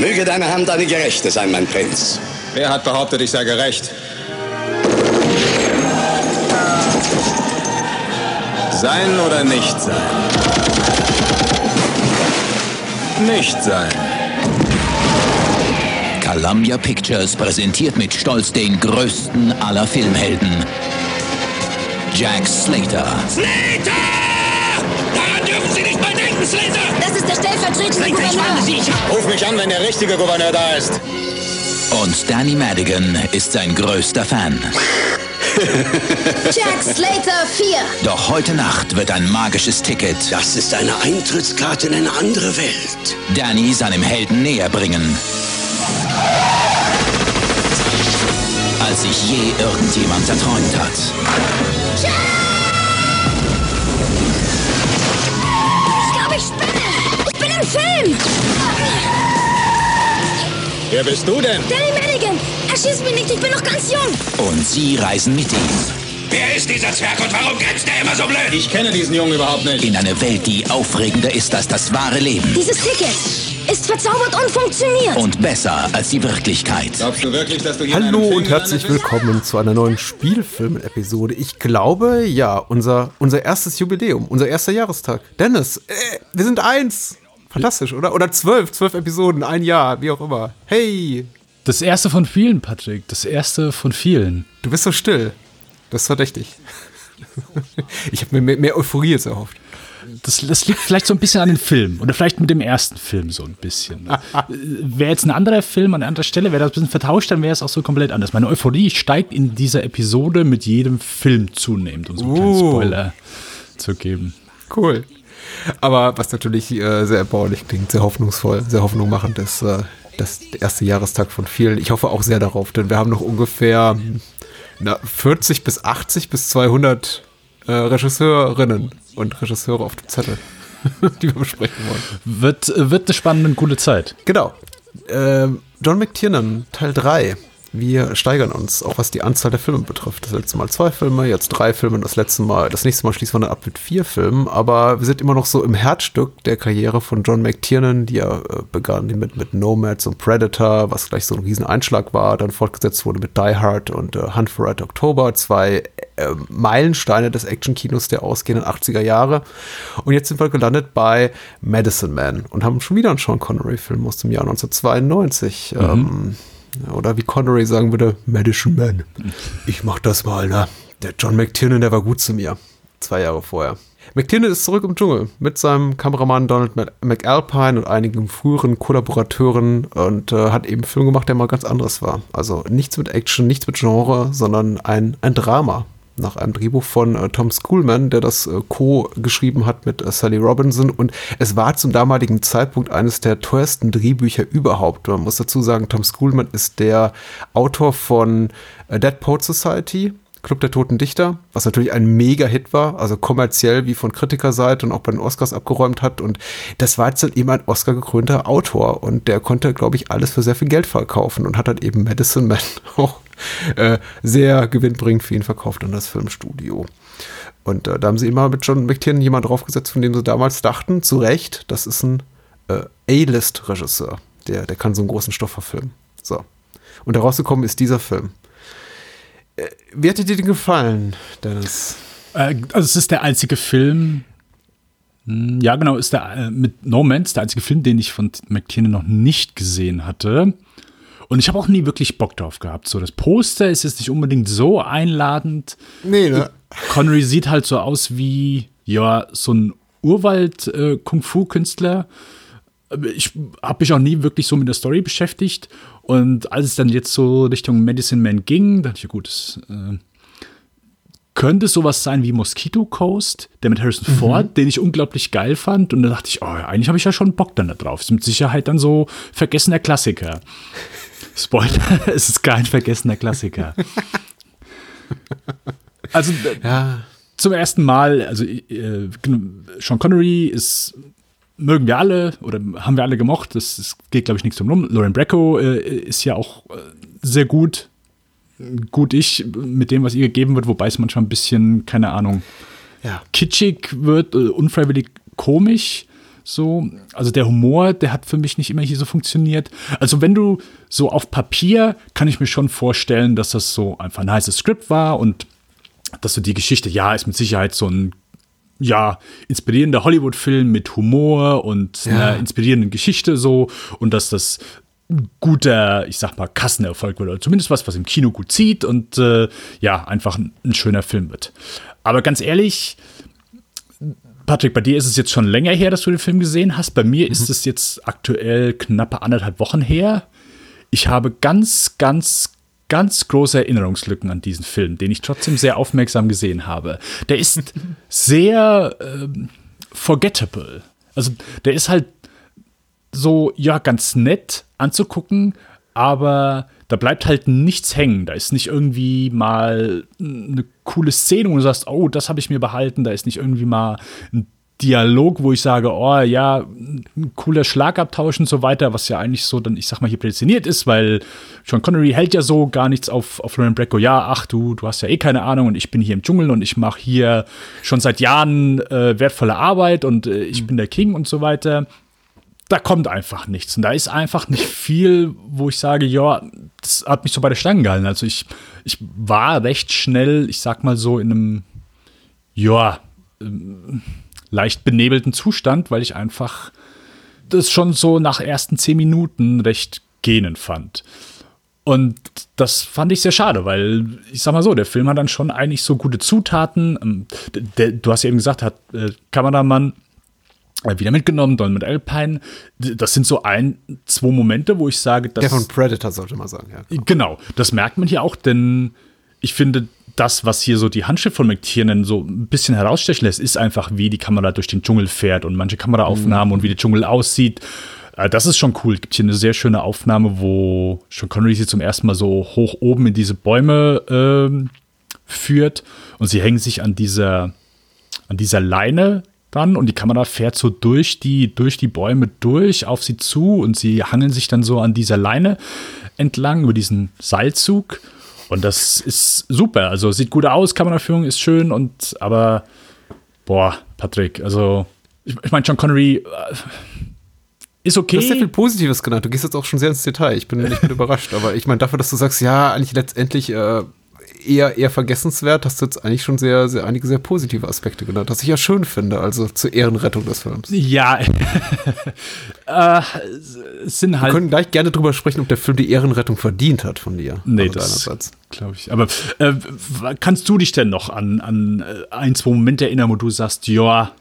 Möge deine Hand eine gerechte sein, mein Prinz. Wer hat behauptet, ich sei gerecht? Sein oder nicht sein? Nicht sein. Columbia Pictures präsentiert mit Stolz den größten aller Filmhelden. Jack Slater. Slater! Daran dürfen Sie nicht mal denken, Slater! Das ist der stellvertretende Gouverneur. Ruf mich an, wenn der richtige Gouverneur da ist. Und Danny Madigan ist sein größter Fan. Jack Slater 4. Doch heute Nacht wird ein magisches Ticket Das ist eine Eintrittskarte in eine andere Welt. Danny seinem Helden näher bringen. Als sich je irgendjemand erträumt hat. Film. Wer bist du denn? Danny Madigan. Erschieß mich nicht, ich bin noch ganz jung. Und sie reisen mit ihm Wer ist dieser Zwerg und warum grinst er immer so blöd? Ich kenne diesen Jungen überhaupt nicht. in eine Welt, die aufregender ist als das wahre Leben. Dieses Ticket ist verzaubert und funktioniert. Und besser als die Wirklichkeit. Glaubst du wirklich, dass du hier Hallo und herzlich willkommen zu einer neuen Spielfilm-Episode. Ich glaube, ja, unser, unser erstes Jubiläum, unser erster Jahrestag. Dennis, äh, wir sind eins. Fantastisch, oder? Oder zwölf, zwölf Episoden, ein Jahr, wie auch immer. Hey, Das erste von vielen, Patrick. Das erste von vielen. du bist so still. Das ist verdächtig. Ich habe mir mehr, mehr Euphorie jetzt erhofft. Das, das liegt vielleicht so ein bisschen an den Film. Oder vielleicht mit dem ersten Film so ein bisschen. wäre jetzt ein anderer Film an einer anderen Stelle, wäre das ein bisschen vertauscht, dann wäre es auch so komplett anders. Meine Euphorie steigt in dieser Episode mit jedem Film zunehmend, um so einen kleinen Uh. Spoiler zu geben. Cool. Aber was natürlich äh, sehr erbaulich klingt, sehr hoffnungsvoll, sehr hoffnungmachend ist, äh, das der erste Jahrestag von vielen. Ich hoffe auch sehr darauf, denn wir haben noch ungefähr na, 40 bis 80 bis 200 äh, Regisseurinnen und Regisseure auf dem Zettel, die wir besprechen wollen. Wird, wird eine spannende und coole Zeit. Genau. Ähm, John McTiernan, Teil 3. Wir steigern uns, auch was die Anzahl der Filme betrifft. Das letzte Mal zwei Filme, jetzt drei Filme, das letzte Mal, das nächste Mal schließen wir dann ab mit vier Filmen, aber wir sind immer noch so im Herzstück der Karriere von John McTiernan, die ja äh, begann mit, mit Nomads und Predator, was gleich so ein Rieseneinschlag war, dann fortgesetzt wurde mit Die Hard und äh, Hunt for Red October, zwei äh, Meilensteine des Actionkinos der ausgehenden 80er Jahre. Und jetzt sind wir gelandet bei Medicine Man und haben schon wieder einen Sean Connery-Film aus dem Jahr 1992. Ähm, oder wie Connery sagen würde, Medicine Man. Ich mach das mal, ne? Der John McTiernan, der war gut zu mir. Zwei Jahre vorher. McTiernan ist zurück im Dschungel mit seinem Kameramann Donald Mc- McAlpine und einigen früheren Kollaborateuren und äh, hat eben einen Film gemacht, der mal ganz anderes war. Also nichts mit Action, nichts mit Genre, sondern ein, ein Drama. Nach einem Drehbuch von äh, Tom Schoolman, der das äh, co-geschrieben hat mit äh, Sally Robinson. Und es war zum damaligen Zeitpunkt eines der teuersten Drehbücher überhaupt. Man muss dazu sagen, Tom Schoolman ist der Autor von äh, Dead Poet Society, Club der Toten Dichter, was natürlich ein Mega-Hit war, also kommerziell wie von Kritikerseite und auch bei den Oscars abgeräumt hat. Und das war jetzt dann eben ein Oscar-gekrönter Autor und der konnte, glaube ich, alles für sehr viel Geld verkaufen und hat halt eben Medicine Man auch äh, sehr gewinnbringend für ihn verkauft an das Filmstudio. Und äh, da haben sie immer mit John McTiernan jemand draufgesetzt, von dem sie damals dachten, zu Recht, das ist ein äh, A-List-Regisseur. Der, der kann so einen großen Stoff verfilmen. So. Und herausgekommen ist dieser Film. Äh, Wie hat dir den gefallen, Dennis? Äh, also es ist der einzige Film, hm, ja genau, ist der äh, mit No Man's der einzige Film, den ich von McTiernan noch nicht gesehen hatte. Und ich habe auch nie wirklich Bock drauf gehabt. So, das Poster ist jetzt nicht unbedingt so einladend. Nee, ne? Connery sieht halt so aus wie, ja, so ein Urwald-Kung-Fu-Künstler. Ich habe mich auch nie wirklich so mit der Story beschäftigt. Und als es dann jetzt so Richtung Medicine Man ging, dachte ich, gut, es äh, könnte sowas sein wie Mosquito Coast, der mit Harrison Ford, den ich unglaublich geil fand. Und da dachte ich, oh, eigentlich habe ich ja schon Bock dann da drauf. Ist mit Sicherheit dann so vergessener Klassiker. Spoiler, es ist kein vergessener Klassiker. Also Ja. zum ersten Mal, also äh, Sean Connery ist mögen wir alle oder haben wir alle gemocht. Das, das geht, glaube ich, nichts drum rum. Lauren Bracco äh, ist ja auch äh, sehr gut. Gut ich mit dem, was ihr gegeben wird, wobei es manchmal ein bisschen, keine Ahnung, Ja. kitschig wird, äh, unfreiwillig komisch. So, also der Humor, der hat für mich nicht immer hier so funktioniert. Also wenn du so auf Papier, kann ich mir schon vorstellen, dass das so einfach ein heißes Skript war und dass so die Geschichte, ja, ist mit Sicherheit so ein ja, inspirierender Hollywood-Film mit Humor und Ja. einer inspirierenden Geschichte so und dass das guter, ich sag mal, Kassenerfolg wird oder zumindest was, was im Kino gut zieht und äh, ja, einfach ein, ein schöner Film wird. Aber ganz ehrlich, Patrick, bei dir ist es jetzt schon länger her, dass du den Film gesehen hast. Bei mir ist es jetzt aktuell knappe anderthalb Wochen her. Ich habe ganz, ganz, ganz große Erinnerungslücken an diesen Film, den ich trotzdem sehr aufmerksam gesehen habe. Der ist sehr ähm, forgettable. Also der ist halt so, ja, ganz nett anzugucken, aber da bleibt halt nichts hängen. Da ist nicht irgendwie mal eine coole Szene, wo du sagst, oh, das habe ich mir behalten. Da ist nicht irgendwie mal ein Dialog, wo ich sage, oh ja, ein cooler Schlagabtausch und so weiter, was ja eigentlich so dann, ich sag mal, hier prädestiniert ist, weil Sean Connery hält ja so gar nichts auf, auf Lauren Bracco. Ja, ach du, du hast ja eh keine Ahnung und ich bin hier im Dschungel und ich mache hier schon seit Jahren äh, wertvolle Arbeit und äh, ich bin der King und so weiter da kommt einfach nichts. Und da ist einfach nicht viel, wo ich sage, ja, das hat mich so bei der Stange gehalten. Also ich, ich war recht schnell, ich sag mal so, in einem, ja, ähm, leicht benebelten Zustand, weil ich einfach das schon so nach ersten zehn Minuten recht gähnend fand. Und das fand ich sehr schade, weil ich sag mal so, der Film hat dann schon eigentlich so gute Zutaten. Ähm, du hast ja eben gesagt, hat äh, Kameramann äh, wieder mitgenommen, Don mit Alpine. Das sind so ein, zwei Momente, wo ich sage, dass. Der von Predator sollte man sagen, ja. Genau, das merkt man hier auch, denn ich finde, das, was hier so die Handschrift von McTiernan so ein bisschen herausstechen lässt, ist einfach, wie die Kamera durch den Dschungel fährt und manche Kameraaufnahmen und wie der Dschungel aussieht. Äh, Das ist schon cool. Es gibt hier eine sehr schöne Aufnahme, wo Sean Connery sie zum ersten Mal so hoch oben in diese Bäume ähm, führt und sie hängen sich an dieser, an dieser Leine dann und die Kamera fährt so durch die, durch die Bäume durch auf sie zu und sie hangeln sich dann so an dieser Leine entlang über diesen Seilzug. Und das ist super. Also sieht gut aus, Kameraführung ist schön und aber boah, Patrick, also ich, ich meine, John Connery äh, ist okay. Du hast sehr viel Positives genannt. Du gehst jetzt auch schon sehr ins Detail. Ich bin, ich bin überrascht. Aber ich meine, dafür, dass du sagst, ja, eigentlich letztendlich äh, eher, eher vergessenswert, hast du jetzt eigentlich schon sehr, sehr einige sehr positive Aspekte genannt, was ich ja schön finde, also zur Ehrenrettung des Films. ja, äh, es sind Wir halt. können gleich gerne drüber sprechen, ob der Film die Ehrenrettung verdient hat von dir. Nee, Also das glaube ich. Aber äh, kannst du dich denn noch an, an äh, ein, zwei Momente erinnern, wo du sagst, ja,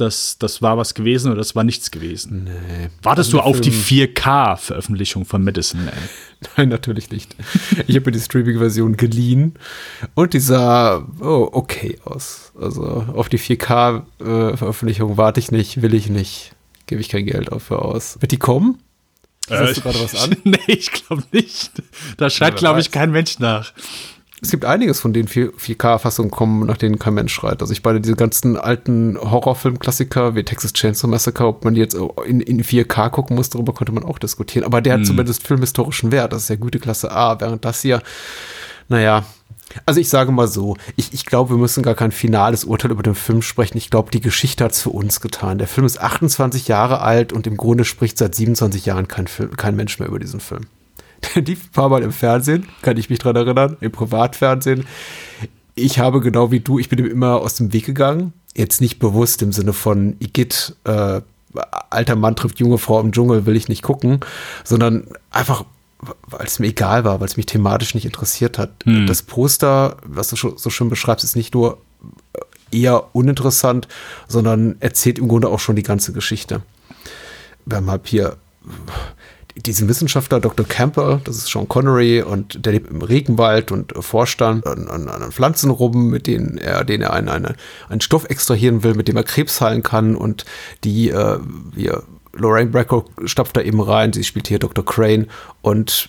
das, das war was gewesen oder das war nichts gewesen? Nee. Wartest du Also auf die Film- 4K-Veröffentlichung von Medicine Man? Nein, natürlich nicht. Ich habe mir die Streaming-Version geliehen und die sah oh, okay aus. Also auf die 4K-Veröffentlichung warte ich nicht, will ich nicht, gebe ich kein Geld dafür aus. Wird die kommen? Hörst du gerade was an? nee, ich glaube nicht. Da schreit, glaube ich, kein Mensch nach. Es gibt einiges von denen 4- 4K-Fassungen kommen, nach denen kein Mensch schreit. Also ich meine, diese ganzen alten Horrorfilm-Klassiker wie Texas Chainsaw Massacre, ob man die jetzt in, in 4K gucken muss, darüber konnte man auch diskutieren. Aber der hat zumindest filmhistorischen Wert. Das ist ja gute Klasse A, während das hier, naja, also ich sage mal so, ich, ich glaube, wir müssen gar kein finales Urteil über den Film sprechen. Ich glaube, die Geschichte hat es für uns getan. Der Film ist 28 Jahre alt und im Grunde spricht seit 27 Jahren kein, Film, kein Mensch mehr über diesen Film. Der lief ein paar Mal im Fernsehen, kann ich mich dran erinnern, im Privatfernsehen. Ich habe genau wie du, ich bin ihm immer aus dem Weg gegangen. Jetzt nicht bewusst im Sinne von Igitt, äh, alter Mann trifft junge Frau im Dschungel, will ich nicht gucken, sondern einfach, weil es mir egal war, weil es mich thematisch nicht interessiert hat. Das Poster, was du so schön beschreibst, ist nicht nur eher uninteressant, sondern erzählt im Grunde auch schon die ganze Geschichte. Wir haben halt hier diesen Wissenschaftler Dr. Campbell, das ist Sean Connery und der lebt im Regenwald und forscht dann an, an, an Pflanzen rum, mit denen er, den er einen, eine, einen Stoff extrahieren will, mit dem er Krebs heilen kann und die, äh, wir, Lorraine Bracco stapft da eben rein, sie spielt hier Dr. Crane und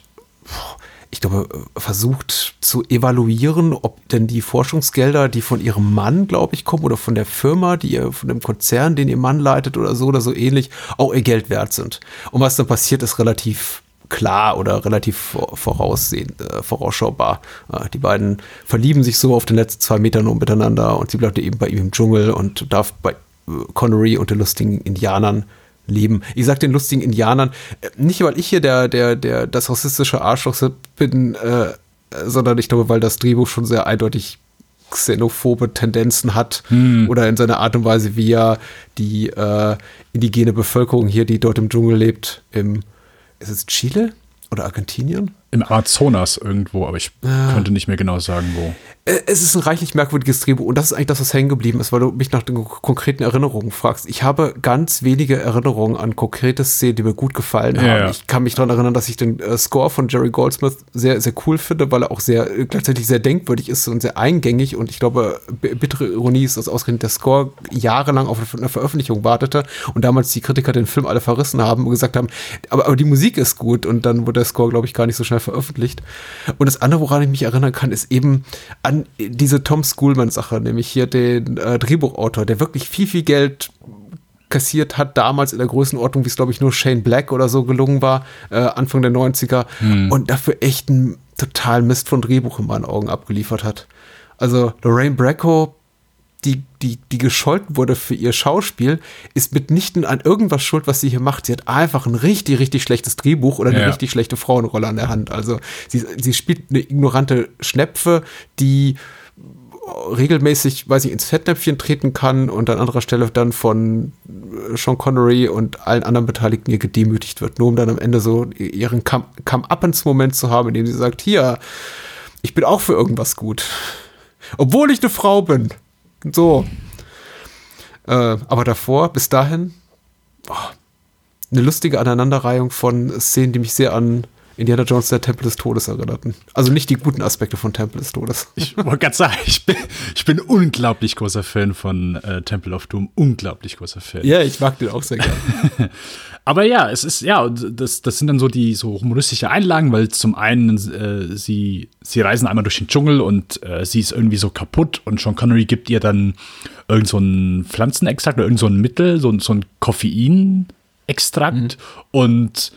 ich glaube, versucht zu evaluieren, ob denn die Forschungsgelder, die von ihrem Mann, glaube ich, kommen oder von der Firma, die ihr, von dem Konzern, den ihr Mann leitet oder so oder so ähnlich, auch ihr Geld wert sind. Und was dann passiert, ist relativ klar oder relativ vor- voraussehend, äh, vorausschaubar. Äh, die beiden verlieben sich so auf den letzten zwei Metern nur miteinander und sie bleibt eben bei ihm im Dschungel und darf bei Connery und den lustigen Indianern leben. Ich sag den lustigen Indianern, äh, nicht weil ich hier der, der, der, das rassistische Arschloch bin, äh, sondern ich glaube, weil das Drehbuch schon sehr eindeutig xenophobe Tendenzen hat Hm. oder in seiner Art und Weise, wie er die äh, indigene Bevölkerung hier, die dort im Dschungel lebt, im, ist es Chile oder Argentinien? Im Amazonas irgendwo, aber ich könnte nicht mehr genau sagen, wo. Äh, Es ist ein reichlich merkwürdiges Drehbuch und das ist eigentlich das, was hängen geblieben ist, weil du mich nach den konkreten Erinnerungen fragst. Ich habe ganz wenige Erinnerungen an konkrete Szenen, die mir gut gefallen haben. ja. Ich kann mich daran erinnern, dass ich den äh, Score von Jerry Goldsmith sehr, sehr cool finde, weil er auch sehr äh, gleichzeitig sehr denkwürdig ist und sehr eingängig und ich glaube, bittere Ironie ist, dass ausgerechnet der Score jahrelang auf eine Veröffentlichung wartete und damals die Kritiker den Film alle verrissen haben und gesagt haben, aber, aber die Musik ist gut und dann wurde der Score, glaube ich, gar nicht so schnell veröffentlicht. Und das andere, woran ich mich erinnern kann, ist eben an diese Tom Schoolman-Sache, nämlich hier den äh, Drehbuchautor, der wirklich viel, viel Geld kassiert hat, damals in der Größenordnung, wie es, glaube ich, nur Shane Black oder so gelungen war, äh, Anfang der 90er, und dafür echt ein total Mist von Drehbuch in meinen Augen abgeliefert hat. Also Lorraine Bracco, die, die, die gescholten wurde für ihr Schauspiel, ist mitnichten an irgendwas schuld, was sie hier macht. Sie hat einfach ein richtig, richtig schlechtes Drehbuch oder eine Ja. richtig schlechte Frauenrolle an der Hand. Also sie, sie spielt eine ignorante Schnepfe, die regelmäßig, weiß ich, ins Fettnäpfchen treten kann und an anderer Stelle dann von äh, Sean Connery und allen anderen Beteiligten hier gedemütigt wird, nur um dann am Ende so ihren Come- Come-Uppens-Moment zu haben, in dem sie sagt, hier, ich bin auch für irgendwas gut. Obwohl ich eine Frau bin. So. Äh, aber davor, bis dahin, oh, eine lustige Aneinanderreihung von Szenen, die mich sehr an Indiana Jones, der Tempel des Todes erinnerten. Also nicht die guten Aspekte von Tempel des Todes. Ich wollte gerade sagen, ich bin, ich bin unglaublich großer Fan von äh, Temple of Doom. Unglaublich großer Fan. Ja, ich mag den auch sehr gerne. Aber ja, es ist, ja, das, das sind dann so die so humoristische Einlagen, weil zum einen äh, sie, sie reisen einmal durch den Dschungel und äh, sie ist irgendwie so kaputt und Sean Connery gibt ihr dann irgend so ein Pflanzenextrakt oder irgend so ein Mittel, so, ein- so ein Koffeinextrakt und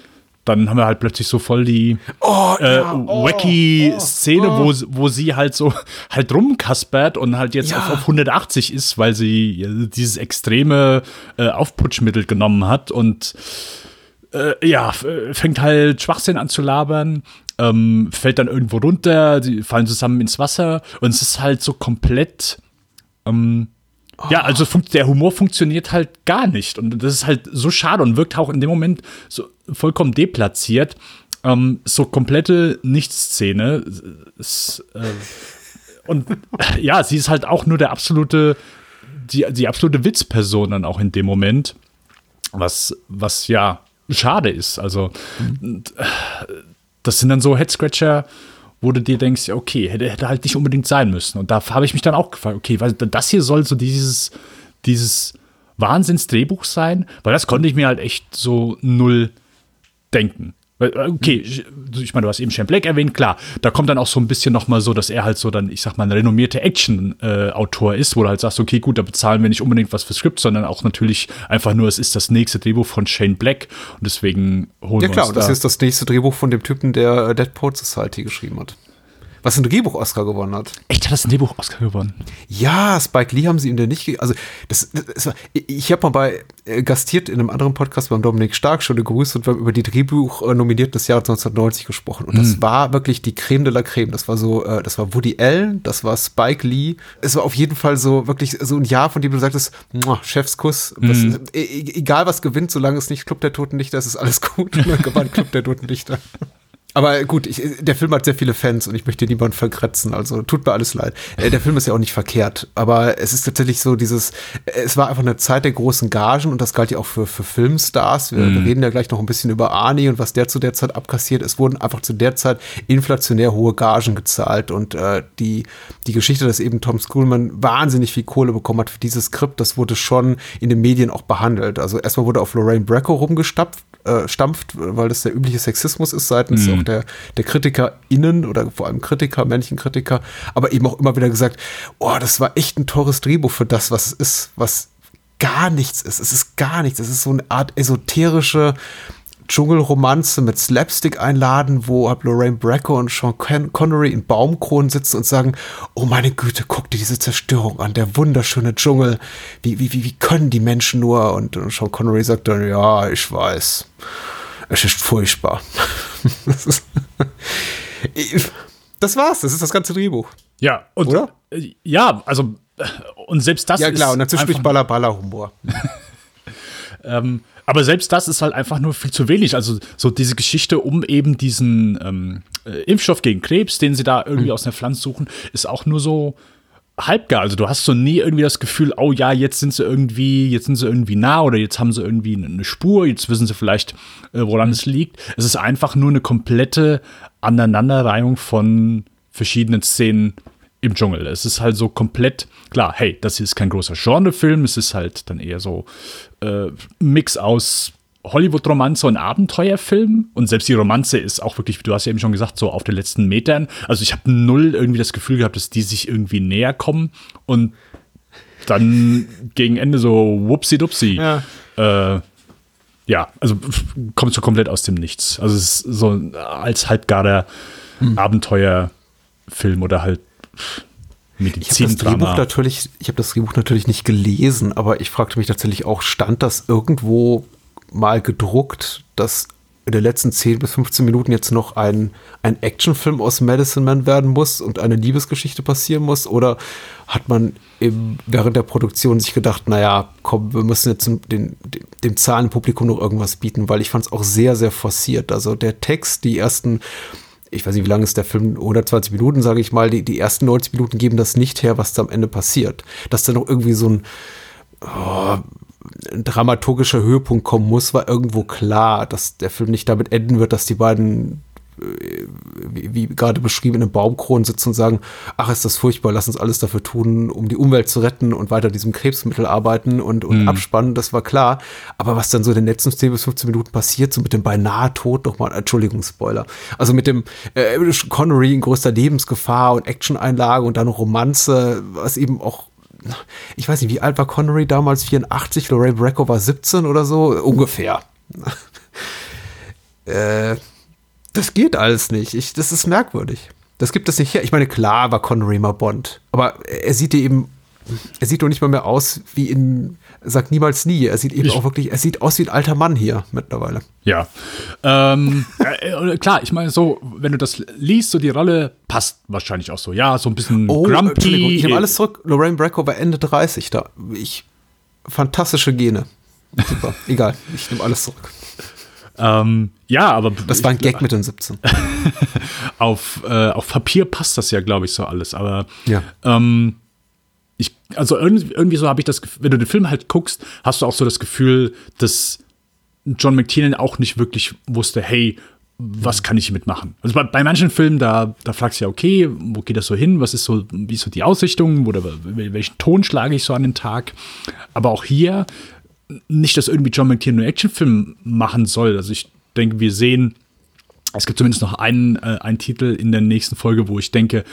dann haben wir halt plötzlich so voll die äh, wacky Szene, Wo, wo sie halt so halt rumkaspert und halt jetzt Ja. auf, auf 180 ist, weil sie dieses extreme äh, Aufputschmittel genommen hat und äh, ja, äh, fängt halt Schwachsinn an zu labern, ähm, fällt dann irgendwo runter, die fallen zusammen ins Wasser und es ist halt so komplett ähm, ja, also der Humor funktioniert halt gar nicht. Und das ist halt so schade und wirkt auch in dem Moment so vollkommen deplatziert. Ähm, so komplette Nichtsszene. Es, äh, und ja, sie ist halt auch nur der absolute, die, die absolute Witzperson dann auch in dem Moment. Was, was ja schade ist. Also, äh, das sind dann so Headscratcher, wo du dir denkst, ja, okay, hätte, hätte halt nicht unbedingt sein müssen. Und da habe ich mich dann auch gefragt, okay, weil das hier soll so dieses, dieses Wahnsinnsdrehbuch sein, weil das konnte ich mir halt echt so null denken. Äh, Okay, ich, ich meine, du hast eben Shane Black erwähnt, klar, da kommt dann auch so ein bisschen noch mal so, dass er halt so dann, ich sag mal, ein renommierter Action-Autor ist, wo du halt sagst, okay, gut, da bezahlen wir nicht unbedingt was für Skript, sondern auch natürlich einfach nur, es ist das nächste Drehbuch von Shane Black und deswegen holen Ja wir klar, uns und das da. ist das nächste Drehbuch von dem Typen, der äh, Dead Poet Society geschrieben hat. Was ein Drehbuch-Oscar gewonnen hat. Echt, hat das ein Drehbuch Oscar gewonnen? Ja, Spike Lee haben sie ihm denn nicht, also das, das war, ich- habe mal bei äh, gastiert in einem anderen Podcast beim Dominik Stark schon gegrüßt und wir haben über die Drehbuch-Nominierten des Jahres 1990 gesprochen und das war wirklich die Creme de la Creme. Das war so, äh, das war Woody Allen, das war Spike Lee. Es war auf jeden Fall so wirklich so ein Jahr, von dem du sagtest, Chefskuss. Das, e e- egal was gewinnt, solange es nicht Club der Toten Dichter ist, ist alles gut. Und dann gewann Club der Toten Dichter. Aber gut, ich, der Film hat sehr viele Fans und ich möchte niemanden verkratzen, also tut mir alles leid. Äh, Der Film ist ja auch nicht verkehrt, aber es ist tatsächlich so dieses, es war einfach eine Zeit der großen Gagen und das galt ja auch für, für Filmstars. Wir, wir reden ja gleich noch ein bisschen über Arnie und was der zu der Zeit abkassiert. Es wurden einfach zu der Zeit inflationär hohe Gagen gezahlt und äh, die, die Geschichte, dass eben Tom Schoolman wahnsinnig viel Kohle bekommen hat für dieses Skript, das wurde schon in den Medien auch behandelt. Also erstmal wurde auf Lorraine Bracco rumgestapft, äh, stampft, weil das der übliche Sexismus ist seitens auch der, der KritikerInnen oder vor allem Kritiker, männlichen Kritiker, aber eben auch immer wieder gesagt, oh, das war echt ein teures Drehbuch für das, was es ist, was gar nichts ist. Es ist gar nichts. Es ist so eine Art esoterische Dschungelromanze mit Slapstick einladen, wo halt Lorraine Bracco und Sean Con Connery in Baumkronen sitzen und sagen, oh meine Güte, guck dir diese Zerstörung an, der wunderschöne Dschungel, wie, wie, wie, wie können die Menschen nur? Und, und Sean Connery sagt dann, ja, ich weiß, es ist furchtbar. das, ist das war's, das ist das ganze Drehbuch. Ja, und Oder? äh, ja, also äh, und selbst das Ja klar, ist und dazu spricht einfach- Baller Baller Humor. Ähm, aber selbst das ist halt einfach nur viel zu wenig. Also so diese Geschichte um eben diesen ähm, äh, Impfstoff gegen Krebs, den sie da irgendwie aus einer Pflanze suchen, ist auch nur so halbgar. Also du hast so nie irgendwie das Gefühl, oh ja, jetzt sind sie irgendwie, jetzt sind sie irgendwie nah oder jetzt haben sie irgendwie eine Spur, jetzt wissen sie vielleicht, äh, woran es liegt. Es ist einfach nur eine komplette Aneinanderreihung von verschiedenen Szenen im Dschungel. Es ist halt so komplett klar, hey, das hier ist kein großer Genrefilm, es ist halt dann eher so äh, Mix aus Hollywood-Romanze und Abenteuerfilm. Und selbst die Romanze ist auch wirklich, wie du hast ja eben schon gesagt, so auf den letzten Metern. Also ich habe null irgendwie das Gefühl gehabt, dass die sich irgendwie näher kommen und dann gegen Ende so wupsi-dupsi. Ja. Äh, ja, also kommt so komplett aus dem Nichts. Also es ist so als halbgarer Abenteuerfilm oder halt pf, Ich habe das Drehbuch natürlich, ich habe das Drehbuch natürlich nicht gelesen, aber ich fragte mich tatsächlich auch, stand das irgendwo mal gedruckt, dass in den letzten 10 bis 15 Minuten jetzt noch ein, ein Actionfilm aus Medicine Man werden muss und eine Liebesgeschichte passieren muss? Oder hat man im, während der Produktion sich gedacht, naja, komm, wir müssen jetzt dem, dem, dem zahlenden Publikum noch irgendwas bieten, weil ich fand es auch sehr, sehr forciert. Also der Text, die ersten ich weiß nicht, wie lange ist der Film, 120 Minuten, sage ich mal, die, die ersten 90 Minuten geben das nicht her, was da am Ende passiert. Dass da noch irgendwie so ein, oh, ein dramaturgischer Höhepunkt kommen muss, war irgendwo klar, dass der Film nicht damit enden wird, dass die beiden, wie, wie gerade beschrieben, in einem Baumkronen sitzen und sagen, ach, ist das furchtbar, lass uns alles dafür tun, um die Umwelt zu retten und weiter diesem Krebsmittel arbeiten und, und abspannen, das war klar. Aber was dann so in den letzten 10 bis 15 Minuten passiert, so mit dem beinahe Tod nochmal, Entschuldigung, Spoiler, also mit dem äh, Connery in größter Lebensgefahr und Action-Einlage und dann Romanze, was eben auch ich weiß nicht, wie alt war Connery damals? 84, Lorraine Bracco war 17 oder so? Ungefähr. äh, das geht alles nicht. Ich, das ist merkwürdig. Das gibt es nicht her. Ich meine, klar war Connery mal Bond, aber er sieht eben, er sieht doch nicht mal mehr aus wie in, sag niemals nie. Er sieht eben Ich- auch wirklich, er sieht aus wie ein alter Mann hier mittlerweile. Ja. Ähm, äh, klar, ich meine, so, wenn du das liest, so die Rolle passt wahrscheinlich auch so. Ja, so ein bisschen Oh, Entschuldigung, grumpy. ich nehme alles zurück. Lorraine Bracco war Ende 30 da. Ich, fantastische Gene. Super, egal, ich nehme alles zurück. Ähm, ja, aber Das war ein Gag mit den 17. auf, äh, auf Papier passt das ja, glaube ich, so alles. Aber Ja. ähm, ich, also irgendwie, irgendwie so habe ich das, Gef- wenn du den Film halt guckst, hast du auch so das Gefühl, dass John McTiernan auch nicht wirklich wusste, hey, was kann ich hiermit machen? Also bei, bei manchen Filmen, da, da fragst du ja, okay, wo geht das so hin? Was ist so, wie ist so die Ausrichtung? Oder wel- welchen Ton schlage ich so an den Tag? Aber auch hier, nicht, dass irgendwie John McTiernan einen Actionfilm machen soll. Also ich denke, wir sehen, es gibt zumindest noch einen, äh, einen Titel in der nächsten Folge, wo ich denke,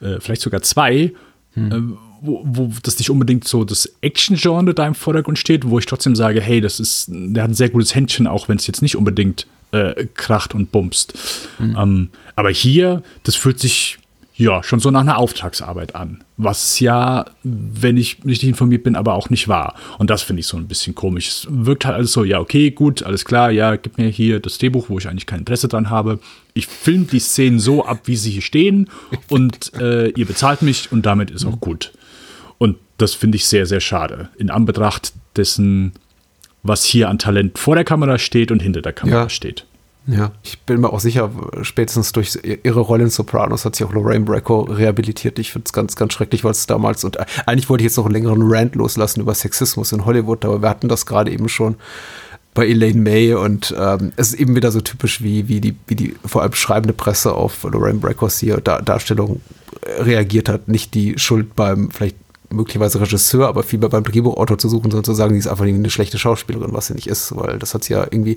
äh, vielleicht sogar zwei, äh, wo, wo das nicht unbedingt so das Action-Genre da im Vordergrund steht, wo ich trotzdem sage, hey, das ist, der hat ein sehr gutes Händchen, auch wenn es jetzt nicht unbedingt äh, kracht und bumst. Ähm, aber hier, das fühlt sich ja schon so nach einer Auftragsarbeit an, was ja, wenn ich richtig informiert bin, aber auch nicht wahr. Und das finde ich so ein bisschen komisch. Es wirkt halt alles so, ja, okay, gut, alles klar, ja, gib mir hier das Drehbuch, wo ich eigentlich kein Interesse dran habe. Ich filme die Szenen so ab, wie sie hier stehen und äh, ihr bezahlt mich und damit ist auch gut. Und das finde ich sehr, sehr schade. In Anbetracht dessen, was hier an Talent vor der Kamera steht und hinter der Kamera Ja. steht. Ja, ich bin mir auch sicher, spätestens durch ihre Rolle in Sopranos hat sich auch Lorraine Bracco rehabilitiert. Ich finde es ganz, ganz schrecklich, weil es damals und äh, eigentlich wollte ich jetzt noch einen längeren Rant loslassen über Sexismus in Hollywood, aber wir hatten das gerade eben schon bei Elaine May und ähm, es ist eben wieder so typisch, wie, wie, die, wie die vor allem schreibende Presse auf Lorraine Braccos hier Dar Darstellung reagiert hat. Nicht die Schuld beim vielleicht möglicherweise Regisseur, aber vielmehr beim Drehbuchautor zu suchen, sondern zu sagen, sie ist einfach eine schlechte Schauspielerin, was sie nicht ist, weil das hat sie ja irgendwie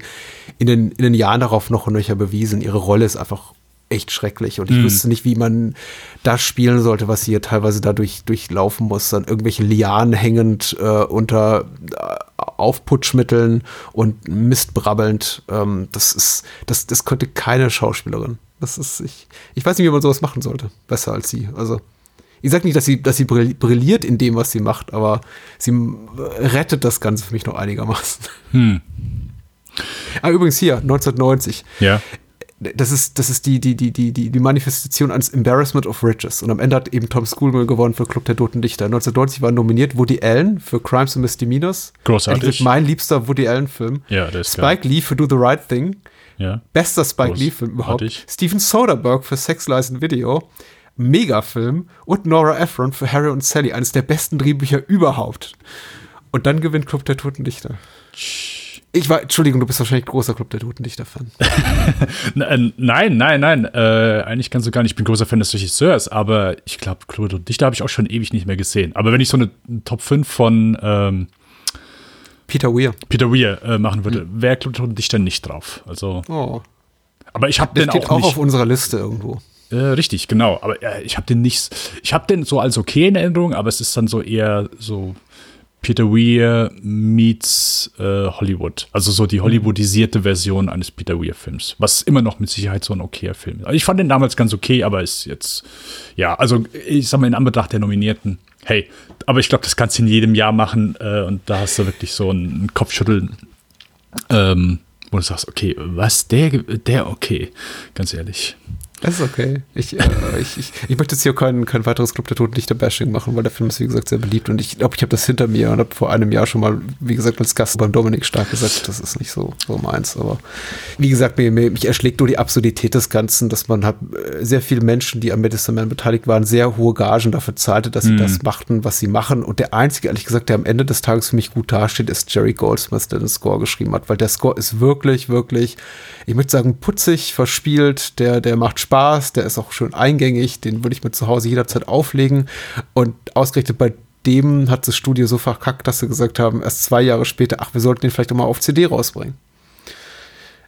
in den, in den Jahren darauf noch und nöcher bewiesen. Ihre Rolle ist einfach echt schrecklich. Und ich wüsste nicht, wie man das spielen sollte, was sie hier teilweise dadurch durchlaufen muss, an irgendwelche Lianen hängend äh, unter äh, Aufputschmitteln und Mist brabbelnd. Ähm, das ist, das, das könnte keine Schauspielerin. Das ist, ich, ich weiß nicht, wie man sowas machen sollte. Besser als sie. Also, ich sag nicht, dass sie, dass sie brill- brilliert in dem, was sie macht, aber sie rettet das Ganze für mich noch einigermaßen. Ah, übrigens hier, 1990 Ja. das ist, das ist die, die, die, die, die, Manifestation eines Embarrassment of Riches. Und am Ende hat eben Tom Schoolmill gewonnen für Club der Toten Dichter. 1990 war nominiert Woody Allen für Crimes and Misdemeanors. Großartig. Endlich mein liebster Woody Allen-Film. Ja, der ist Spike Lee für Do the Right Thing. Ja. Bester Spike Lee-Film überhaupt. Steven Soderbergh für Sex, Lies and Video. Megafilm. Und Nora Ephron für Harry und Sally. Eines der besten Drehbücher überhaupt. Und dann gewinnt Club der Toten Dichter. Ich war, Entschuldigung, du bist wahrscheinlich großer Club der Toten Dichter-Fan. Äh, nein, nein, nein. Äh, eigentlich kannst du gar nicht. Ich bin großer Fan des Regisseurs, aber ich glaube, Club der Dichter habe ich auch schon ewig nicht mehr gesehen. Aber wenn ich so eine Top 5 von ähm, Peter Weir. Peter Weir äh, machen würde, wäre Club der Dichter nicht drauf. Also, Oh. aber ich habe Der den steht auch, auch nicht. auf unserer Liste irgendwo. Äh, richtig, genau. Aber äh, ich habe den nicht. Ich habe den so als okay in Erinnerung, aber es ist dann so eher so Peter Weir meets äh, Hollywood. Also so die Hollywoodisierte Version eines Peter Weir-Films. Was immer noch mit Sicherheit so ein okayer Film ist. Also ich fand den damals ganz okay, aber ist jetzt. Ja, also ich sag mal, in Anbetracht der Nominierten. Hey, aber ich glaube, das kannst du in jedem Jahr machen äh, und da hast du wirklich so ein Kopfschütteln. Ähm, wo du sagst, okay, was, der, der, okay, ganz ehrlich. Das ist okay. Ich, äh, ich, ich, ich möchte jetzt hier kein, kein weiteres Club der Toten Dichter-Bashing machen, weil der Film ist, wie gesagt, sehr beliebt. Und ich glaube, ich habe das hinter mir und habe vor einem Jahr schon mal, wie gesagt, als Gast beim Dominik Stark gesagt, das ist nicht so, so meins. Aber wie gesagt, mir, mir, mich erschlägt nur die Absurdität des Ganzen, dass man hat äh, sehr viele Menschen, die am Medicine Man beteiligt waren, sehr hohe Gagen dafür zahlte, dass sie das machten, was sie machen. Und der einzige, ehrlich gesagt, der am Ende des Tages für mich gut dasteht, ist Jerry Goldsmith, der den Score geschrieben hat, weil der Score ist wirklich, wirklich, ich möchte sagen, putzig, verspielt, der, der macht Spaß, der ist auch schön eingängig, den würde ich mir zu Hause jederzeit auflegen. Und ausgerechnet bei dem hat das Studio so verkackt, dass sie gesagt haben, erst zwei Jahre später, ach, wir sollten den vielleicht auch mal auf CD rausbringen.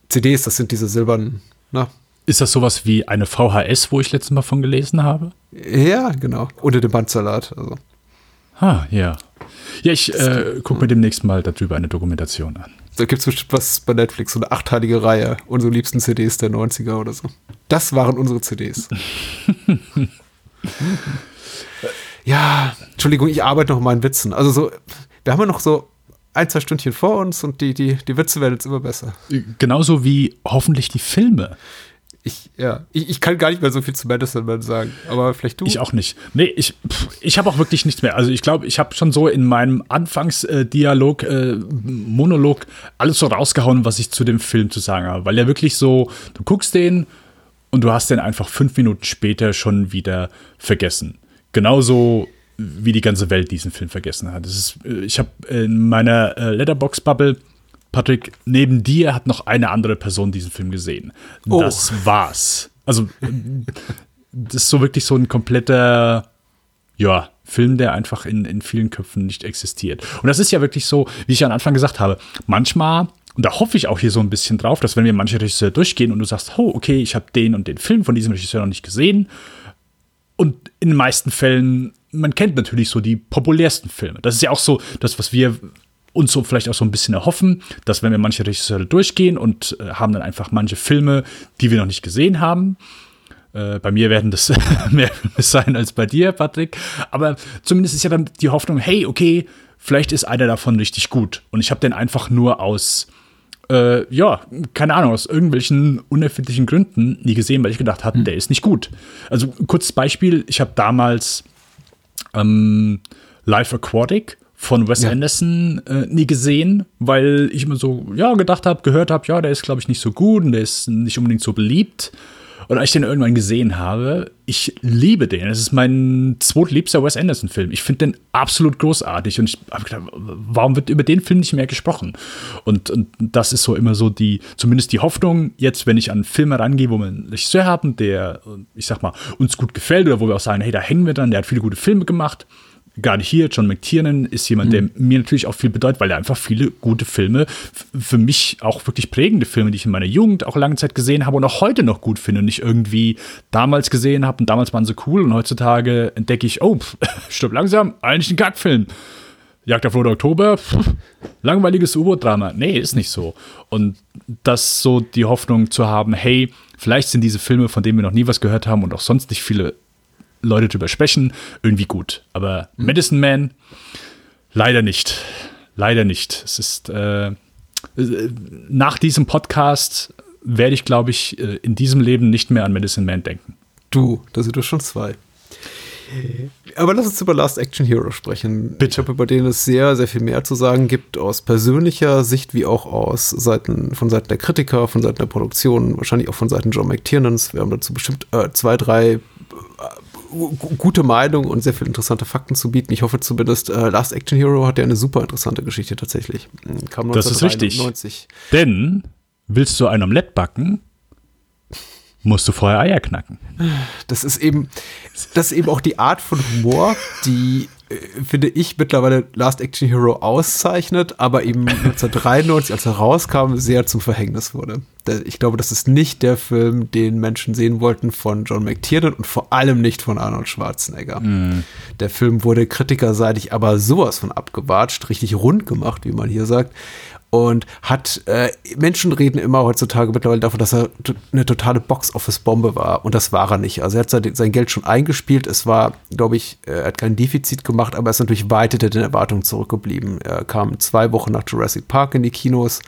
CDs, das sind diese silbernen, na, Ist das sowas wie eine VHS, wo ich letztes Mal von gelesen habe? ja, genau, unter dem Bandsalat, also. Ah, ja. Ja, ich äh, gucke mir demnächst mal darüber eine Dokumentation an. Da gibt es bestimmt was bei Netflix, so eine achteilige Reihe, unsere liebsten CDs der 90er oder so. Das waren unsere CDs. ja, Entschuldigung, ich arbeite noch mal in Witzen. Also so, wir haben ja noch so ein, zwei Stündchen vor uns und die, die, die Witze werden jetzt immer besser. Genauso wie hoffentlich die Filme. Ich, ja, ich, ich kann gar nicht mehr so viel zu Madison Man sagen, aber vielleicht du. Ich auch nicht. Nee, ich, ich habe auch wirklich nichts mehr. Also ich glaube, ich habe schon so in meinem Anfangsdialog, äh, Monolog alles so rausgehauen, was ich zu dem Film zu sagen habe. Weil der wirklich so, du guckst den und du hast den einfach fünf Minuten später schon wieder vergessen. Genauso wie die ganze Welt diesen Film vergessen hat. Das ist, äh, ich habe in meiner äh, Letterbox-Bubble Patrick, neben dir hat noch eine andere Person diesen Film gesehen. Oh. Das war's. Also, das ist so wirklich so ein kompletter, ja, Film, der einfach in, in vielen Köpfen nicht existiert. Und das ist ja wirklich so, wie ich am Anfang gesagt habe, manchmal, und da hoffe ich auch hier so ein bisschen drauf, dass wenn wir manche Regisseure durchgehen und du sagst, oh, okay, ich habe den und den Film von diesem Regisseur noch nicht gesehen, und in den meisten Fällen, man kennt natürlich so die populärsten Filme. Das ist ja auch so das, was wir uns so vielleicht auch so ein bisschen erhoffen, dass wenn wir manche Regisseure durchgehen und äh, haben dann einfach manche Filme, die wir noch nicht gesehen haben. Äh, bei mir werden das mehr Filme sein als bei dir, Patrick. Aber zumindest ist ja dann die Hoffnung, hey, okay, vielleicht ist einer davon richtig gut. Und ich habe den einfach nur aus äh, ja, keine Ahnung, aus irgendwelchen unerfindlichen Gründen nie gesehen, weil ich gedacht hatte, der ist nicht gut. Also, kurzes Beispiel: Ich habe damals ähm, Life Aquatic von Wes Ja. Anderson äh, nie gesehen, weil ich immer so, ja, gedacht habe, gehört habe, ja, der ist, glaube ich, nicht so gut und der ist nicht unbedingt so beliebt. Und als ich den irgendwann gesehen habe, ich liebe den. Es ist mein zweitliebster Wes Anderson-Film. Ich finde den absolut großartig. Und ich habe gedacht, warum wird über den Film nicht mehr gesprochen? Und, und das ist so immer so die, zumindest die Hoffnung, jetzt, wenn ich an Filme rangehe, wo wir einen Regisseur haben, der, ich sag mal, uns gut gefällt oder wo wir auch sagen, hey, da hängen wir dann, der hat viele gute Filme gemacht. Gerade hier, John McTiernan ist jemand, der mir natürlich auch viel bedeutet, weil er einfach viele gute Filme, für mich auch wirklich prägende Filme, die ich in meiner Jugend auch lange Zeit gesehen habe und auch heute noch gut finde und nicht irgendwie damals gesehen habe und damals waren sie cool und heutzutage entdecke ich, oh, pff, stirb langsam, eigentlich ein Kackfilm. Jagd auf Rote Oktober, pff, langweiliges U-Boot-Drama. Nee, ist nicht so. Und das so die Hoffnung zu haben, hey, vielleicht sind diese Filme, von denen wir noch nie was gehört haben und auch sonst nicht viele Leute drüber sprechen, irgendwie gut. Aber Medicine Man, leider nicht. Leider nicht. Es ist äh, äh, nach diesem Podcast werde ich, glaube ich, äh, in diesem Leben nicht mehr an Medicine Man denken. Du, da sind wir schon zwei. Aber lass uns über Last Action Hero sprechen. Bitte. Ich habe über den es sehr, sehr viel mehr zu sagen gibt, aus persönlicher Sicht wie auch aus Seiten, von Seiten der Kritiker, von Seiten der Produktion, wahrscheinlich auch von Seiten John McTiernans. Wir haben dazu bestimmt äh, zwei, drei äh, gute Meinungen und sehr viele interessante Fakten zu bieten. Ich hoffe zumindest, äh, Last Action Hero hat ja eine super interessante Geschichte tatsächlich. Kam Das ist richtig. 1993. Denn willst du ein Omelett backen, musst du vorher Eier knacken. Das ist eben, das ist eben auch die Art von Humor, die, finde ich, mittlerweile Last Action Hero auszeichnet, aber eben 1993, als er rauskam, sehr zum Verhängnis wurde. Ich glaube, das ist nicht der Film, den Menschen sehen wollten von John McTiernan und vor allem nicht von Arnold Schwarzenegger. Der Film wurde kritikerseitig aber sowas von abgewatscht, richtig rund gemacht, wie man hier sagt. Und hat, äh, Menschen reden immer heutzutage mittlerweile davon, dass er eine totale Box-Office-Bombe war. Und das war er nicht. Also er hat sein, sein Geld schon eingespielt. Es war, glaube ich, äh, er hat kein Defizit gemacht, aber er ist natürlich weit hinter den Erwartungen zurückgeblieben. Er kam zwei Wochen nach Jurassic Park in die Kinos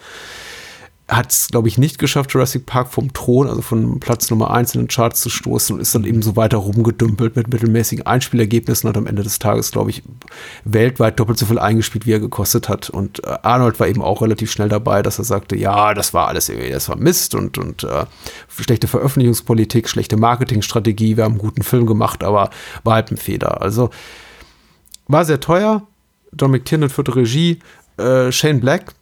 hat es, glaube ich, nicht geschafft, Jurassic Park vom Thron, also von Platz Nummer 1 in den Charts zu stoßen und ist dann eben so weiter rumgedümpelt mit mittelmäßigen Einspielergebnissen und am Ende des Tages, glaube ich, weltweit doppelt so viel eingespielt, wie er gekostet hat. Und äh, Arnold war eben auch relativ schnell dabei, dass er sagte, ja, das war alles irgendwie, das war Mist und, und äh, schlechte Veröffentlichungspolitik, schlechte Marketingstrategie, wir haben einen guten Film gemacht, aber war halt ein Fehler. Also war sehr teuer. John McTiernan führte Regie. Äh, Shane Black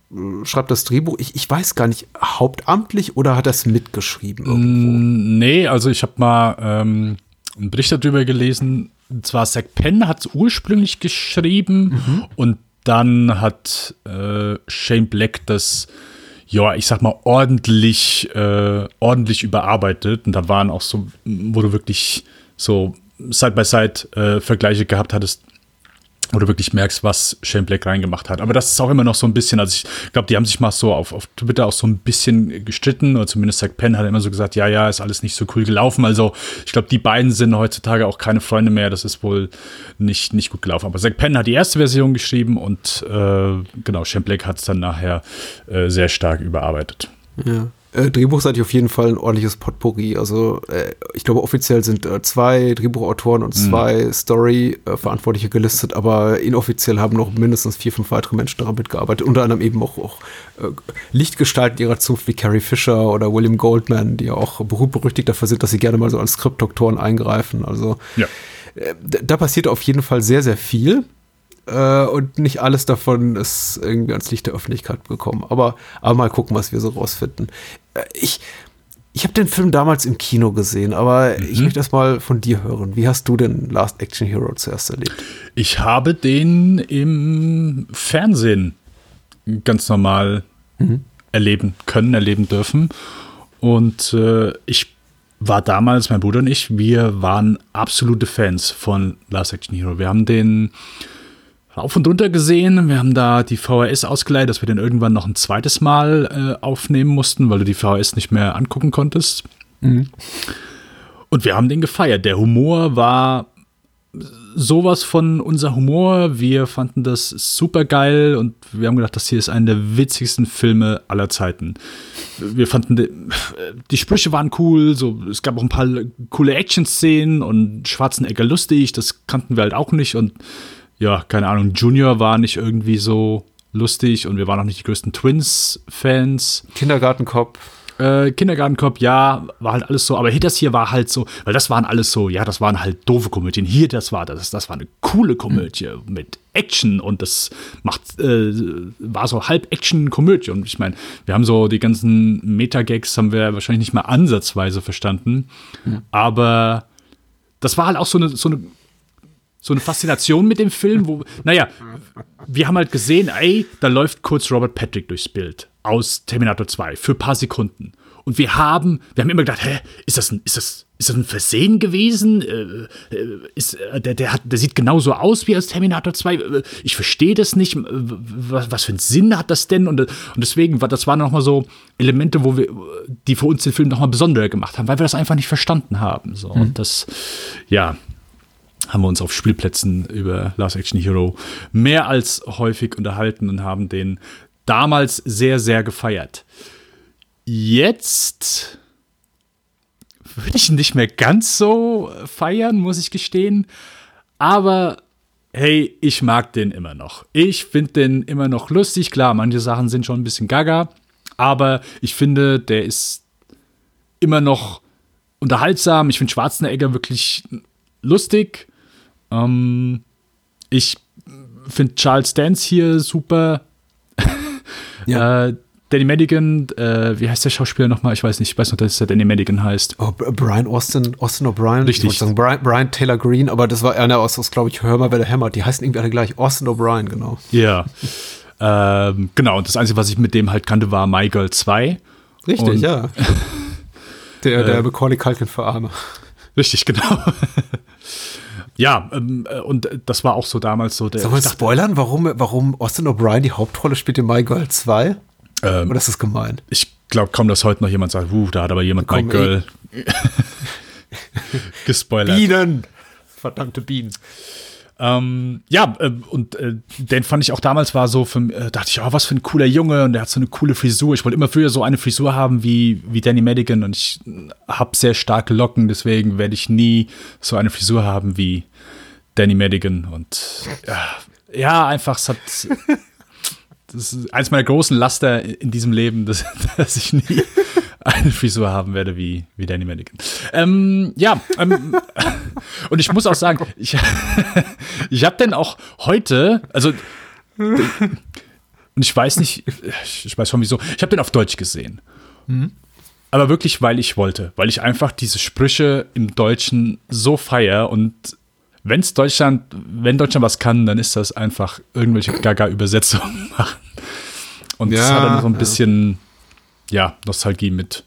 schreibt das Drehbuch. Ich, ich weiß gar nicht, hauptamtlich oder hat er es mitgeschrieben irgendwo? Nee, also ich habe mal ähm, einen Bericht darüber gelesen. Und zwar Zack Penn hat es ursprünglich geschrieben und dann hat äh, Shane Black das, ja, ich sag mal, ordentlich, äh, ordentlich überarbeitet. Und da waren auch so, wo du wirklich so Side-by-Side-Vergleiche gehabt hattest, wo du wirklich merkst, was Shane Black reingemacht hat. Aber das ist auch immer noch so ein bisschen, also ich glaube, die haben sich mal so auf, auf Twitter auch so ein bisschen gestritten, oder zumindest Zack Penn hat immer so gesagt, ja, ja, ist alles nicht so cool gelaufen. Also ich glaube, die beiden sind heutzutage auch keine Freunde mehr. Das ist wohl nicht, nicht gut gelaufen. Aber Zack Penn hat die erste Version geschrieben und äh, genau, Shane Black hat es dann nachher äh, sehr stark überarbeitet. Ja. Äh, Drehbuchseitig auf jeden Fall ein ordentliches Potpourri. Also äh, ich glaube, offiziell sind äh, zwei Drehbuchautoren und zwei Story-Verantwortliche gelistet, aber inoffiziell haben noch mindestens vier, fünf weitere Menschen daran mitgearbeitet. Unter anderem eben auch, auch äh, Lichtgestalten ihrer Zunft wie Carrie Fisher oder William Goldman, die ja auch berühmt-berüchtigt dafür sind, dass sie gerne mal so als Skriptdoktoren eingreifen. Also Ja. äh, da da passiert auf jeden Fall sehr, sehr viel. Äh, und nicht alles davon ist irgendwie ans Licht der Öffentlichkeit gekommen. Aber, aber mal gucken, was wir so rausfinden. Äh, ich ich habe den Film damals im Kino gesehen, aber ich möchte erst mal von dir hören. Wie hast du denn Last Action Hero zuerst erlebt? Ich habe den im Fernsehen ganz normal erleben können, erleben dürfen. Und äh, ich war damals, mein Bruder und ich, wir waren absolute Fans von Last Action Hero. Wir haben den rauf und runter gesehen. Wir haben da die VHS ausgeleiht, dass wir den irgendwann noch ein zweites Mal äh, aufnehmen mussten, weil du die VHS nicht mehr angucken konntest. Und wir haben den gefeiert. Der Humor war sowas von unser Humor. Wir fanden das super geil und wir haben gedacht, das hier ist einer der witzigsten Filme aller Zeiten. Wir fanden, die, die Sprüche waren cool, so, es gab auch ein paar coole Action-Szenen und Schwarzenegger lustig, das kannten wir halt auch nicht und ja, keine Ahnung, Junior war nicht irgendwie so lustig und wir waren auch nicht die größten Twins-Fans. Kindergartenkopf. Äh, Kindergartenkopf, ja, war halt alles so, aber hier das hier war halt so, weil das waren alles so, ja, das waren halt doofe Komödien. Hier, das war das, das war eine coole Komödie mit Action und das macht, äh, war so halb Action-Komödie. Und ich meine, wir haben so die ganzen Meta-Gags haben wir wahrscheinlich nicht mal ansatzweise verstanden, aber das war halt auch so eine, so eine so eine Faszination mit dem Film, wo, naja, wir haben halt gesehen, ey, da läuft kurz Robert Patrick durchs Bild aus Terminator 2 für ein paar Sekunden. Und wir haben, wir haben immer gedacht, hä, ist das ein, ist das, ist das ein Versehen gewesen? Äh, äh, ist, äh, der, der, hat, der sieht genauso aus wie aus Terminator 2. Äh, Ich verstehe das nicht. Was, was für einen Sinn hat das denn? Und, und deswegen, war das waren nochmal so Elemente, wo wir, die für uns den Film nochmal besonderer gemacht haben, weil wir das einfach nicht verstanden haben. So. Und das, ja, haben wir uns auf Spielplätzen über Last Action Hero mehr als häufig unterhalten und haben den damals sehr, sehr gefeiert. Jetzt würde ich ihn nicht mehr ganz so feiern, muss ich gestehen. Aber hey, ich mag den immer noch. Ich finde den immer noch lustig. Klar, manche Sachen sind schon ein bisschen gaga, aber ich finde, der ist immer noch unterhaltsam. Ich finde Schwarzenegger wirklich lustig. Ähm, ich finde Charles Dance hier super. Ja. Äh, Danny Madigan, äh, wie heißt der Schauspieler nochmal? Ich weiß nicht, ich weiß noch, dass er Danny Madigan heißt. Oh, Brian Austin, Austin O'Brien. Richtig. Ich sagen, Brian, Brian Taylor Green, aber das war einer aus, aus glaube ich, Hör mal, wer der hämmert. Die heißen irgendwie alle gleich. Austin O'Brien, genau. Ja. ähm, genau, und das Einzige, was ich mit dem halt kannte, war My Girl 2. Richtig, Und- ja. Der, der Macaulay Culkin für Arme. Richtig, genau. ja, ähm, äh, und das war auch so damals so der. Sollen wir spoilern, warum, warum Austin O'Brien die Hauptrolle spielt in My Girl 2? ähm, Oder ist das gemein? ich glaube kaum, dass heute noch jemand sagt, uh, da hat aber jemand My Girl gespoilert. Bienen! Verdammte Bienen. Ähm, ja, äh, und äh, den fand ich auch damals war so, für, äh, dachte ich, oh, was für ein cooler Junge und der hat so eine coole Frisur. Ich wollte immer früher so eine Frisur haben wie, wie Danny Madigan und ich habe sehr starke Locken, deswegen werde ich nie so eine Frisur haben wie Danny Madigan und ja, ja einfach, es hat. Das ist eins meiner großen Laster in diesem Leben, dass, dass ich nie eine Frisur haben werde wie, wie Danny Madigan. Ähm, ja, ähm, und ich muss auch sagen, ich, ich habe den auch heute, also und ich weiß nicht, ich weiß schon wieso, ich habe den auf Deutsch gesehen. Aber wirklich, weil ich wollte, weil ich einfach diese Sprüche im Deutschen so feier und wenn's Deutschland, wenn Deutschland was kann, dann ist das einfach irgendwelche Gaga-Übersetzungen machen. Und das Ja, hat dann so ein bisschen, ja, Nostalgie mit.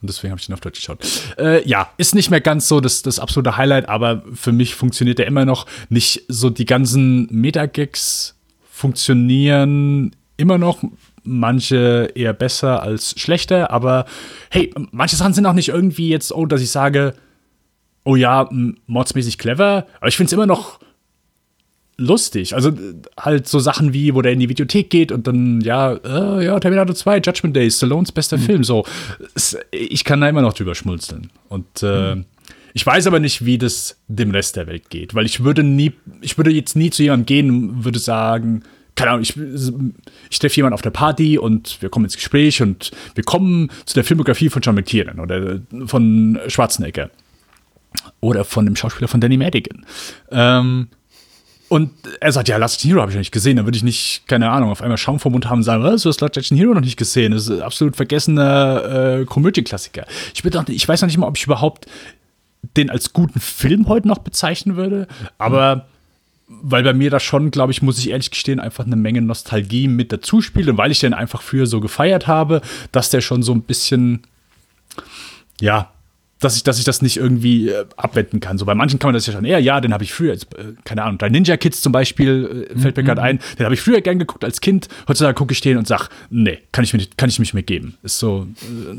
Und deswegen habe ich den auf Deutsch geschaut. Äh, ja, ist nicht mehr ganz so das, das absolute Highlight, aber für mich funktioniert der immer noch. Nicht so die ganzen Metagags funktionieren immer noch. Manche eher besser als schlechter, aber hey, manche Sachen sind auch nicht irgendwie jetzt, oh, dass ich sage, oh ja, mordsmäßig clever, aber ich finde es immer noch lustig. Also äh, halt so Sachen wie, wo der in die Videothek geht und dann, ja, äh, ja, Terminator 2, Judgment Day, Stallones bester Film, so. Ich kann da immer noch drüber schmunzeln. Und äh, ich weiß aber nicht, wie das dem Rest der Welt geht, weil ich würde nie, ich würde jetzt nie zu jemandem gehen und würde sagen, keine Ahnung, ich, ich treffe jemanden auf der Party und wir kommen ins Gespräch und wir kommen zu der Filmografie von John McTiernan oder von Schwarzenegger oder von dem Schauspieler von Danny Madigan. Ähm, und er sagt, ja, Last Hero habe ich noch nicht gesehen. Dann würde ich nicht, keine Ahnung, auf einmal Schaum vom Mund haben und sagen, was, du hast Last Action Hero noch nicht gesehen. Das ist ein absolut vergessener äh, Komödienklassiker. Ich, ich weiß noch nicht mal, ob ich überhaupt den als guten Film heute noch bezeichnen würde. Aber weil bei mir da schon, glaube ich, muss ich ehrlich gestehen, einfach eine Menge Nostalgie mit dazu spielt. Und weil ich den einfach früher so gefeiert habe, dass der schon so ein bisschen, ja, dass ich, dass ich das nicht irgendwie äh, abwenden kann. So bei manchen kann man das ja schon eher, ja, den habe ich früher, jetzt, äh, keine Ahnung, bei Ninja Kids zum Beispiel, äh, fällt mir gerade ein, den habe ich früher gern geguckt als Kind. Heutzutage gucke ich den und sag, nee, kann ich mir nicht, kann ich mich mehr geben. Ist so äh,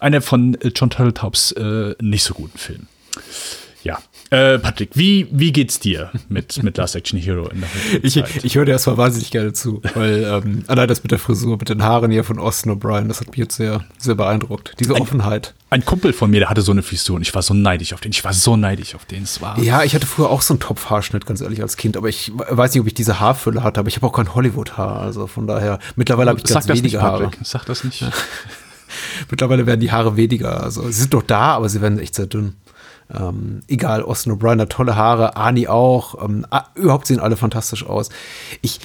einer von John Turtletaubs äh, nicht so guten Filmen. Ja. Äh, Patrick, wie, wie geht's dir mit, mit Last Action Hero in der Ich, ich höre dir erstmal wahnsinnig gerne zu, weil ähm, allein das mit der Frisur, mit den Haaren hier von Austin O'Brien, das hat mich jetzt sehr, sehr beeindruckt. Diese Offenheit. Ein Kumpel von mir, der hatte so eine Frisur und ich war so neidisch auf den. Ich war so neidisch auf den. Es war. Ja, ich hatte früher auch so einen Topfhaarschnitt, ganz ehrlich, als Kind, aber ich weiß nicht, ob ich diese Haarfülle hatte, aber ich habe auch kein Hollywood-Haar, also von daher, mittlerweile habe ich ganz das nicht, wenige Haare. Sag das nicht. Mittlerweile werden die Haare weniger, also sie sind doch da, aber sie werden echt sehr dünn. Ähm, egal, Austin O'Brien hat tolle Haare, Ani auch, ähm, überhaupt sehen alle fantastisch aus. Ich,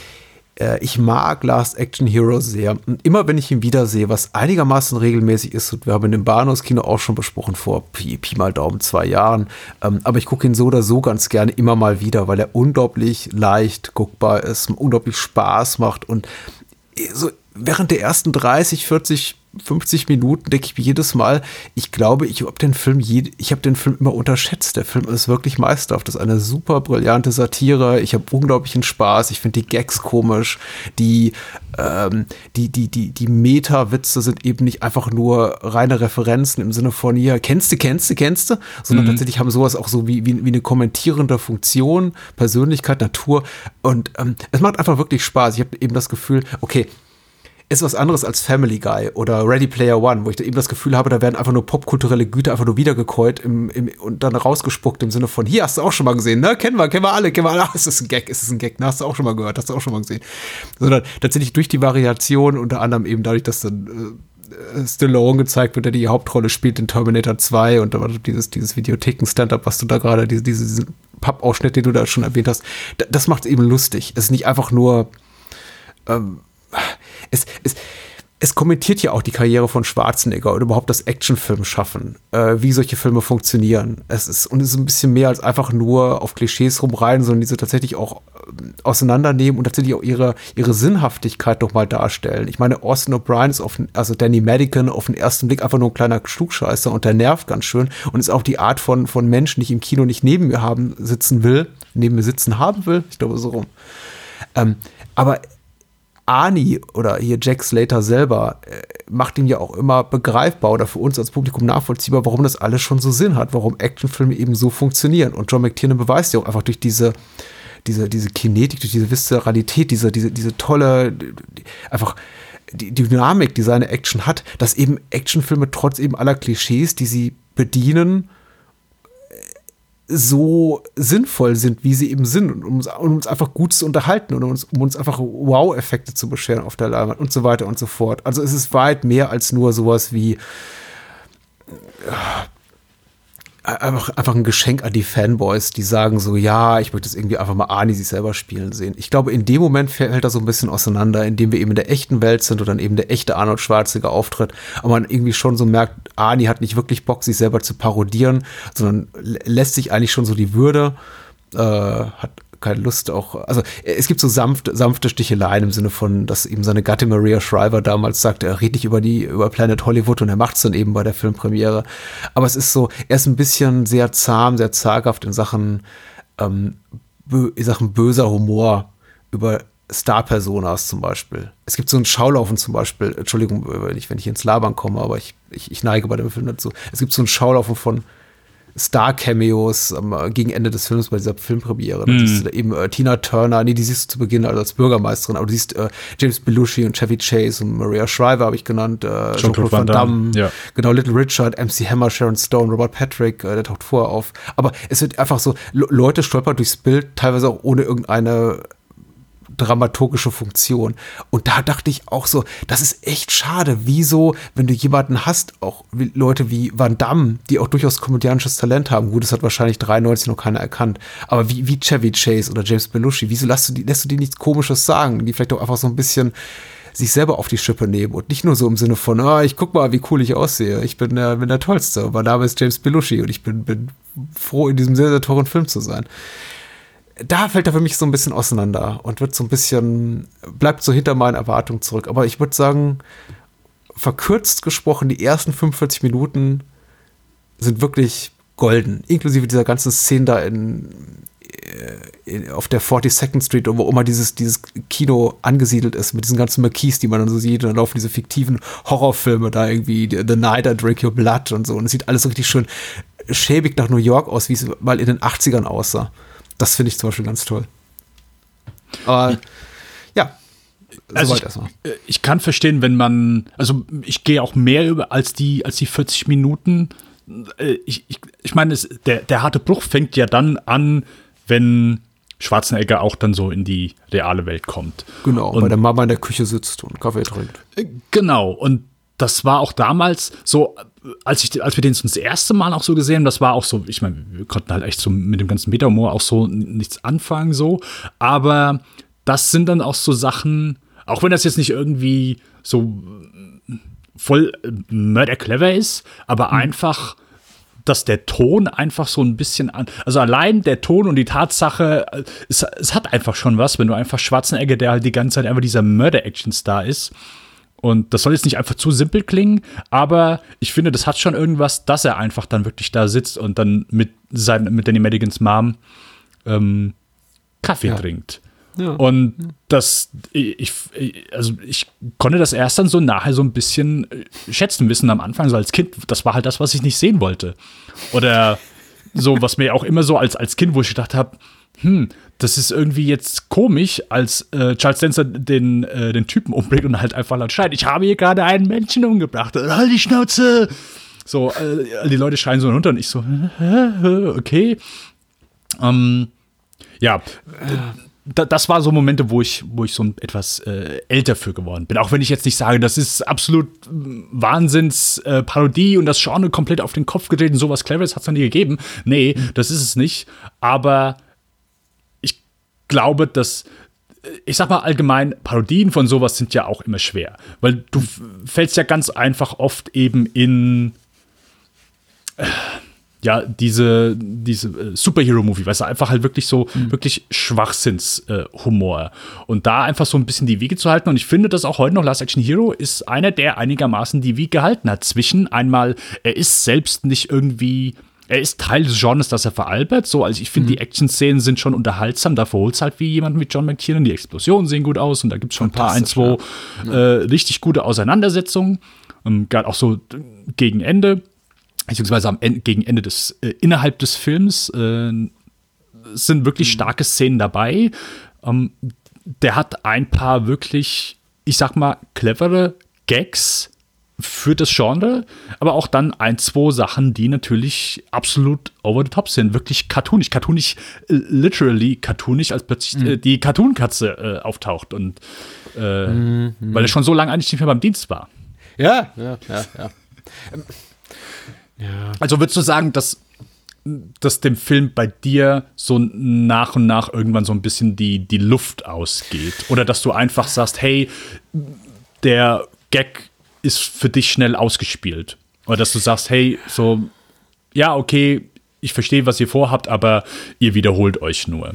Äh, ich mag Last Action Hero sehr. Und immer wenn ich ihn wiedersehe, was einigermaßen regelmäßig ist, und wir haben ihn im Bahnhofskino auch schon besprochen vor Pi, Pi mal Daumen zwei Jahren, ähm, aber ich gucke ihn so oder so ganz gerne immer mal wieder, weil er unglaublich leicht guckbar ist, unglaublich Spaß macht und so während der ersten 30, 40 50 Minuten denke ich mir jedes Mal, ich glaube, ich habe den Film je, ich habe den Film immer unterschätzt. Der Film ist wirklich meisterhaft. Das ist eine super brillante Satire. Ich habe unglaublichen Spaß. Ich finde die Gags komisch. Die ähm, die die die die Meta-Witze sind eben nicht einfach nur reine Referenzen im Sinne von hier kennst du kennst du kennst du, sondern mhm. tatsächlich haben sowas auch so wie, wie, wie eine kommentierende Funktion, Persönlichkeit, Natur und ähm, es macht einfach wirklich Spaß. Ich habe eben das Gefühl, okay ist was anderes als Family Guy oder Ready Player One, wo ich da eben das Gefühl habe, da werden einfach nur popkulturelle Güter einfach nur wiedergekäut im, im, und dann rausgespuckt im Sinne von, hier hast du auch schon mal gesehen, ne? Kennen wir, kennen wir alle, kennen wir alle. Ach, ist das ein Gag, ist das ein Gag, ne? Hast du auch schon mal gehört, hast du auch schon mal gesehen. Sondern tatsächlich durch die Variation, unter anderem eben dadurch, dass dann äh, Stallone gezeigt wird, der die Hauptrolle spielt in Terminator 2 und dieses, dieses Videotheken-Stand-up, was du da gerade, diese, diese Pappausschnitt, den du da schon erwähnt hast, das macht es eben lustig. Es ist nicht einfach nur ähm, es, es, es kommentiert ja auch die Karriere von Schwarzenegger und überhaupt das Actionfilm schaffen, äh, wie solche Filme funktionieren. Es ist und es ist ein bisschen mehr als einfach nur auf Klischees rumreiten, sondern diese tatsächlich auch äh, auseinandernehmen und tatsächlich auch ihre ihre Sinnhaftigkeit doch mal darstellen. Ich meine, Austin O'Brien ist auf, also Danny Madigan auf den ersten Blick einfach nur ein kleiner Klugscheißer und der nervt ganz schön und ist auch die Art von von Menschen, die ich im Kino nicht neben mir haben sitzen will, neben mir sitzen haben will. Ich glaube so rum. Ähm, aber Arnie oder hier Jack Slater selber äh, macht ihn ja auch immer begreifbar oder für uns als Publikum nachvollziehbar, warum das alles schon so Sinn hat, warum Actionfilme eben so funktionieren. Und John McTiernan beweist ja auch einfach durch diese, diese, diese Kinetik, durch diese Viszeralität, diese, diese, diese tolle, einfach die Dynamik, die seine Action hat, dass eben Actionfilme trotz eben aller Klischees, die sie bedienen, so sinnvoll sind, wie sie eben sind, um uns, um uns einfach gut zu unterhalten und um uns, um uns einfach Wow-Effekte zu bescheren auf der Leinwand und so weiter und so fort. Also es ist weit mehr als nur sowas wie einfach, einfach ein Geschenk an die Fanboys, die sagen so, ja, ich möchte jetzt irgendwie einfach mal Arnie sich selber spielen sehen. Ich glaube, in dem Moment fällt das so ein bisschen auseinander, indem wir eben in der echten Welt sind und dann eben der echte Arnold Schwarzenegger auftritt, aber man irgendwie schon so merkt, Arnie hat nicht wirklich Bock, sich selber zu parodieren, sondern lässt sich eigentlich schon so die Würde, äh, hat keine Lust auch, also es gibt so sanft, sanfte Sticheleien im Sinne von, dass eben seine Gattin Maria Shriver damals sagte, er redet nicht über die, über Planet Hollywood und er macht es dann eben bei der Filmpremiere. Aber es ist so, er ist ein bisschen sehr zahm, sehr zaghaft in Sachen, ähm, in Sachen böser Humor über Star-Personas zum Beispiel. Es gibt so einen Schaulaufen zum Beispiel, Entschuldigung, wenn ich, wenn ich ins Labern komme, aber ich, ich, ich neige bei dem Film dazu. Es gibt so einen Schaulaufen von Star-Cameos ähm, gegen Ende des Films bei dieser Filmpremiere. Da mhm. siehst du eben äh, Tina Turner, nee, die siehst du zu Beginn also als Bürgermeisterin, aber du siehst äh, James Belushi und Chevy Chase und Maria Shriver habe ich genannt, äh, Jean-Claude Van Damme, ja. genau, Little Richard, MC Hammer, Sharon Stone, Robert Patrick, äh, der taucht vorher auf. Aber es wird einfach so, Leute stolpern durchs Bild, teilweise auch ohne irgendeine dramaturgische Funktion. Und da dachte ich auch so, das ist echt schade. Wieso, wenn du jemanden hast, auch Leute wie Van Damme, die auch durchaus komödianisches Talent haben, gut, das hat wahrscheinlich 93 noch keiner erkannt, aber wie, wie Chevy Chase oder James Belushi, wieso lässt du, die, lässt du die nichts Komisches sagen, die vielleicht auch einfach so ein bisschen sich selber auf die Schippe nehmen und nicht nur so im Sinne von, ah, ich guck mal, wie cool ich aussehe. Ich bin der, bin der Tollste. Mein Name ist James Belushi und ich bin, bin froh, in diesem sehr, sehr teuren Film zu sein da fällt er für mich so ein bisschen auseinander und wird so ein bisschen, bleibt so hinter meinen Erwartungen zurück. Aber ich würde sagen, verkürzt gesprochen, die ersten 45 Minuten sind wirklich golden. Inklusive dieser ganzen Szene da in, äh, in, auf der 42nd Street, wo immer dieses, dieses Kino angesiedelt ist, mit diesen ganzen Marquis, die man dann so sieht. Und dann laufen diese fiktiven Horrorfilme da irgendwie, The Night I Drink Your Blood und so. Und es sieht alles richtig schön schäbig nach New York aus, wie es mal in den 80ern aussah. Das finde ich zum Beispiel ganz toll. Aber ja. Also ich, äh, ich, kann verstehen, wenn man, also ich gehe auch mehr über als die, als die 40 Minuten. Äh, ich, ich, ich meine, der, der harte Bruch fängt ja dann an, wenn Schwarzenegger auch dann so in die reale Welt kommt. Genau, und, bei der Mama in der Küche sitzt und Kaffee trinkt. Äh, genau, und das war auch damals so, als, ich, als wir den das erste Mal auch so gesehen haben, das war auch so, ich meine, wir konnten halt echt so mit dem ganzen Meta-Humor auch so nichts anfangen, so, aber das sind dann auch so Sachen, auch wenn das jetzt nicht irgendwie so voll äh, murder clever ist, aber einfach, dass der Ton einfach so ein bisschen an. Also allein der Ton und die Tatsache, äh, es, es hat einfach schon was, wenn du einfach Schwarzenegger, der halt die ganze Zeit einfach dieser Murder-Action-Star ist. Und das soll jetzt nicht einfach zu simpel klingen, aber ich finde, das hat schon irgendwas, dass er einfach dann wirklich da sitzt und dann mit, sein, mit Danny Madigans Mom ähm, Kaffee ja. trinkt. Ja. Und das, ich, also ich konnte das erst dann so nachher so ein bisschen äh, schätzen wissen am Anfang, so als Kind. Das war halt das, was ich nicht sehen wollte. Oder so, was mir auch immer so als, als Kind, wo ich gedacht habe, hm, das ist irgendwie jetzt komisch, als äh, Charles Dance den, äh, den Typen umbringt und halt einfach laut schreit, ich habe hier gerade einen Menschen umgebracht. Halt die Schnauze! So, äh, die Leute schreien so runter und ich so, okay. Ähm, ja, das war so Momente, wo ich, wo ich so etwas äh, älter für geworden bin. Auch wenn ich jetzt nicht sage, das ist absolut Wahnsinns-Parodie äh, und das Genre komplett auf den Kopf gedreht und sowas Cleveres hat es noch nie gegeben. Nee, das ist es nicht. Aber glaube, dass ich sag mal allgemein, Parodien von sowas sind ja auch immer schwer. Weil du fällst ja ganz einfach oft eben in. Äh, ja, diese, diese äh, Superhero-Movie, weißt du, einfach halt wirklich so, mhm. wirklich Schwachsinns-Humor. Äh, und da einfach so ein bisschen die Wiege zu halten. Und ich finde, dass auch heute noch Last Action Hero ist einer, der einigermaßen die Wiege gehalten hat. Zwischen einmal, er ist selbst nicht irgendwie er ist Teil des Genres, das er veralbert. So, also ich finde, mhm. die Action-Szenen sind schon unterhaltsam. Dafür holt es halt wie jemand wie John McTiernan. Die Explosionen sehen gut aus und da gibt es schon ein paar, ein, zwei ja. äh, richtig gute Auseinandersetzungen. Ähm, Gerade auch so gegen Ende beziehungsweise am Ende, gegen Ende des, äh, innerhalb des Films äh, sind wirklich mhm. starke Szenen dabei. Ähm, der hat ein paar wirklich, ich sag mal, clevere Gags für das Genre, aber auch dann ein, zwei Sachen, die natürlich absolut over the top sind, wirklich cartoonisch, cartoonisch, äh, literally cartoonisch, als plötzlich mhm. äh, die Cartoon-Katze äh, auftaucht und äh, mhm. weil er schon so lange eigentlich nicht mehr beim Dienst war. Ja, ja, ja, ja. Ähm, ja. Also würdest du sagen, dass, dass dem Film bei dir so nach und nach irgendwann so ein bisschen die, die Luft ausgeht? Oder dass du einfach sagst, hey, der Gag ist für dich schnell ausgespielt? Oder dass du sagst, hey, so, ja, okay, ich verstehe, was ihr vorhabt, aber ihr wiederholt euch nur.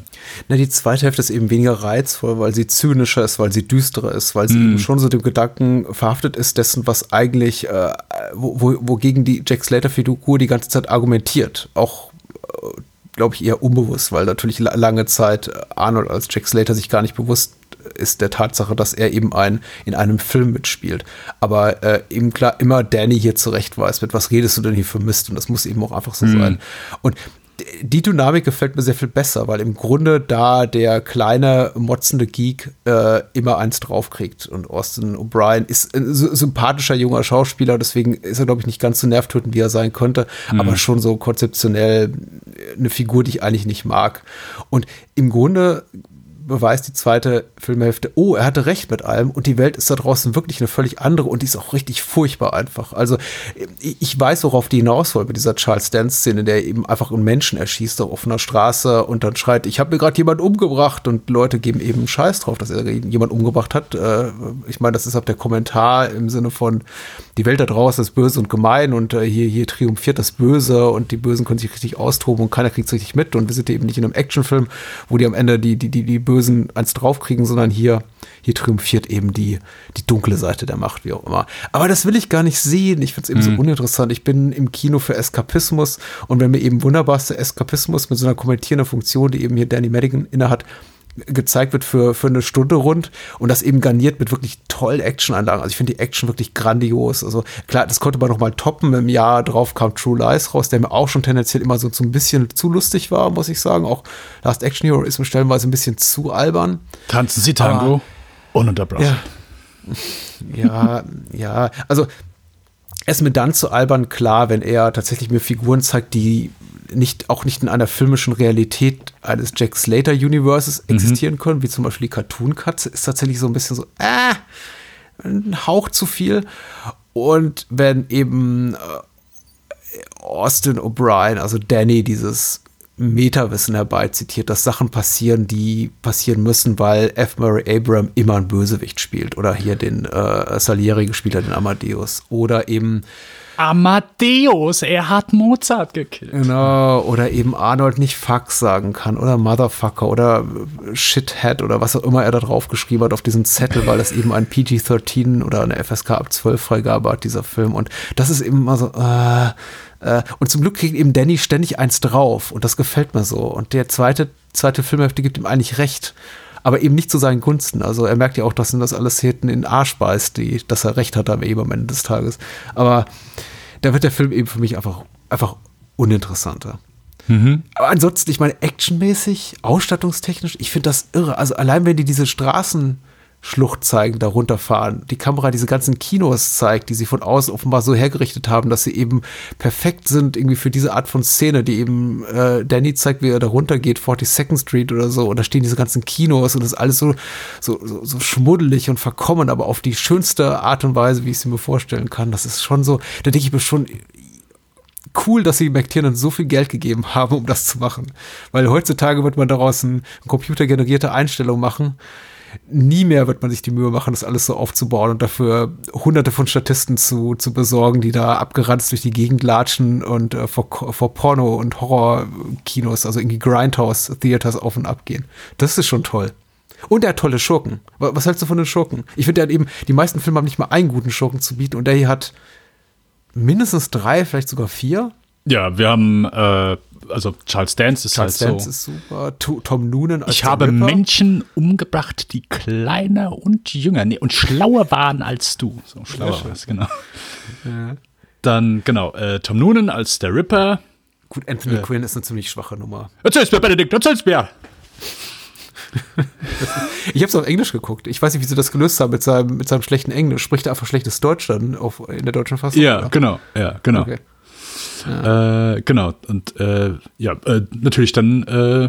Na, die zweite Hälfte ist eben weniger reizvoll, weil sie zynischer ist, weil sie düsterer ist, weil sie mm. eben schon so dem Gedanken verhaftet ist, dessen, was eigentlich, äh, wo, wo, wogegen die Jack Slater-Figur die ganze Zeit argumentiert. Auch, äh, glaube ich, eher unbewusst, weil natürlich lange Zeit Arnold als Jack Slater sich gar nicht bewusst ist der Tatsache, dass er eben ein, in einem Film mitspielt. Aber äh, eben klar, immer Danny hier zurecht weiß, mit was redest du denn hier für Mist? Und das muss eben auch einfach so mhm. sein. Und die Dynamik gefällt mir sehr viel besser, weil im Grunde da der kleine, motzende Geek äh, immer eins draufkriegt. Und Austin O'Brien ist ein sympathischer junger Schauspieler, deswegen ist er, glaube ich, nicht ganz so nervtötend, wie er sein könnte, mhm. aber schon so konzeptionell eine Figur, die ich eigentlich nicht mag. Und im Grunde beweist die zweite Filmhälfte, oh, er hatte recht mit allem und die Welt ist da draußen wirklich eine völlig andere und die ist auch richtig furchtbar einfach. Also ich weiß, worauf die hinaus wollen mit dieser Charles Dance-Szene, der eben einfach einen Menschen erschießt auf offener Straße und dann schreit, ich habe mir gerade jemand umgebracht und Leute geben eben Scheiß drauf, dass er jemand umgebracht hat. Äh, ich meine, das ist auch der Kommentar im Sinne von, die Welt da draußen ist böse und gemein und äh, hier, hier triumphiert das Böse und die Bösen können sich richtig austoben und keiner kriegt es richtig mit und wir sind eben nicht in einem Actionfilm, wo die am Ende die, die, die, die Bösen eins draufkriegen, sondern hier, hier triumphiert eben die, die dunkle Seite der Macht, wie auch immer. Aber das will ich gar nicht sehen. Ich finde es eben mhm. so uninteressant. Ich bin im Kino für Eskapismus und wenn mir eben wunderbarste Eskapismus mit so einer kommentierenden Funktion, die eben hier Danny Madigan innehat, gezeigt wird für, für eine Stunde rund und das eben garniert mit wirklich tollen Action-Einlagen. Also ich finde die Action wirklich grandios. Also klar, das konnte man noch mal toppen. Im Jahr drauf kam True Lies raus, der mir auch schon tendenziell immer so, so ein bisschen zu lustig war, muss ich sagen. Auch Last Action Hero ist mir stellenweise ein bisschen zu albern. Tanzen Sie Tango? Ununterbrochen. Ja, ja, ja, also es ist mir dann zu albern klar, wenn er tatsächlich mir Figuren zeigt, die nicht, auch nicht in einer filmischen Realität eines Jack Slater Universes mhm. existieren können, wie zum Beispiel die Cartoon-Katze, ist tatsächlich so ein bisschen so, äh, ein Hauch zu viel. Und wenn eben äh, Austin O'Brien, also Danny, dieses Metawissen herbeizitiert, dass Sachen passieren, die passieren müssen, weil F. Murray Abram immer ein Bösewicht spielt. Oder hier den äh, Salieri gespielt hat, den Amadeus. Oder eben Amadeus, er hat Mozart gekillt. Genau, oder eben Arnold nicht Fuck sagen kann oder Motherfucker oder Shithead oder was auch immer er da drauf geschrieben hat auf diesem Zettel, weil das eben ein PG-13 oder eine FSK ab 12 Freigabe hat, dieser Film. Und das ist eben immer so, äh, äh, und zum Glück kriegt eben Danny ständig eins drauf und das gefällt mir so. Und der zweite, zweite Filmhälfte gibt ihm eigentlich recht aber eben nicht zu seinen Gunsten. Also er merkt ja auch, dass ihm das alles hinten in den Arsch beißt, die, dass er recht hat am eben am Ende des Tages. Aber da wird der Film eben für mich einfach, einfach uninteressanter. Mhm. Aber ansonsten, ich meine, actionmäßig, ausstattungstechnisch, ich finde das irre. Also allein wenn die diese Straßen Schlucht zeigen, da runterfahren. Die Kamera diese ganzen Kinos zeigt, die sie von außen offenbar so hergerichtet haben, dass sie eben perfekt sind irgendwie für diese Art von Szene, die eben äh, Danny zeigt, wie er da runtergeht, 42nd Street oder so, und da stehen diese ganzen Kinos und das ist alles so, so, so, so schmuddelig und verkommen, aber auf die schönste Art und Weise, wie ich es mir vorstellen kann. Das ist schon so, da denke ich mir schon, cool, dass sie McTiernan so viel Geld gegeben haben, um das zu machen. Weil heutzutage wird man daraus eine computergenerierte Einstellung machen nie mehr wird man sich die Mühe machen, das alles so aufzubauen und dafür hunderte von Statisten zu, zu besorgen, die da abgeranzt durch die Gegend latschen und äh, vor, vor Porno- und Horrorkinos, also irgendwie Grindhouse-Theaters auf und ab gehen. Das ist schon toll. Und er hat tolle Schurken. Was hältst du von den Schurken? Ich finde, er hat eben, die meisten Filme haben nicht mal einen guten Schurken zu bieten und der hier hat mindestens drei, vielleicht sogar vier. Ja, wir haben äh, also Charles Dance ist Charles halt Dance so. ist super. To Tom Noonan als Ich der habe Ripper. Menschen umgebracht, die kleiner und jünger nee, und schlauer waren als du. So schlauer schön. warst, genau. Dann, genau, äh, Tom Noonan als der Ripper. Gut, Anthony Quinn ist eine ziemlich schwache Nummer. Erzähl's mir, Benedikt, erzähl's mir! Ich habe es auf Englisch geguckt. Ich weiß nicht, wie sie das gelöst haben mit seinem, mit seinem schlechten Englisch. Spricht er einfach schlechtes Deutsch dann auf, in der deutschen Fassung? Ja, oder? genau, ja, genau. Okay. Äh, genau, und äh, ja, äh, natürlich dann äh,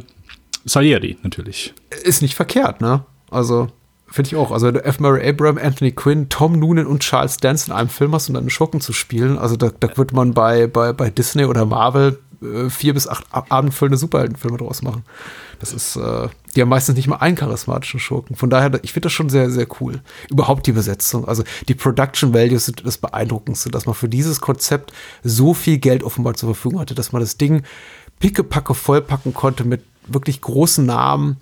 Salieri, natürlich. Ist nicht verkehrt, ne? Also, finde ich auch. Also, F. Murray Abram, Anthony Quinn, Tom Noonan und Charles Dance in einem Film hast und dann einen Schurken zu spielen. Also, da, da wird man bei, bei, bei Disney oder Marvel äh, vier bis acht ab- abendfüllende Superheldenfilme draus machen. Das ist, äh, die haben meistens nicht mal einen charismatischen Schurken. Von daher, ich finde das schon sehr, sehr cool. Überhaupt die Besetzung. Also die Production Values sind das Beeindruckendste, dass man für dieses Konzept so viel Geld offenbar zur Verfügung hatte, dass man das Ding pickepacke vollpacken konnte mit wirklich großen Namen,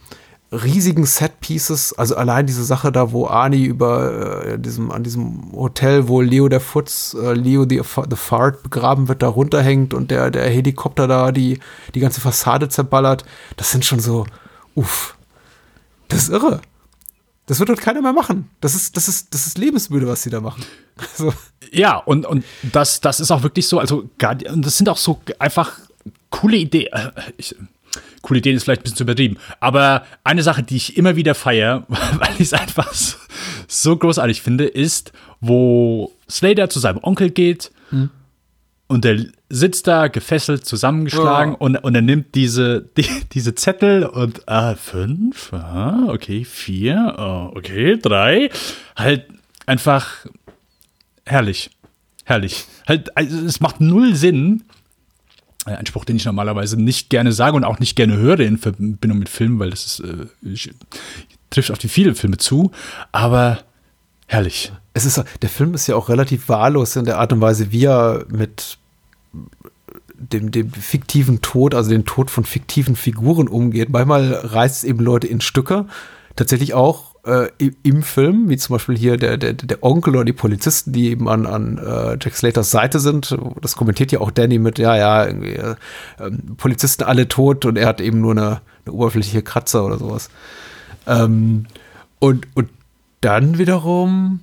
riesigen Set-Pieces, also allein diese Sache da, wo Arnie über äh, diesem, an diesem Hotel, wo Leo der Futz, äh, Leo the, the Fart begraben wird, da runterhängt und der, der Helikopter da die, die ganze Fassade zerballert, das sind schon so, uff, das ist irre. Das wird dort keiner mehr machen. Das ist, das ist, das ist lebensmüde, was sie da machen. Also, Ja, und, und das, das ist auch wirklich so, also das sind auch so einfach coole Ideen. Äh, ich, coole Ideen ist vielleicht ein bisschen zu übertrieben, aber eine Sache, die ich immer wieder feiere, weil ich es einfach so, so großartig finde, ist, wo Slater zu seinem Onkel geht und der sitzt da gefesselt, zusammengeschlagen Ja. und, und er nimmt diese, die, diese Zettel und ah, fünf, ah, okay, vier, ah, okay, drei. Halt einfach herrlich. Herrlich. Halt, also es macht null Sinn. Ein Spruch, den ich normalerweise nicht gerne sage und auch nicht gerne höre in Verbindung mit Filmen, weil das ist, äh, ich, trifft auf die vielen Filme zu, aber herrlich. es ist, der Film ist ja auch relativ wahllos in der Art und Weise, wie er mit dem, dem fiktiven Tod, also den Tod von fiktiven Figuren umgeht. Manchmal reißt es eben Leute in Stücke. Tatsächlich auch äh, im, Film, wie zum Beispiel hier der, der, der Onkel oder die Polizisten, die eben an, an äh, Jack Slaters Seite sind. Das kommentiert ja auch Danny mit, ja, ja, irgendwie, äh, ähm, Polizisten alle tot und er hat eben nur eine, eine oberflächliche Kratzer oder sowas. Ähm, und, und dann wiederum,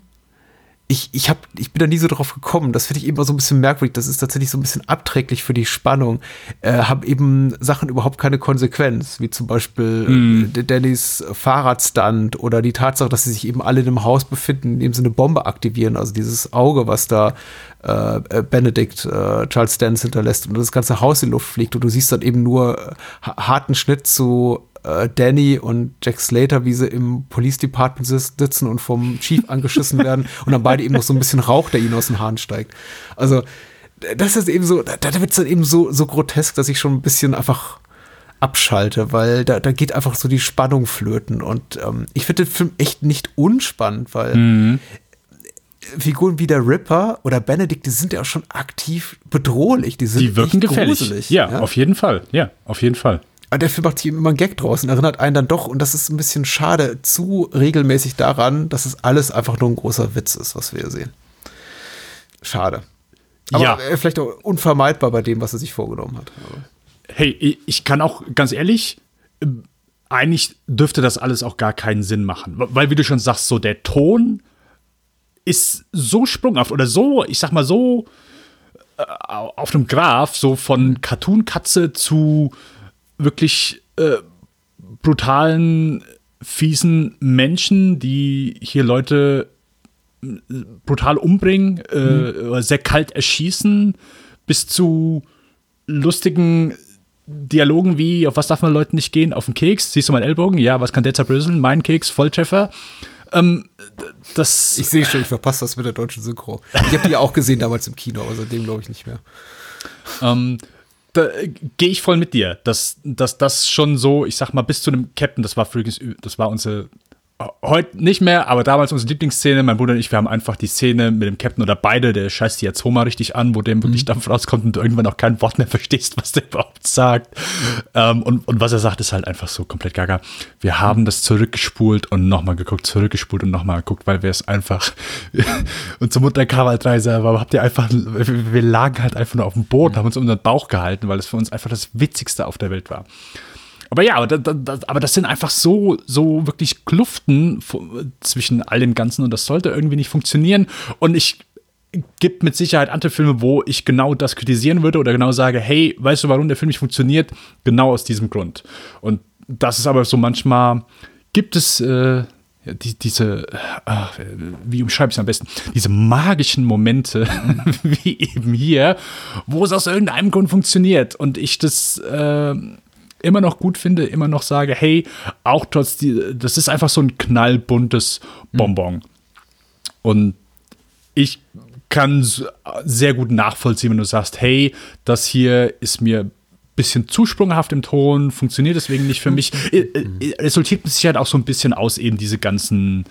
ich, ich, hab, ich bin da nie so drauf gekommen. Das finde ich immer so ein bisschen merkwürdig. Das ist tatsächlich so ein bisschen abträglich für die Spannung. Äh, haben eben Sachen überhaupt keine Konsequenz, wie zum Beispiel äh, Dannys Fahrradstand oder die Tatsache, dass sie sich eben alle in einem Haus befinden, indem sie eine Bombe aktivieren. Also dieses Auge, was da äh, äh, Benedict äh, Charles Dance hinterlässt und das ganze Haus in Luft fliegt und du siehst dann eben nur äh, ha- harten Schnitt zu äh, Danny und Jack Slater, wie sie im Police Department sitzen und vom Chief angeschissen werden und dann beide eben noch so ein bisschen Rauch, der ihnen aus den Haaren steigt. Also, das ist eben so, da, da wird es dann eben so, so grotesk, dass ich schon ein bisschen einfach abschalte, weil da, da geht einfach so die Spannung flöten. Und ähm, ich finde den Film echt nicht unspannend, weil Mhm. Figuren wie der Ripper oder Benedict, die sind ja auch schon aktiv bedrohlich. Die sind Die wirken gefährlich. gruselig. Ja, auf jeden Fall. Ja, auf jeden Fall. Aber der Film macht sich immer einen Gag draus und erinnert einen dann doch, und das ist ein bisschen schade, zu regelmäßig daran, dass es alles einfach nur ein großer Witz ist, was wir hier sehen. Schade. Aber Ja. äh, vielleicht auch unvermeidbar bei dem, was er sich vorgenommen hat. Hey, ich- kann auch ganz ehrlich, äh, eigentlich dürfte das alles auch gar keinen Sinn machen. Weil, wie du schon sagst, so der Ton ist so sprunghaft oder so, ich sag mal so, äh, auf einem Graph, so von Cartoon-Katze zu wirklich äh, brutalen, fiesen Menschen, die hier Leute äh, brutal umbringen, äh, oder sehr kalt erschießen, bis zu lustigen Dialogen wie, auf was darf man Leuten nicht gehen? Auf den Keks? Siehst du meinen Ellbogen? Ja, was kann der zerbröseln? Mein Keks, Volltreffer. Ähm, das ich sehe schon, ich verpasse das mit der deutschen Synchro. Ich habe die ja auch gesehen damals im Kino, aber seitdem glaube ich nicht mehr. Ähm, da äh, gehe ich voll mit dir, dass, dass das schon so, ich sag mal, bis zu einem Captain, das war übrigens, das war unsere, heute nicht mehr, aber damals unsere Lieblingsszene, mein Bruder und ich, wir haben einfach die Szene mit dem Captain oder beide, der scheißt die jetzt Homa richtig an, wo dem wirklich Dampf rauskommt und du irgendwann auch kein Wort mehr verstehst, was der überhaupt sagt. Ähm, und, und was er sagt, ist halt einfach so komplett gaga. Wir haben das zurückgespult und nochmal geguckt, zurückgespult und nochmal geguckt, weil wir es einfach, und zum halt rein, aber habt ihr einfach, wir lagen halt einfach nur auf dem Boden, haben uns um den Bauch gehalten, weil es für uns einfach das Witzigste auf der Welt war. Aber ja, aber das, das, aber das sind einfach so, so wirklich Kluften zwischen all dem Ganzen und das sollte irgendwie nicht funktionieren. Und ich gibt mit Sicherheit andere Filme, wo ich genau das kritisieren würde oder genau sage, hey, weißt du, warum der Film nicht funktioniert? Genau aus diesem Grund. Und das ist aber so manchmal, gibt es äh, die, diese, ach, wie umschreibe ich es am besten, diese magischen Momente, wie eben hier, wo es aus irgendeinem Grund funktioniert und ich das äh, immer noch gut finde, immer noch sage, hey, auch trotz die, das ist einfach so ein knallbuntes Bonbon. Und ich kann sehr gut nachvollziehen, wenn du sagst, hey, das hier ist mir ein bisschen zu sprunghaft im Ton, funktioniert deswegen nicht für mich. Resultiert mit Sicherheit auch so ein bisschen aus eben diese ganzen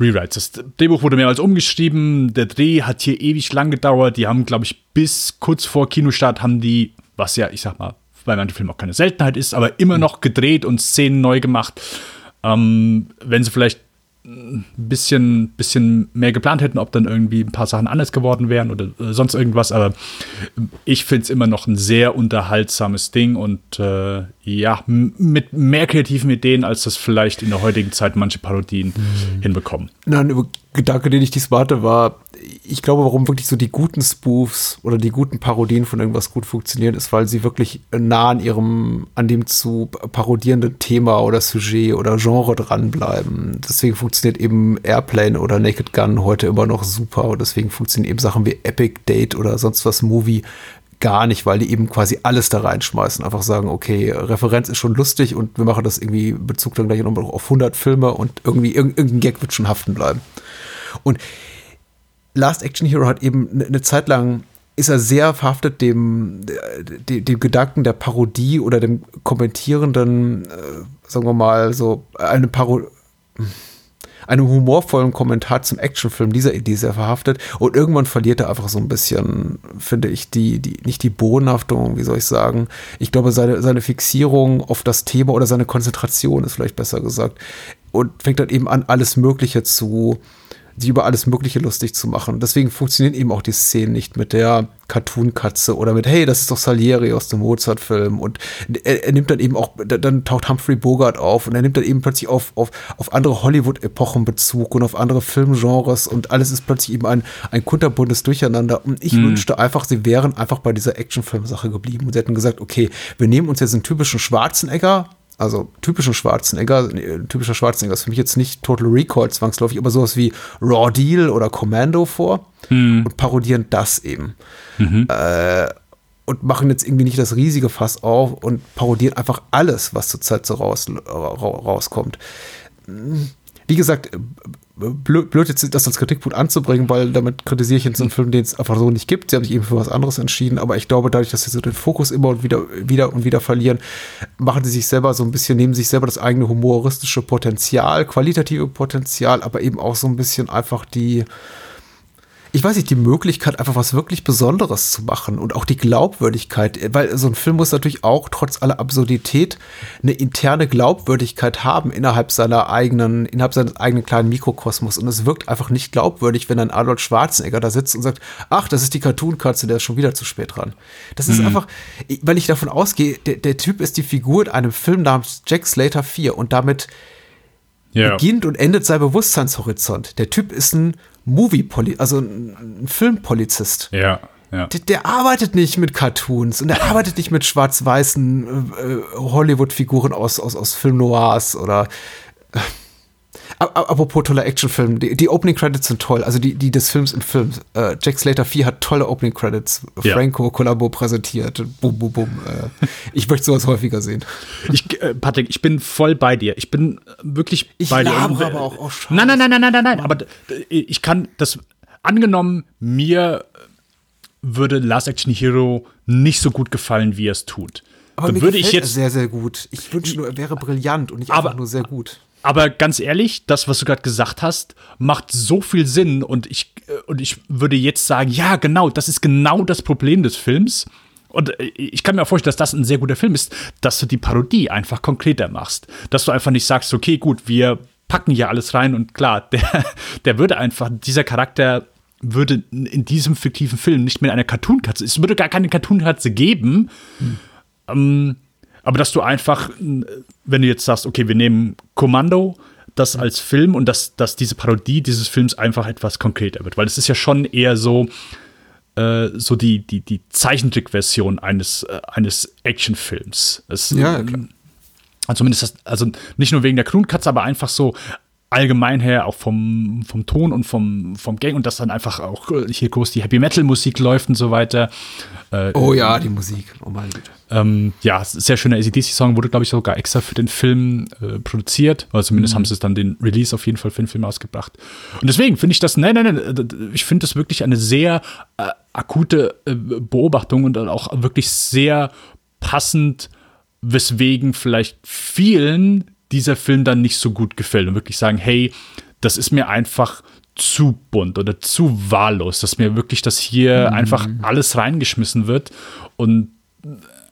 Rewrites. Das Drehbuch wurde mehrmals umgeschrieben, der Dreh hat hier ewig lang gedauert, die haben, glaube ich, bis kurz vor Kinostart haben die, was ja, ich sag mal, bei manchen Filmen auch keine Seltenheit ist, aber immer noch gedreht und Szenen neu gemacht. Ähm, wenn sie vielleicht ein bisschen, bisschen mehr geplant hätten, ob dann irgendwie ein paar Sachen anders geworden wären oder äh, sonst irgendwas. Aber ich finde es immer noch ein sehr unterhaltsames Ding und äh, ja, mit mehr kreativen Ideen, als das vielleicht in der heutigen Zeit manche Parodien hinbekommen. Nein, Gedanke, den ich diesmal hatte, war, ich glaube, warum wirklich so die guten Spoofs oder die guten Parodien von irgendwas gut funktionieren, ist, weil sie wirklich nah an ihrem, an dem zu parodierenden Thema oder Sujet oder Genre dranbleiben. Deswegen funktioniert eben Airplane oder Naked Gun heute immer noch super und deswegen funktionieren eben Sachen wie Epic Date oder sonst was Movie gar nicht, weil die eben quasi alles da reinschmeißen. Einfach sagen, okay, Referenz ist schon lustig und wir machen das irgendwie Bezug dann gleich noch auf 100 Filme und irgendwie irg- irgendein Gag wird schon haften bleiben. Und Last Action Hero hat eben eine ne Zeit lang ist er sehr verhaftet dem, dem, dem Gedanken der Parodie oder dem kommentierenden, äh, sagen wir mal, so eine Parodie einem humorvollen Kommentar zum Actionfilm dieser Idee sehr verhaftet und irgendwann verliert er einfach so ein bisschen, finde ich, die, die, nicht die Bodenhaftung, wie soll ich sagen. Ich glaube, seine, seine Fixierung auf das Thema oder seine Konzentration ist vielleicht besser gesagt und fängt dann eben an, alles Mögliche zu, sich über alles Mögliche lustig zu machen. Deswegen funktionieren eben auch die Szenen nicht mit der Cartoon-Katze oder mit, hey, das ist doch Salieri aus dem Mozart-Film. Und er, er nimmt dann eben auch, dann taucht Humphrey Bogart auf und er nimmt dann eben plötzlich auf, auf, auf andere Hollywood-Epochen Bezug und auf andere Filmgenres und alles ist plötzlich eben ein, ein kunterbuntes Durcheinander. Und ich wünschte einfach, sie wären einfach bei dieser Actionfilm-Sache geblieben und sie hätten gesagt, okay, wir nehmen uns jetzt einen typischen Schwarzenegger, also typischen Schwarzenegger, typischer Schwarzenegger ist für mich jetzt nicht Total Recall zwangsläufig, aber sowas wie Raw Deal oder Commando vor und parodieren das eben. Äh, und machen jetzt irgendwie nicht das riesige Fass auf und parodieren einfach alles, was zurzeit so raus, ra rauskommt. Die wie gesagt, blöd, jetzt das als Kritikpunkt anzubringen, weil damit kritisiere ich jetzt einen Film, den es einfach so nicht gibt. Sie haben sich eben für was anderes entschieden, aber ich glaube, dadurch, dass sie so den Fokus immer und wieder, wieder und wieder verlieren, machen sie sich selber so ein bisschen, nehmen sich selber das eigene humoristische Potenzial, qualitative Potenzial, aber eben auch so ein bisschen einfach die, ich weiß nicht, die Möglichkeit, einfach was wirklich Besonderes zu machen und auch die Glaubwürdigkeit, weil so ein Film muss natürlich auch trotz aller Absurdität eine interne Glaubwürdigkeit haben innerhalb seiner eigenen, innerhalb seines eigenen kleinen Mikrokosmos. Und es wirkt einfach nicht glaubwürdig, wenn ein Arnold Schwarzenegger da sitzt und sagt, ach, das ist die Cartoon-Katze, der ist schon wieder zu spät dran. Das ist mhm. einfach, weil ich davon ausgehe, der, der Typ ist die Figur in einem Film namens Jack Slater 4 und damit ja. beginnt und endet sein Bewusstseinshorizont. Der Typ ist ein movie -Poli also ein, Filmpolizist. Ja. Ja. Der, der, arbeitet nicht mit Cartoons und der arbeitet nicht mit schwarz-weißen äh, äh Hollywood-Figuren aus, aus, aus Film Noirs oder äh, Apropos toller Actionfilm, die, die, Opening Credits sind toll, also die, die des Films im Film. Äh, Jack Slater 4 hat tolle Opening Credits. Ja. Franco Colombo präsentiert. Bum, bum, bum. Äh, ich möchte sowas häufiger sehen. Ich, äh, Patrick, ich bin voll bei dir. Ich bin wirklich ich bei dir. Ich aber auch, oh, Nein, nein, nein, nein, nein, nein, nein. Aber ich kann das, angenommen, mir würde Last Action Hero nicht so gut gefallen, wie er es tut. Aber dann mir würde ich jetzt sehr, sehr gut. Ich wünsche nur, er wäre brillant und nicht aber, einfach nur sehr gut. Aber ganz ehrlich, das, was du gerade gesagt hast, macht so viel Sinn und ich, äh, und ich würde jetzt sagen, ja, genau, das ist genau das Problem des Films. Und äh, ich kann mir auch vorstellen, dass das ein sehr guter Film ist, dass du die Parodie einfach konkreter machst. Dass du einfach nicht sagst, okay, gut, wir packen hier alles rein und klar, der, der würde einfach, dieser Charakter würde in diesem fiktiven Film nicht mehr eine Cartoon-Katze, es würde gar keine Cartoon-Katze geben. Hm. Ähm, aber dass du einfach, wenn du jetzt sagst, okay, wir nehmen Kommando, das als Film und dass, dass diese Parodie dieses Films einfach etwas konkreter wird. Weil es ist ja schon eher so, äh, so die, die, die Zeichentrickversion eines, äh, eines Actionfilms. Es, ja, klar. Also zumindest das, also nicht nur wegen der Klonkatze, aber einfach so allgemein her, auch vom, vom Ton und vom, vom Gang und dass dann einfach auch hier groß die Happy Metal Musik läuft und so weiter. Äh, oh ja, die Musik, oh mein Gott. Ähm, ja, sehr schöner ACDC-Song, wurde, glaube ich, sogar extra für den Film äh, produziert. Oder zumindest mhm. haben sie es dann den Release auf jeden Fall für den Film ausgebracht. Und deswegen finde ich das, nein, nein, nein, ich finde das wirklich eine sehr äh, akute äh, Beobachtung und auch wirklich sehr passend, weswegen vielleicht vielen dieser Film dann nicht so gut gefällt und wirklich sagen, hey, das ist mir einfach zu bunt oder zu wahllos, dass mir wirklich das hier mhm. einfach alles reingeschmissen wird und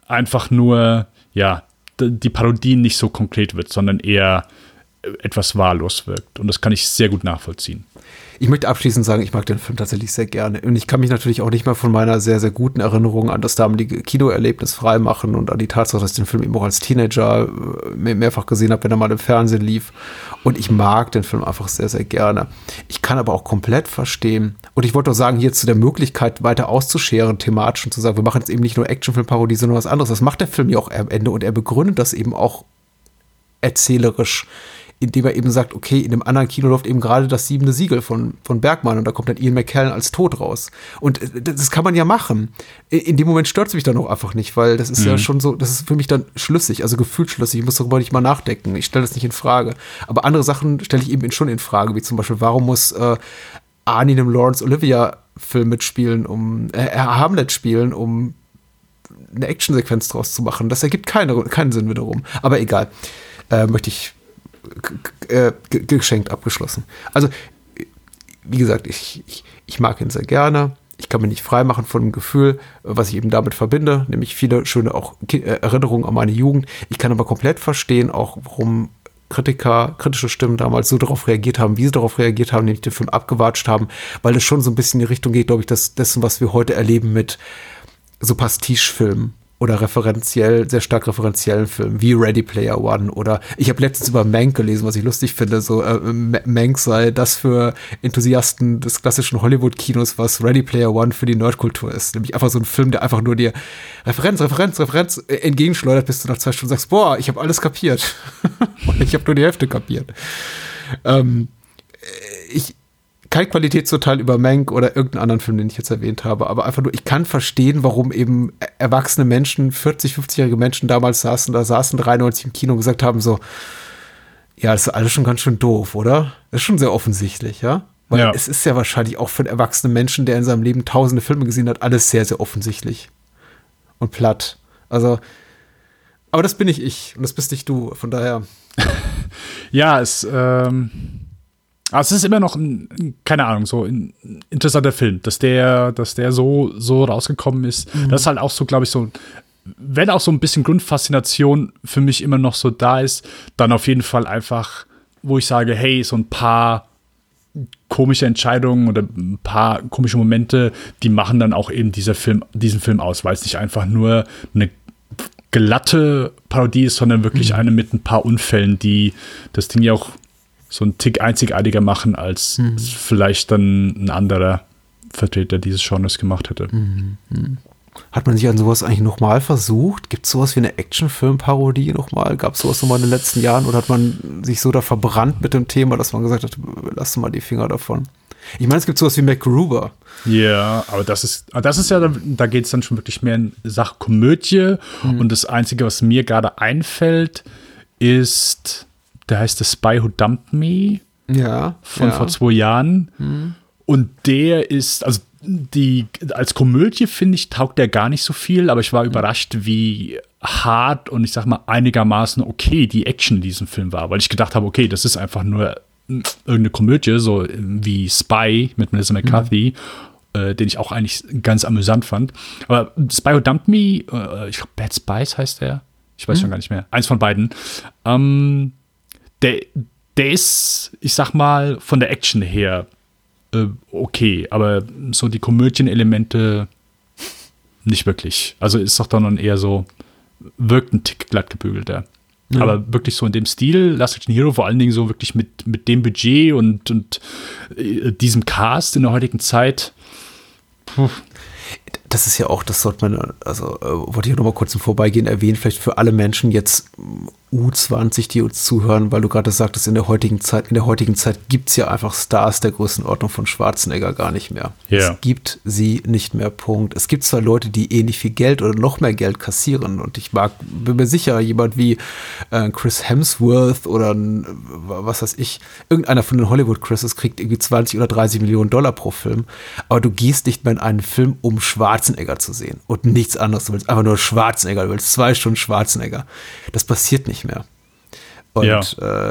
einfach nur, ja, die Parodie nicht so konkret wird, sondern eher etwas wahllos wirkt. Und das kann ich sehr gut nachvollziehen. Ich möchte abschließend sagen, ich mag den Film tatsächlich sehr gerne. Und ich kann mich natürlich auch nicht mal von meiner sehr, sehr guten Erinnerung an das damalige Kinoerlebnis freimachen und an die Tatsache, dass ich den Film eben auch als Teenager äh, mehrfach gesehen habe, wenn er mal im Fernsehen lief. Und ich mag den Film einfach sehr, sehr gerne. Ich kann aber auch komplett verstehen. Und ich wollte auch sagen, hier zu der Möglichkeit weiter auszuscheren, thematisch und zu sagen, wir machen jetzt eben nicht nur Actionfilm-Parodie, sondern was anderes. Das macht der Film ja auch am Ende und er begründet das eben auch erzählerisch indem er eben sagt, okay, in dem anderen Kino läuft eben gerade das siebende Siegel von, von Bergmann und da kommt dann Ian McKellen als Tot raus. Und äh, das kann man ja machen. In dem Moment stört es mich dann auch einfach nicht, weil das ist mhm. ja schon so, das ist für mich dann schlüssig, also gefühlt schlüssig. Ich muss darüber nicht mal nachdenken. Ich stelle das nicht in Frage. Aber andere Sachen stelle ich eben schon in Frage, wie zum Beispiel, warum muss äh, Arnie in einem Lawrence Olivia Film mitspielen, um äh, Hamlet spielen, um eine Actionsequenz draus zu machen. Das ergibt keine, keinen Sinn wiederum. Aber egal. Äh, möchte ich äh, geschenkt abgeschlossen. Also, wie gesagt, ich, ich, ich mag ihn sehr gerne. Ich kann mich nicht freimachen von dem Gefühl, was ich eben damit verbinde, nämlich viele schöne auch äh, Erinnerungen an meine Jugend. Ich kann aber komplett verstehen, auch warum Kritiker, kritische Stimmen damals so darauf reagiert haben, wie sie darauf reagiert haben, nämlich den Film abgewatscht haben, weil es schon so ein bisschen in die Richtung geht, glaube ich, dass dessen, was wir heute erleben mit so Pastiche-Filmen oder referenziell, sehr stark referenziellen Filmen, wie Ready Player One oder ich habe letztens über Mank gelesen, was ich lustig finde, so äh, Mank sei das für Enthusiasten des klassischen Hollywood-Kinos, was Ready Player One für die Nerdkultur ist. Nämlich einfach so ein Film, der einfach nur dir Referenz, Referenz, Referenz entgegenschleudert, bis du nach zwei Stunden sagst, boah, ich habe alles kapiert. Ich habe nur die Hälfte kapiert. Ähm, ich, kein Qualitätsurteil über Mank oder irgendeinen anderen Film, den ich jetzt erwähnt habe, aber einfach nur, ich kann verstehen, warum eben erwachsene Menschen, 40, 50-jährige Menschen damals saßen, da saßen 93 im Kino und gesagt haben so, Ja, das ist alles schon ganz schön doof, oder? Das ist schon sehr offensichtlich, ja? Weil Ja. es ist ja wahrscheinlich auch für einen erwachsenen Menschen, der in seinem Leben tausende Filme gesehen hat, alles sehr, sehr offensichtlich. Und platt. Also, aber das bin nicht ich und das bist nicht du. Von daher, Ja, es, ähm, aber es ist immer noch ein, ein- keine Ahnung, so ein interessanter Film, dass der, dass der so, so rausgekommen ist. Das ist halt auch so, glaube ich, so, wenn auch so ein bisschen Grundfaszination für mich immer noch so da ist, dann auf jeden Fall einfach, wo ich sage, hey, so ein paar komische Entscheidungen oder ein paar komische Momente, die machen dann auch eben dieser Film, diesen Film aus, weil es nicht einfach nur eine glatte Parodie ist, sondern wirklich eine mit ein paar Unfällen, die das Ding ja auch so einen Tick einzigartiger machen, als es vielleicht dann ein anderer Vertreter dieses Genres gemacht hätte. hat man sich an sowas eigentlich nochmal versucht? Gibt es sowas wie eine Actionfilm-Parodie nochmal? Gab es sowas nochmal in den letzten Jahren oder hat man sich so da verbrannt mit dem Thema, dass man gesagt hat, lass mal die Finger davon? Ich meine, es gibt sowas wie MacGruber. Ja, aber das ist, das ist ja, da, geht es dann schon wirklich mehr in Sache Komödie. Und das Einzige, was mir gerade einfällt, ist, der heißt The Spy Who Dumped Me Ja. von ja. vor zwei Jahren. Und der ist, also die, als Komödie finde ich, taugt der gar nicht so viel, aber ich war überrascht, wie hart und ich sag mal einigermaßen okay die Action in diesem Film war, weil ich gedacht habe, okay, das ist einfach nur irgendeine Komödie, so wie Spy mit Melissa McCarthy, äh, den ich auch eigentlich ganz amüsant fand. Aber Spy Who Dumped Me, äh, ich glaube Bad Spies heißt der, ich weiß schon gar nicht mehr, eins von beiden, ähm, der, der ist, ich sag mal, von der Action her äh, okay, aber so die Komödienelemente nicht wirklich. Also ist doch dann eher so, wirkt ein Tick glatt gebügelter. Aber wirklich so in dem Stil, Last Action Hero, vor allen Dingen so wirklich mit, mit dem Budget und, und äh, diesem Cast in der heutigen Zeit. Das ist ja auch, das sollte man, also äh, wollte ich noch mal kurz im Vorbeigehen erwähnen, vielleicht für alle Menschen jetzt mm, U20, die uns zuhören, weil du gerade sagtest, in der heutigen Zeit, in der heutigen Zeit gibt es ja einfach Stars der Größenordnung von Schwarzenegger gar nicht mehr. Ja. Es gibt sie nicht mehr, Punkt. Es gibt zwar Leute, die ähnlich viel Geld oder noch mehr Geld kassieren und ich mag, bin mir sicher, jemand wie äh, Chris Hemsworth oder was weiß ich, irgendeiner von den Hollywood-Chrises kriegt irgendwie 20 oder 30 Millionen Dollar pro Film, aber du gehst nicht mehr in einen Film, um Schwarzenegger zu sehen und nichts anderes. Du willst einfach nur Schwarzenegger, du willst zwei Stunden Schwarzenegger. Das passiert nicht mehr. Und Ja.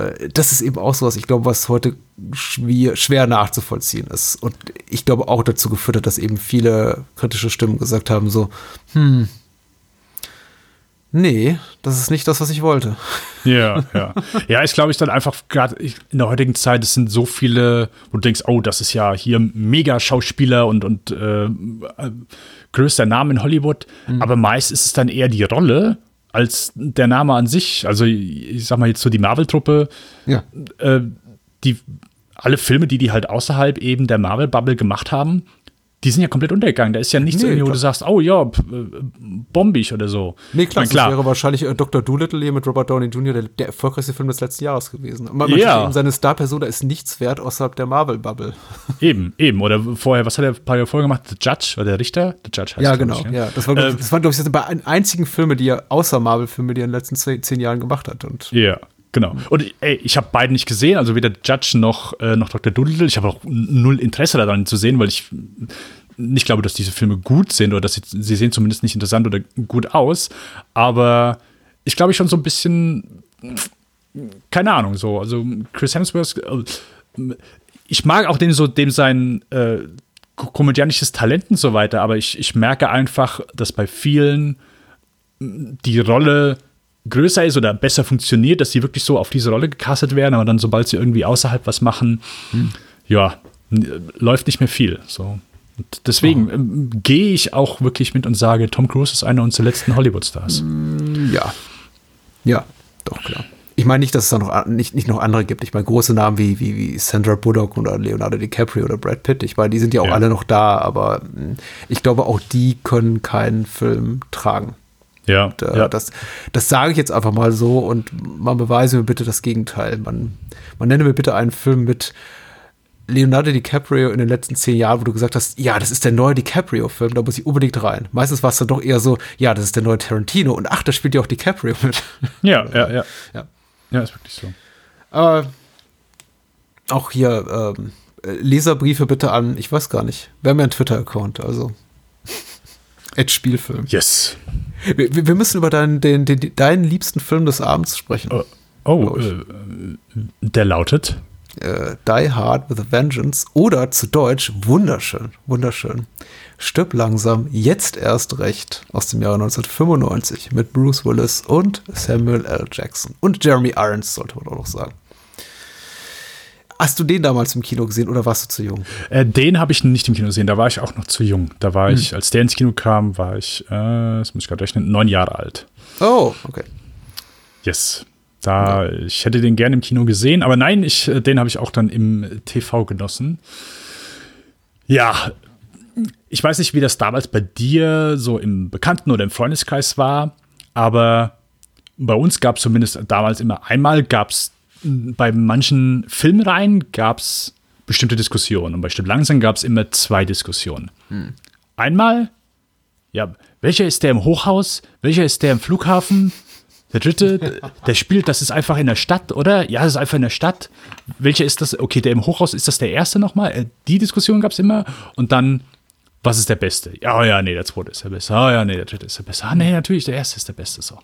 äh, das ist eben auch sowas, ich glaube, was heute schwer, schwer nachzuvollziehen ist. Und ich glaube auch dazu geführt hat, dass eben viele kritische Stimmen gesagt haben, so, hm, nee, das ist nicht das, was ich wollte. Ja, ja. Ja, ist, glaube ich, dann einfach gerade in der heutigen Zeit, es sind so viele, wo du denkst, oh, das ist ja hier mega Schauspieler und, und äh, äh, größter Name in Hollywood. Aber meist ist es dann eher die Rolle als der Name an sich. Also, ich sag mal jetzt so die Marvel-Truppe, Ja. äh, die alle Filme, die die halt außerhalb eben der Marvel-Bubble gemacht haben, die sind ja komplett untergegangen. Da ist ja nichts Nee, irgendwie, wo klar. du sagst, oh ja, äh, bombig oder so. Nee, klar, Ich mein, das wäre wahrscheinlich äh, Dr. Doolittle hier mit Robert Downey Jr., der, der erfolgreichste Film des letzten Jahres gewesen. Man, man Ja. eben, seine Star-Persona ist nichts wert außerhalb der Marvel-Bubble. Eben, eben. Oder vorher, was hat er ein paar Jahre vorher gemacht? The Judge, oder der Richter? The Judge heißt Ja, genau. ich, Ja, das war, Ähm, das waren, glaube ich, bei den einzigen Filme, die er außer Marvel-Filme, die er in den letzten zehn, zehn Jahren gemacht hat. Und Ja, genau. Und ey, ich habe beide nicht gesehen, also weder Judge noch, äh, noch Dr. Doolittle. Ich habe auch null Interesse daran zu sehen, weil ich nicht glaube, dass diese Filme gut sind oder dass sie, sie sehen zumindest nicht interessant oder gut aus. Aber ich glaube ich schon so ein bisschen, keine Ahnung, so. Also Chris Hemsworth, äh, ich mag auch den so, dem sein äh, ko- komödianisches Talent und so weiter, aber ich, ich merke einfach, dass bei vielen die Rolle größer ist oder besser funktioniert, dass sie wirklich so auf diese Rolle gecastet werden, aber dann, sobald sie irgendwie außerhalb was machen, ja, n- läuft nicht mehr viel. So. Und deswegen ähm, gehe ich auch wirklich mit und sage, Tom Cruise ist einer unserer letzten Hollywood-Stars. ja. Ja, doch, klar. Ich meine nicht, dass es da noch, nicht, nicht noch andere gibt. Ich meine, große Namen wie, wie, wie Sandra Bullock oder Leonardo DiCaprio oder Brad Pitt. Ich meine, die sind ja auch Ja. alle noch da, aber mh, ich glaube, auch die können keinen Film tragen. Ja, Da, ja. das, das sage ich jetzt einfach mal so und man beweise mir bitte das Gegenteil. Man, man nenne mir bitte einen Film mit Leonardo DiCaprio in den letzten zehn Jahren, wo du gesagt hast, ja, das ist der neue DiCaprio-Film, da muss ich unbedingt rein. Meistens war es dann doch eher so, ja, das ist der neue Tarantino und ach, da spielt ja auch DiCaprio mit. ja, ja, ja. Ja. Ja, ist wirklich so. Aber auch hier ähm, Leserbriefe bitte an, ich weiß gar nicht. Wir haben ja einen Twitter-Account, also. Edge Spielfilm. Yes. Wir, wir, müssen über deinen, den, den, deinen liebsten Film des Abends sprechen. Oh, oh äh, der lautet äh, Die Hard with a Vengeance oder zu Deutsch wunderschön, wunderschön. Stirb langsam, jetzt erst recht aus dem Jahre 1995 mit Bruce Willis und Samuel L. Jackson. Und Jeremy Irons, sollte man auch noch sagen. Hast du den damals im Kino gesehen oder warst du zu jung? Äh, den habe ich nicht im Kino gesehen, da war ich auch noch zu jung. Da war hm. ich, als der ins Kino kam, war ich, äh, das muss ich gerade rechnen, neun Jahre alt. Oh, okay. Yes. Da, ja. ich hätte den gerne im Kino gesehen, aber nein, ich, äh, den habe ich auch dann im TV genossen. Ja, ich weiß nicht, wie das damals bei dir so im Bekannten- oder im Freundeskreis war, aber bei uns gab es zumindest damals immer einmal, gab es bei manchen Filmreihen gab es bestimmte Diskussionen und bei Stück Langsam gab es immer zwei Diskussionen. Hm. Einmal, ja, welcher ist der im Hochhaus, welcher ist der im Flughafen? Der dritte, der spielt, das ist einfach in der Stadt, oder? Ja, das ist einfach in der Stadt. Welcher ist das? Okay, der im Hochhaus, ist das der erste nochmal? Äh, die Diskussion gab es immer. Und dann, was ist der Beste? Ja, ja, nee, der zweite ist der Beste. Ah, ja, nee, der dritte ist der Beste. Ah, nee, natürlich, der erste ist der Beste. So.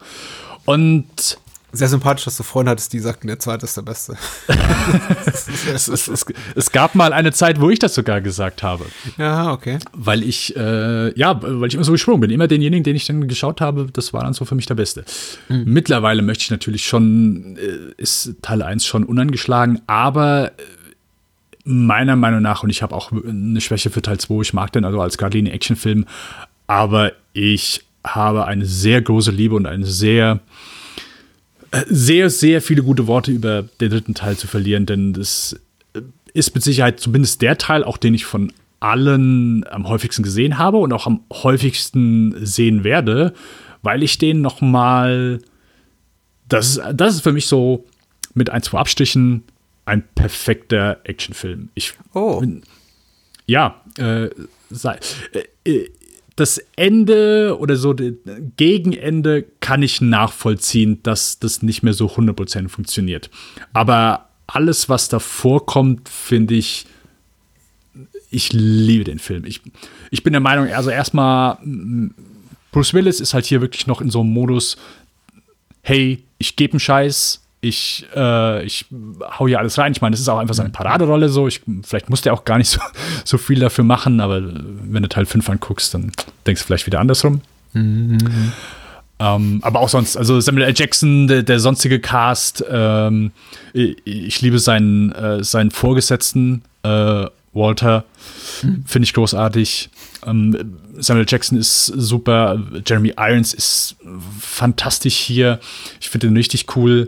Und sehr sympathisch, dass du Freunde hattest, die sagten, der zweite ist der Beste. es, es, es, es, gab mal eine Zeit, wo ich das sogar gesagt habe. Ja, okay. Weil ich, äh, ja, weil ich immer so gesprungen bin. Immer denjenigen, den ich dann geschaut habe, das war dann so für mich der Beste. Mhm. Mittlerweile möchte ich natürlich schon, äh, ist Teil 1 schon unangeschlagen, aber äh, meiner Meinung nach, und ich habe auch eine Schwäche für Teil 2, ich mag den also als Guardian Actionfilm, aber ich habe eine sehr große Liebe und eine sehr sehr, sehr viele gute Worte über den dritten Teil zu verlieren, denn das ist mit Sicherheit zumindest der Teil, auch den ich von allen am häufigsten gesehen habe und auch am häufigsten sehen werde, weil ich den noch mal das ist, das ist für mich so mit ein, zwei Abstrichen ein perfekter Actionfilm. Ich oh. ja, äh, sei, äh, das Ende oder so Gegenende kann ich nachvollziehen, dass das nicht mehr so 100% funktioniert. Aber alles, was davor kommt, finde ich, ich liebe den Film. Ich, ich bin der Meinung, also erstmal, Bruce Willis ist halt hier wirklich noch in so einem Modus, hey, ich gebe einen Scheiß, ich, äh, ich hau hier alles rein. Ich meine, das ist auch einfach seine Paraderolle so. Ich, vielleicht muss der auch gar nicht so, so viel dafür machen, aber wenn du Teil 5 anguckst, dann denkst du vielleicht wieder andersrum. Mhm. Ähm, aber auch sonst, also Samuel L. Jackson, der, der sonstige Cast, ähm, ich, ich, liebe seinen, äh, seinen Vorgesetzten, äh, Walter, mhm. finde ich großartig. Ähm, Samuel Jackson ist super, Jeremy Irons ist fantastisch hier. Ich finde ihn richtig cool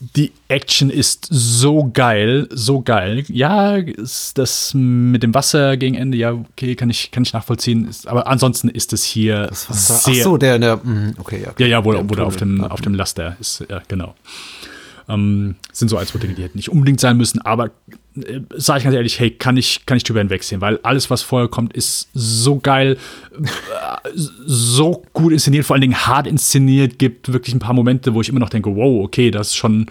die Action ist so geil, so geil. Ja, das mit dem Wasser gegen Ende, ja, okay, kann ich, kann ich nachvollziehen. aber ansonsten ist es hier sehr. Ach so, der, der, mhm, okay, ja. Ja, ja, wo, wo der auf dem, auf dem Laster ist, ja, genau. Ähm, sind so ein, zwei Dinge, die hätten nicht unbedingt sein müssen, aber sage ich ganz ehrlich, hey, kann ich, kann ich drüber hinwegsehen, weil alles, was vorher kommt, ist so geil, äh, so gut inszeniert, vor allen Dingen hart inszeniert, gibt wirklich ein paar Momente, wo ich immer noch denke, wow, okay, das ist schon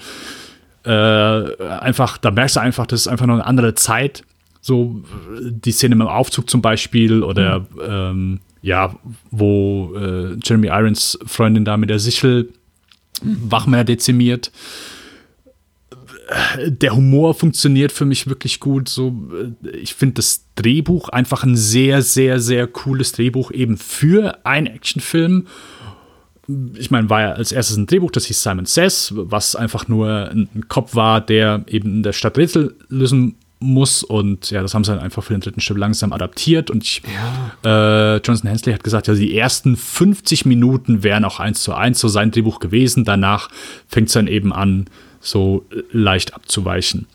äh, einfach, da merkst du einfach, das ist einfach noch eine andere Zeit. So die Szene mit dem Aufzug zum Beispiel oder mhm. ähm, ja, wo äh, Jeremy Irons Freundin da mit der Sichel Wachmänner dezimiert der Humor funktioniert für mich wirklich gut. So, äh, ich finde das Drehbuch einfach ein sehr, sehr, sehr cooles Drehbuch eben für einen Actionfilm. Ich meine, war ja als erstes ein Drehbuch, das hieß Simon Says, was einfach nur ein Kopf war, der eben in der Stadt Rätsel lösen muss. Und ja, das haben sie dann einfach für den dritten Stück langsam adaptiert. Und ich, ja. äh, Jonathan Hensley hat gesagt, ja, die ersten 50 Minuten wären auch eins zu eins so sein Drehbuch gewesen. Danach fängt es dann eben an, so leicht abzuweichen.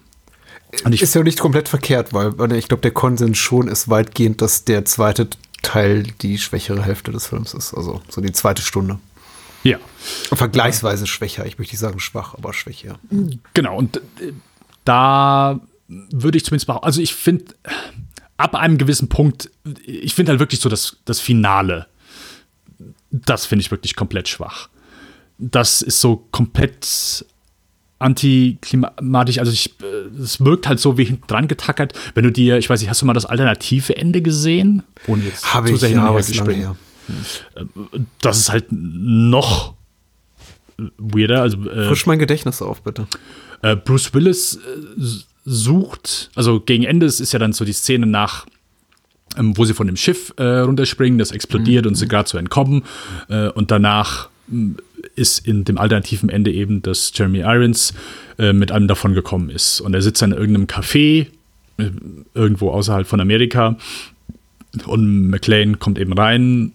Ist ja nicht komplett verkehrt, weil ich glaube, der Konsens schon ist weitgehend, dass der zweite Teil die schwächere Hälfte des Films ist. Also so die zweite Stunde. Ja. Vergleichsweise schwächer. Ich möchte nicht sagen schwach, aber schwächer. Genau. Und äh, da würde ich zumindest machen. Also ich finde, ab einem gewissen Punkt, ich finde halt wirklich so das, das Finale, das finde ich wirklich komplett schwach. Das ist so komplett antiklimatisch. Also ich, äh, es wirkt halt so wie hinten dran getackert. Wenn du dir, ich weiß nicht, hast du mal das alternative Ende gesehen? Ohne jetzt Habe zu ich, sehr und ja, zu ist lange her. Das ist halt noch weirder. Also äh, Frisch mein Gedächtnis auf, bitte. äh, Bruce Willis äh, sucht, also gegen Ende ist ja dann so die Szene nach, ähm, wo sie von dem Schiff äh, runterspringen, das explodiert und sie gerade so entkommen. Äh, und danach ist in dem alternativen Ende eben, dass Jeremy Irons äh, mit einem davon gekommen ist. Und er sitzt in irgendeinem Café, äh, irgendwo außerhalb von Amerika. Und McLean kommt eben rein,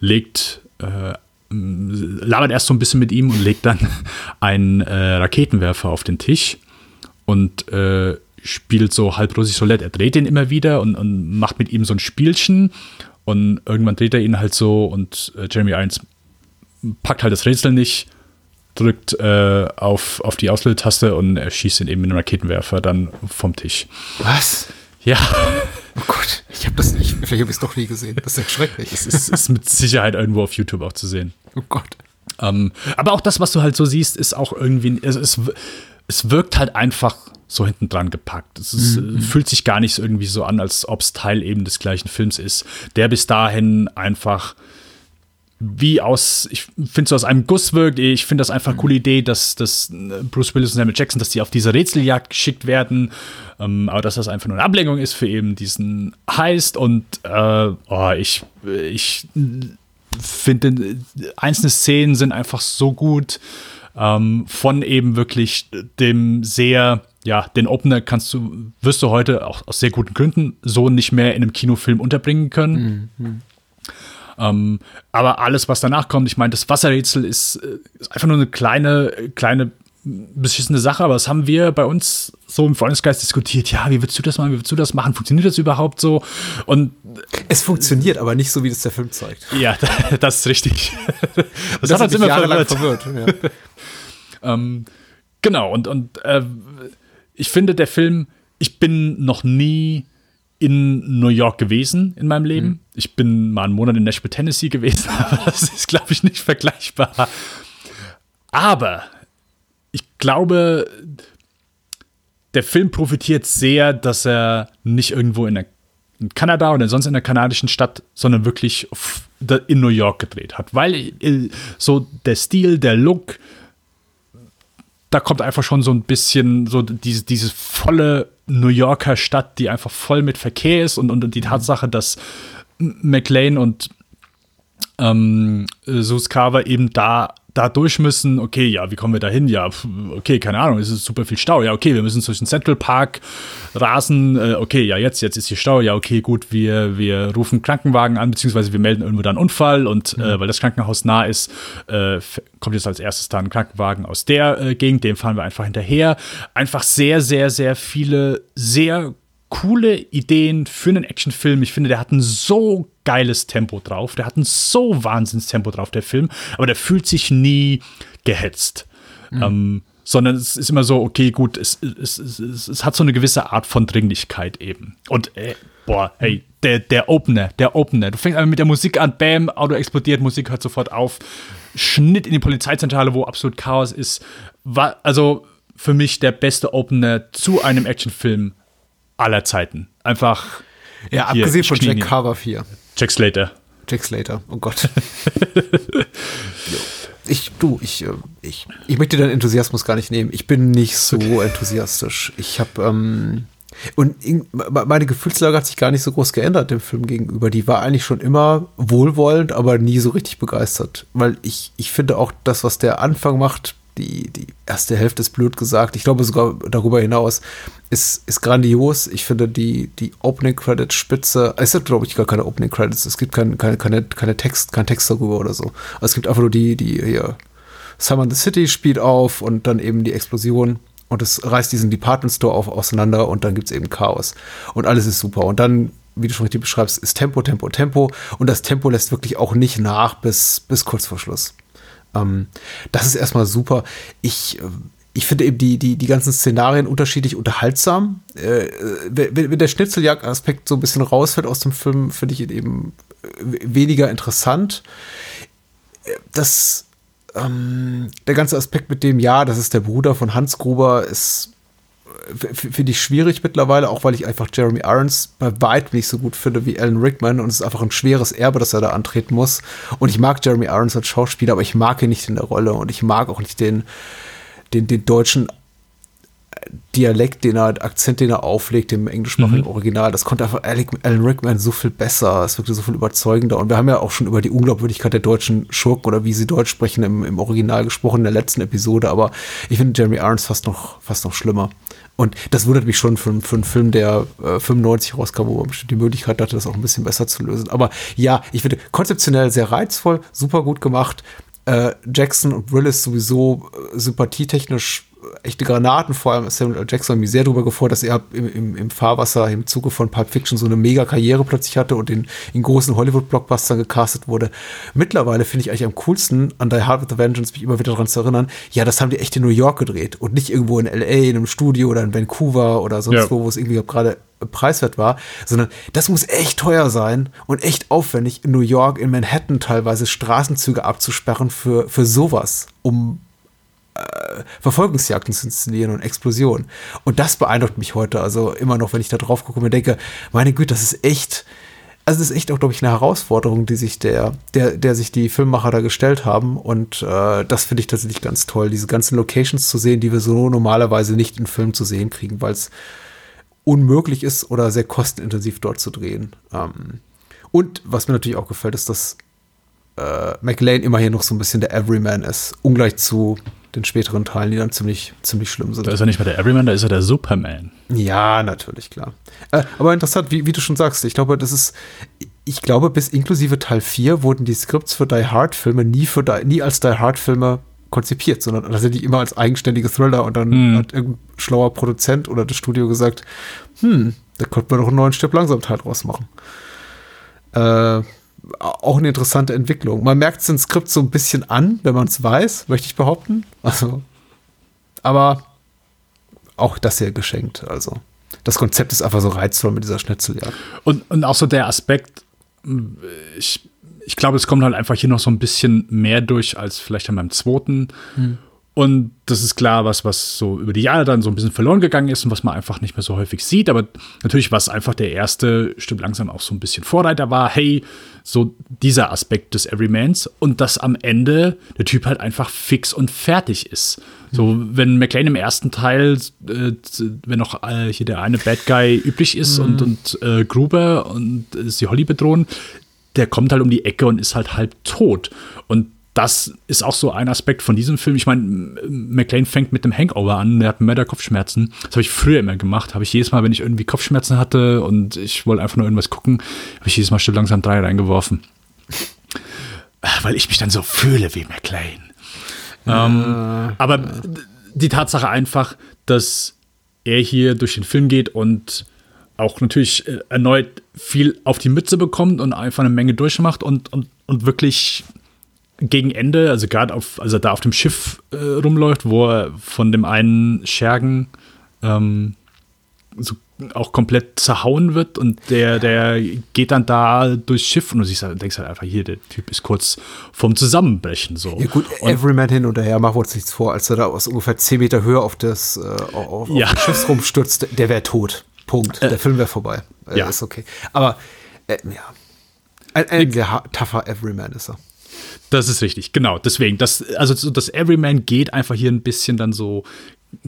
legt, äh, labert erst so ein bisschen mit ihm und legt dann einen äh, Raketenwerfer auf den Tisch und äh, spielt so halb russisch Roulette. Er dreht den immer wieder und, und macht mit ihm so ein Spielchen und irgendwann dreht er ihn halt so und äh, Jeremy Irons packt halt das Rätsel nicht, drückt äh, auf, auf die Auslösetaste und schießt ihn eben mit einem Raketenwerfer dann vom Tisch. Was? Ja, Oh Gott, ich habe das nicht. Vielleicht habe ich es doch nie gesehen. Das ist ja schrecklich. es ist, ist mit Sicherheit irgendwo auf YouTube auch zu sehen. Oh Gott. Ähm, aber auch das, was du halt so siehst, ist auch irgendwie, es, es, es wirkt halt einfach so hinten dran gepackt. Es ist, Mhm. fühlt sich gar nicht irgendwie so an, als ob es Teil eben des gleichen Films ist, der bis dahin einfach wie aus, ich finde so aus einem Guss wirkt. Ich finde das einfach eine coole Idee, dass, dass äh, Bruce Willis und Samuel Jackson, dass die auf diese Rätseljagd geschickt werden, ähm, aber dass das einfach nur eine Ablenkung ist für eben diesen Heist und äh, oh, ich, ich finde, einzelne Szenen sind einfach so gut. Ähm, von eben wirklich dem sehr, ja, den Opener kannst du, wirst du heute auch aus sehr guten Gründen so nicht mehr in einem Kinofilm unterbringen können. Ähm, aber alles, was danach kommt, ich meine, das Wasserrätsel ist, äh, ist einfach nur eine kleine, kleine beschissene Sache, aber das haben wir bei uns so im Freundesgeist diskutiert. Ja, wie willst du das machen? Wie willst du das machen? Funktioniert das überhaupt so? Und Es funktioniert, aber nicht so, wie das der Film zeigt. ja, das ist richtig. Das, Das hat uns immer verwirrt. verwirrt. Ja. Ähm, genau, und, und äh, ich finde, der Film, ich bin noch nie in New York gewesen in meinem Leben. Ich bin mal einen Monat in Nashville, Tennessee gewesen, aber das ist, glaube ich, nicht vergleichbar. Aber ich glaube, der Film profitiert sehr, dass er nicht irgendwo in, der, in Kanada oder sonst in einer kanadischen Stadt, sondern wirklich in New York gedreht hat. Weil äh, so der Stil, der Look, da kommt einfach schon so ein bisschen so diese, diese volle New Yorker Stadt, die einfach voll mit Verkehr ist und, und die Tatsache, dass McLean und ähm, Sus Carver eben da, da durch müssen. Okay, ja, wie kommen wir da hin? Ja, okay, keine Ahnung, es ist super viel Stau. Ja, okay, wir müssen durch den Central Park rasen. Äh, okay, ja, jetzt, jetzt ist hier Stau. Ja, okay, gut, wir, wir rufen Krankenwagen an, beziehungsweise wir melden irgendwo da einen Unfall und äh, weil das Krankenhaus nah ist, äh, kommt jetzt als erstes da ein Krankenwagen aus der äh, Gegend, dem fahren wir einfach hinterher. Einfach sehr, sehr, sehr viele, sehr coole Ideen für einen Actionfilm. Ich finde, der hat ein so geiles Tempo drauf. Der hat ein so wahnsinns Tempo drauf, der Film. Aber der fühlt sich nie gehetzt. Ähm, sondern es ist immer so, okay, gut, es, es, es, es, es hat so eine gewisse Art von Dringlichkeit eben. Und, äh, boah, hey, der, der Opener, der Opener. Du fängst einfach mit der Musik an, bam, Auto explodiert, Musik hört sofort auf. Schnitt in die Polizeizentrale, wo absolut Chaos ist. War also für mich der beste Opener zu einem Actionfilm aller Zeiten. Einfach Ja, abgesehen von. Jack Carver 4. Jack Slater. Jack Slater, oh Gott. ich, du, ich, äh, ich, ich möchte deinen Enthusiasmus gar nicht nehmen. Ich bin nicht so enthusiastisch. Ich habe, ähm, und in- me- meine Gefühlslage hat sich gar nicht so groß geändert dem Film gegenüber. Die war eigentlich schon immer wohlwollend, aber nie so richtig begeistert. Weil ich, ich finde auch das, was der Anfang macht, die, die erste Hälfte ist blöd gesagt. Ich glaube sogar darüber hinaus ist, ist grandios. Ich finde die, die Opening Credits Spitze. Es gibt, glaube ich, gar keine Opening Credits. Es gibt kein, keine, keine, keine Text, kein Text darüber oder so. Also es gibt einfach nur die, die hier Summer the City spielt auf und dann eben die Explosion. Und es reißt diesen Department Store auf, auseinander und dann gibt es eben Chaos. Und alles ist super. Und dann, wie du schon richtig beschreibst, ist Tempo, Tempo, Tempo. Und das Tempo lässt wirklich auch nicht nach bis, bis kurz vor Schluss. Ähm, das ist erstmal super. Ich, äh, ich finde eben die, die, die ganzen Szenarien unterschiedlich unterhaltsam. Äh, wenn, wenn der Schnitzeljagd-Aspekt so ein bisschen rausfällt aus dem Film, finde ich ihn eben äh, weniger interessant. Äh, Das ähm, der ganze Aspekt mit dem, ja, das ist der Bruder von Hans Gruber, ist finde ich schwierig mittlerweile, auch weil ich einfach Jeremy Irons bei weitem nicht so gut finde wie Alan Rickman und es ist einfach ein schweres Erbe, das er da antreten muss. Und ich mag Jeremy Irons als Schauspieler, aber ich mag ihn nicht in der Rolle und ich mag auch nicht den, den, den deutschen Dialekt, den er, Akzent, den er auflegt im englischsprachigen mhm. Original, das konnte einfach Alan Rickman so viel besser, es wirkte so viel überzeugender. Und wir haben ja auch schon über die Unglaubwürdigkeit der deutschen Schurken oder wie sie Deutsch sprechen im, im Original gesprochen in der letzten Episode, aber ich finde Jeremy Irons fast noch, fast noch schlimmer. Und das wundert mich schon für, für einen Film, der äh, 95 rauskam, wo man bestimmt die Möglichkeit hatte, das auch ein bisschen besser zu lösen. Aber ja, ich finde konzeptionell sehr reizvoll, super gut gemacht. Äh, Jackson und Willis sowieso äh, sympathietechnisch echte Granaten, vor allem Samuel L. Jackson hat mich sehr darüber gefreut, dass er im, im, im, Fahrwasser im Zuge von Pulp Fiction so eine mega Karriere plötzlich hatte und in, in großen Hollywood-Blockbustern gecastet wurde. Mittlerweile finde ich eigentlich am coolsten an Die Hard with a Vengeance, mich immer wieder daran zu erinnern, ja, das haben die echt in New York gedreht und nicht irgendwo in L.A., in einem Studio oder in Vancouver oder sonst ja. wo, wo es irgendwie gerade preiswert war, sondern das muss echt teuer sein und echt aufwendig in New York, in Manhattan teilweise Straßenzüge abzusperren für, für sowas, um äh, Verfolgungsjagden zu inszenieren und Explosionen. Und das beeindruckt mich heute. Also immer noch, wenn ich da drauf gucke und mir denke, meine Güte, das ist echt, also das ist echt auch, glaube ich, eine Herausforderung, die sich der, der, der sich die Filmmacher da gestellt haben. Und äh, das finde ich tatsächlich ganz toll, diese ganzen Locations zu sehen, die wir so normalerweise nicht in Filmen zu sehen kriegen, weil es unmöglich ist oder sehr kostenintensiv dort zu drehen. Ähm, und was mir natürlich auch gefällt, ist, dass äh, McLean immerhin noch so ein bisschen der Everyman ist, ungleich zu den späteren Teilen, die dann ziemlich, ziemlich schlimm sind. Da ist er nicht mehr der Everyman, da ist er der Superman. Ja, natürlich, klar. Äh, aber interessant, wie, wie du schon sagst, ich glaube, das ist, ich glaube, bis inklusive Teil 4 wurden die Skripts für Die Hard-Filme nie, für die, nie als Die Hard-Filme konzipiert, sondern tatsächlich immer als eigenständige Thriller und dann hm. hat irgendein schlauer Produzent oder das Studio gesagt, hm, da könnte man doch einen neuen Stück langsam Teil draus machen. Äh, auch eine interessante Entwicklung. Man merkt es im Skript so ein bisschen an, wenn man es weiß, möchte ich behaupten. Also, aber auch das hier geschenkt. Also, das Konzept ist einfach so reizvoll mit dieser Schnitzeljagd. Und, und auch so der Aspekt, ich, ich glaube, es kommt halt einfach hier noch so ein bisschen mehr durch als vielleicht an meinem zweiten. Hm. Und das ist klar, was, was so über die Jahre dann so ein bisschen verloren gegangen ist und was man einfach nicht mehr so häufig sieht. Aber natürlich, was einfach der erste Stück langsam auch so ein bisschen Vorreiter war, hey, so dieser Aspekt des Everymans und dass am Ende der Typ halt einfach fix und fertig ist. So, wenn McLean im ersten Teil, äh, wenn noch äh, hier der eine Bad Guy üblich ist mhm. und, und äh, Gruber und äh, sie Holly bedrohen, der kommt halt um die Ecke und ist halt halb tot. Und das ist auch so ein Aspekt von diesem Film. Ich meine, McLean fängt mit dem Hangover an, der hat mehr Kopfschmerzen. Das habe ich früher immer gemacht. Habe ich jedes Mal, wenn ich irgendwie Kopfschmerzen hatte und ich wollte einfach nur irgendwas gucken, habe ich jedes Mal still langsam drei reingeworfen. Weil ich mich dann so fühle wie McLean. Ja. Ähm, aber die Tatsache einfach, dass er hier durch den Film geht und auch natürlich äh, erneut viel auf die Mütze bekommt und einfach eine Menge durchmacht und, und, und wirklich gegen Ende, also gerade auf, also da auf dem Schiff äh, rumläuft, wo er von dem einen Schergen ähm, so auch komplett zerhauen wird und der, der geht dann da durchs Schiff und du siehst, denkst halt einfach, hier, der Typ ist kurz vorm Zusammenbrechen. So. Ja gut, und, Everyman hin und her, machen wir uns nichts vor, als er da aus ungefähr 10 Meter Höhe auf das äh, auf, ja. auf das Schiff rumstürzt, der wäre tot. Punkt. Äh, der Film wäre vorbei. Äh, ja. Ist okay. Aber äh, ja. Ein, ein sehr tougher Everyman ist er. Das ist richtig, genau. Deswegen, das, also das Everyman geht einfach hier ein bisschen dann so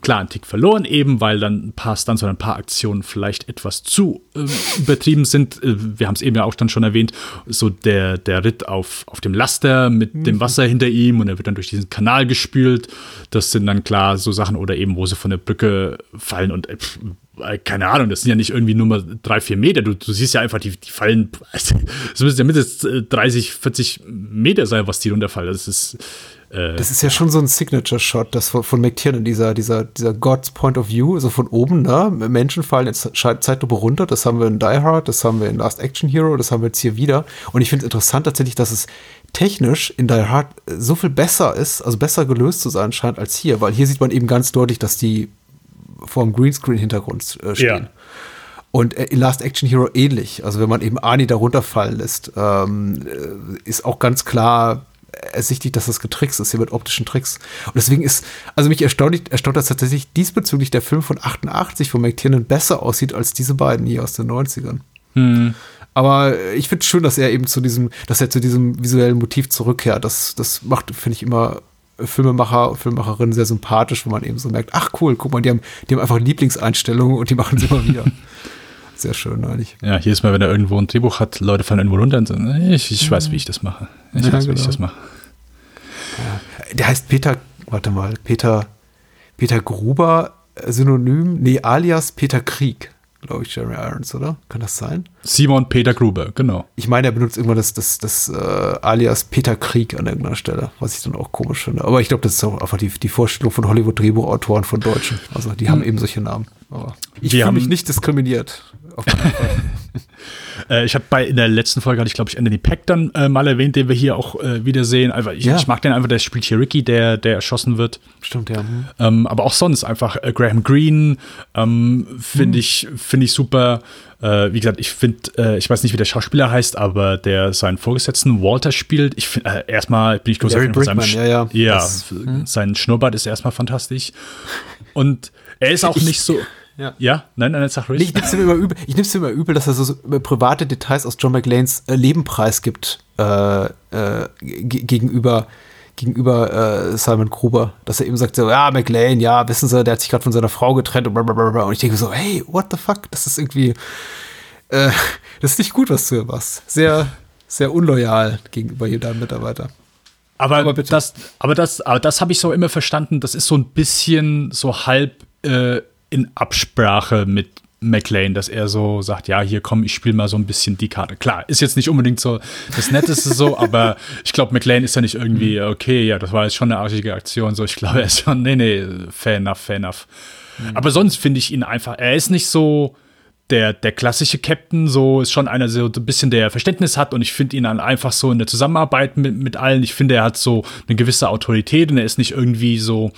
klar ein Tick verloren, eben weil dann ein paar Stunts oder ein paar Aktionen vielleicht etwas zu äh, übertrieben sind. Äh, wir haben es eben ja auch dann schon erwähnt, so der, der Ritt auf, auf dem Laster mit mhm. dem Wasser hinter ihm und er wird dann durch diesen Kanal gespült. Das sind dann klar so Sachen oder eben, wo sie von der Brücke fallen und äh, äh, keine Ahnung, das sind ja nicht irgendwie nur mal drei, vier Meter. Du, du siehst ja einfach, die, die fallen, es müssen ja mindestens 30, 40 Meter sein, was die runterfallen. Das ist. Äh, das ist ja schon so ein Signature-Shot, das von, von McTiernan, dieser, dieser, dieser God's Point of View, also von oben, ne? Menschen fallen in Zeitlupe runter. Das haben wir in Die Hard, das haben wir in Last Action Hero, das haben wir jetzt hier wieder. Und ich finde es interessant tatsächlich, dass es technisch in Die Hard so viel besser ist, also besser gelöst zu sein scheint als hier, weil hier sieht man eben ganz deutlich, dass die vor dem Greenscreen-Hintergrund äh, stehen. Ja. Und äh, in Last Action Hero ähnlich. Also wenn man eben Ani da runterfallen lässt, ähm, äh, ist auch ganz klar, ersichtlich, dass das getrickst ist, hier mit optischen Tricks. Und deswegen ist, also mich erstaunt, erstaunt dass tatsächlich diesbezüglich der Film von 88 von McTiernan besser aussieht als diese beiden hier aus den 90ern. Hm. Aber ich finde es schön, dass er eben zu diesem, dass er zu diesem visuellen Motiv zurückkehrt. Das, das macht, finde ich, immer Filmemacher und Filmemacherinnen sehr sympathisch, wo man eben so merkt, ach cool, guck mal, die haben, die haben einfach Lieblingseinstellungen und die machen sie immer wieder. Sehr schön eigentlich. Ja, jedes Mal, wenn er irgendwo ein Drehbuch hat, Leute fallen irgendwo runter und sagen, ich, ich weiß, wie ich das mache. Ich Ja, weiß, wie ich genau. das mache. Der heißt Peter, warte mal, Peter, Peter Gruber, äh, Synonym, nee, alias Peter Krieg, glaube ich, Jeremy Irons, oder? Kann das sein? Simon Peter Gruber, genau. Ich meine, er benutzt irgendwann das, das, das äh, alias Peter Krieg an irgendeiner Stelle, was ich dann auch komisch finde. Aber ich glaube, das ist auch einfach die, die Vorstellung von Hollywood-Drehbuchautoren von Deutschen. Also die haben eben solche Namen. Aber ich fühle mich nicht diskriminiert. Äh, ich habe bei in der letzten Folge hatte ich glaube ich Anthony Peck dann äh, mal erwähnt, den wir hier auch äh, wiedersehen. Einfach, ich, Ja. ich mag den einfach, der spielt hier Ricky, der der erschossen wird. Stimmt, ja. Hm. Ähm, aber auch sonst einfach äh, Graham Greene ähm, finde ich finde ich super. Äh, wie gesagt, ich finde, äh, ich weiß nicht, wie der Schauspieler heißt, aber der seinen Vorgesetzten Walter spielt. Ich finde, erstmal bin ich großer Larry Fan von seinem ja, ja. ja Das- f- sein Schnurrbart ist erstmal fantastisch. Und er ist auch Ich- nicht so. Ja. Ja, nein, nein, sag ruhig. Ich nehme es ihm immer übel, ich nehm's immer übel, dass er so, so private Details aus John McLeans äh, Leben preisgibt äh, äh, ge- gegenüber gegenüber äh, Simon Gruber, dass er eben sagt so, ja, McLean, ja, wissen Sie, der hat sich gerade von seiner Frau getrennt und blablabla. Und ich denke so, hey, what the fuck? Das ist irgendwie, äh, das ist nicht gut, was du hier machst. Sehr, sehr unloyal gegenüber hier deinem Mitarbeiter. Aber, Aber bitte. das, aber das, aber das habe ich so immer verstanden. Das ist so ein bisschen so halb äh, in Absprache mit McLean, dass er so sagt, ja, hier komm, ich spiele mal so ein bisschen die Karte. Klar, ist jetzt nicht unbedingt so das Netteste so, aber ich glaube, McLean ist ja nicht irgendwie, okay, ja, das war jetzt schon eine arschige Aktion. So, ich glaube, er ist schon, nee, nee, fair enough, fair enough. Aber sonst finde ich ihn einfach, er ist nicht so der, der klassische Captain, so ist schon einer, so ein bisschen der Verständnis hat und ich finde ihn dann einfach so in der Zusammenarbeit mit, mit allen, ich finde, er hat so eine gewisse Autorität und er ist nicht irgendwie so,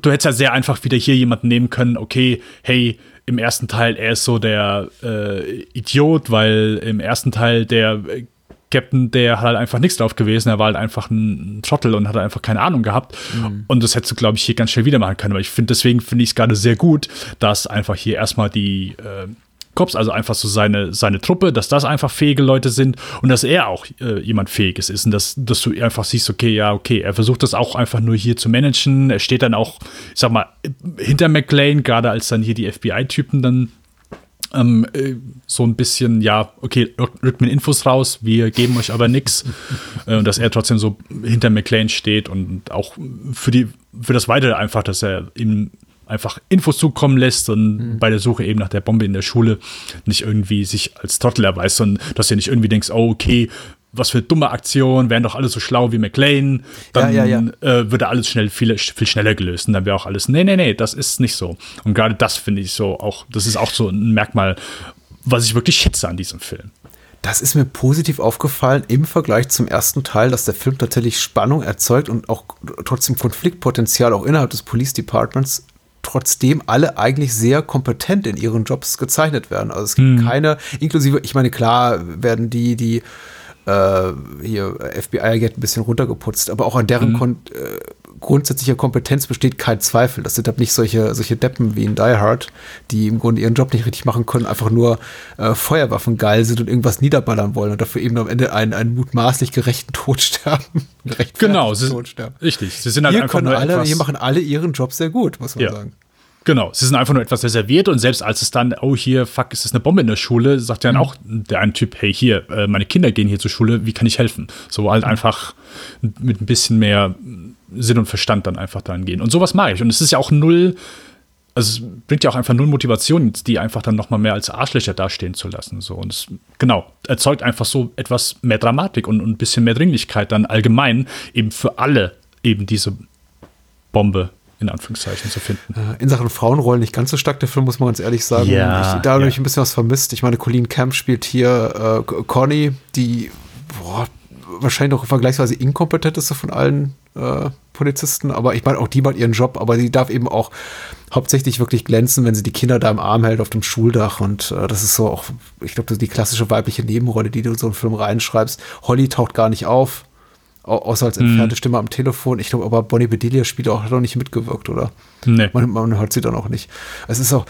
du hättest ja sehr einfach wieder hier jemanden nehmen können, okay, hey, im ersten Teil, er ist so der äh, Idiot, weil im ersten Teil der äh, Captain, der hat halt einfach nichts drauf gewesen, er war halt einfach ein Trottel und hat einfach keine Ahnung gehabt. Und das hättest du, glaube ich, hier ganz schnell wieder machen können. Aber ich finde, deswegen finde ich es gerade sehr gut, dass einfach hier erstmal die äh, Cops, also einfach so seine, seine Truppe, dass das einfach fähige Leute sind und dass er auch äh, jemand Fähiges ist und dass, dass du einfach siehst, okay, ja, okay, er versucht das auch einfach nur hier zu managen. Er steht dann auch, ich sag mal, hinter McLean, gerade als dann hier die FBI-Typen dann ähm, äh, so ein bisschen, ja, okay, rück- rückt mir Infos raus, wir geben euch aber nichts. Äh, und dass er trotzdem so hinter McLean steht und auch für, die, für das Weitere einfach, dass er ihm einfach Infos zukommen lässt und bei der Suche eben nach der Bombe in der Schule nicht irgendwie sich als Trottel erweist, sondern dass du nicht irgendwie denkst, oh, okay, was für dumme Aktion, wären doch alle so schlau wie McLean, dann Ja, ja, Äh, würde alles schnell viel, viel schneller gelöst und dann wäre auch alles, nee, nee, nee, das ist nicht so. Und gerade das finde ich so auch, das ist auch so ein Merkmal, was ich wirklich schätze an diesem Film. Das ist mir positiv aufgefallen im Vergleich zum ersten Teil, dass der Film tatsächlich Spannung erzeugt und auch trotzdem Konfliktpotenzial auch innerhalb des Police Departments, trotzdem alle eigentlich sehr kompetent in ihren Jobs gezeichnet werden. Also es gibt keine, inklusive, ich meine, klar werden die, die äh, hier FBI-Agenten ein bisschen runtergeputzt, aber auch an deren kon äh, grundsätzlicher Kompetenz besteht kein Zweifel. Das sind halt nicht solche, solche Deppen wie in Die Hard, die im Grunde ihren Job nicht richtig machen können, einfach nur äh, Feuerwaffen geil sind und irgendwas niederballern wollen und dafür eben am Ende einen, einen mutmaßlich gerechten Tod sterben. Genau, sie, Tod sterben. richtig. Sie sind halt Hier, einfach nur alle, etwas, hier machen alle ihren Job sehr gut, muss man Ja. sagen. Genau, sie sind einfach nur etwas reserviert und selbst als es dann, oh hier, fuck, es ist eine Bombe in der Schule, sagt Mhm. dann auch der eine Typ, hey hier, äh, meine Kinder gehen hier zur Schule, wie kann ich helfen? So halt Mhm. einfach mit ein bisschen mehr Sinn und Verstand dann einfach daran gehen. Und sowas mag ich. Und es ist ja auch null, also es bringt ja auch einfach null Motivation, die einfach dann nochmal mehr als Arschlöcher dastehen zu lassen. So. Und es, genau, erzeugt einfach so etwas mehr Dramatik und, und ein bisschen mehr Dringlichkeit dann allgemein eben für alle eben diese Bombe in Anführungszeichen zu finden. Äh, In Sachen Frauenrollen nicht ganz so stark, der Film, muss man ganz ehrlich sagen. Ja, ich, da habe ja. ich ein bisschen was vermisst. Ich meine, Colleen Camp spielt hier äh, Conny, die boah, wahrscheinlich noch vergleichsweise inkompetenteste von allen äh, Polizisten, aber ich meine, auch die macht ihren Job, aber sie darf eben auch hauptsächlich wirklich glänzen, wenn sie die Kinder da im Arm hält auf dem Schuldach und äh, das ist so auch, ich glaube, das ist die klassische weibliche Nebenrolle, die du in so einen Film reinschreibst. Holly taucht gar nicht auf. Au außer als entfernte Stimme am Telefon. Ich glaube, aber Bonnie Bedelia spielt auch, hat auch nicht mitgewirkt, oder? Nee. Man, man hört sie dann auch nicht. Es ist auch,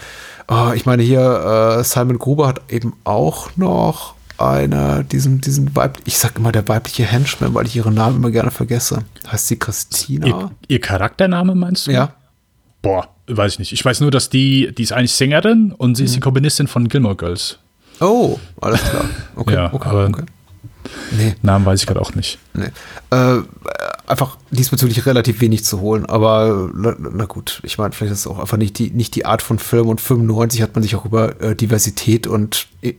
oh, ich meine, hier, äh, Simon Gruber hat eben auch noch einer, diesen, diesen Weib, ich sag immer der weibliche Henchman, weil ich ihren Namen immer gerne vergesse. Heißt sie Christina? Ihr, ihr Charaktername meinst du? ja. Boah, weiß ich nicht. Ich weiß nur, dass die, die ist eigentlich Sängerin und sie ist die Komponistin von Gilmore Girls. Oh, alles klar. Okay, Ja, okay, aber- okay. Nee, Namen weiß ich gerade auch nicht. nee. Äh, einfach diesbezüglich relativ wenig zu holen, aber na, na gut, ich meine, vielleicht ist es auch einfach nicht die, nicht die Art von Film und 95 hat man sich auch über äh, Diversität und I-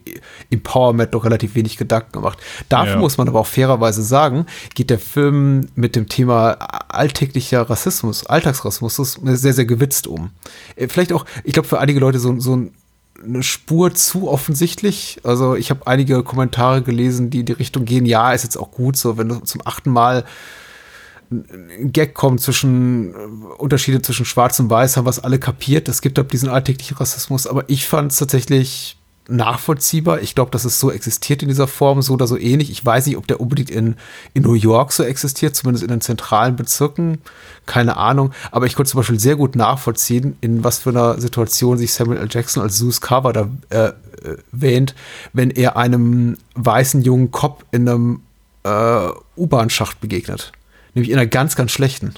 Empowerment noch relativ wenig Gedanken gemacht. Dafür Ja. muss man aber auch fairerweise sagen, geht der Film mit dem Thema alltäglicher Rassismus, Alltagsrassismus sehr, sehr gewitzt um. Äh, Vielleicht auch, ich glaube, für einige Leute so, so ein eine Spur zu offensichtlich. Also ich habe einige Kommentare gelesen, die in die Richtung gehen, ja, ist jetzt auch gut so, wenn du zum achten Mal Gag kommt zwischen äh, Unterschiede zwischen Schwarz und Weiß, haben es alle kapiert. Es gibt ab diesen alltäglichen Rassismus, aber ich fand es tatsächlich nachvollziehbar. Ich glaube, dass es so existiert in dieser Form, so oder so ähnlich. Ich weiß nicht, ob der unbedingt in, in New York so existiert, zumindest in den zentralen Bezirken. Keine Ahnung. Aber ich konnte zum Beispiel sehr gut nachvollziehen, in was für einer Situation sich Samuel L. Jackson als Zeus Carver da äh, äh, wenn er einem weißen jungen Cop in einem äh, U-Bahn-Schacht begegnet. Nämlich in einer ganz, ganz schlechten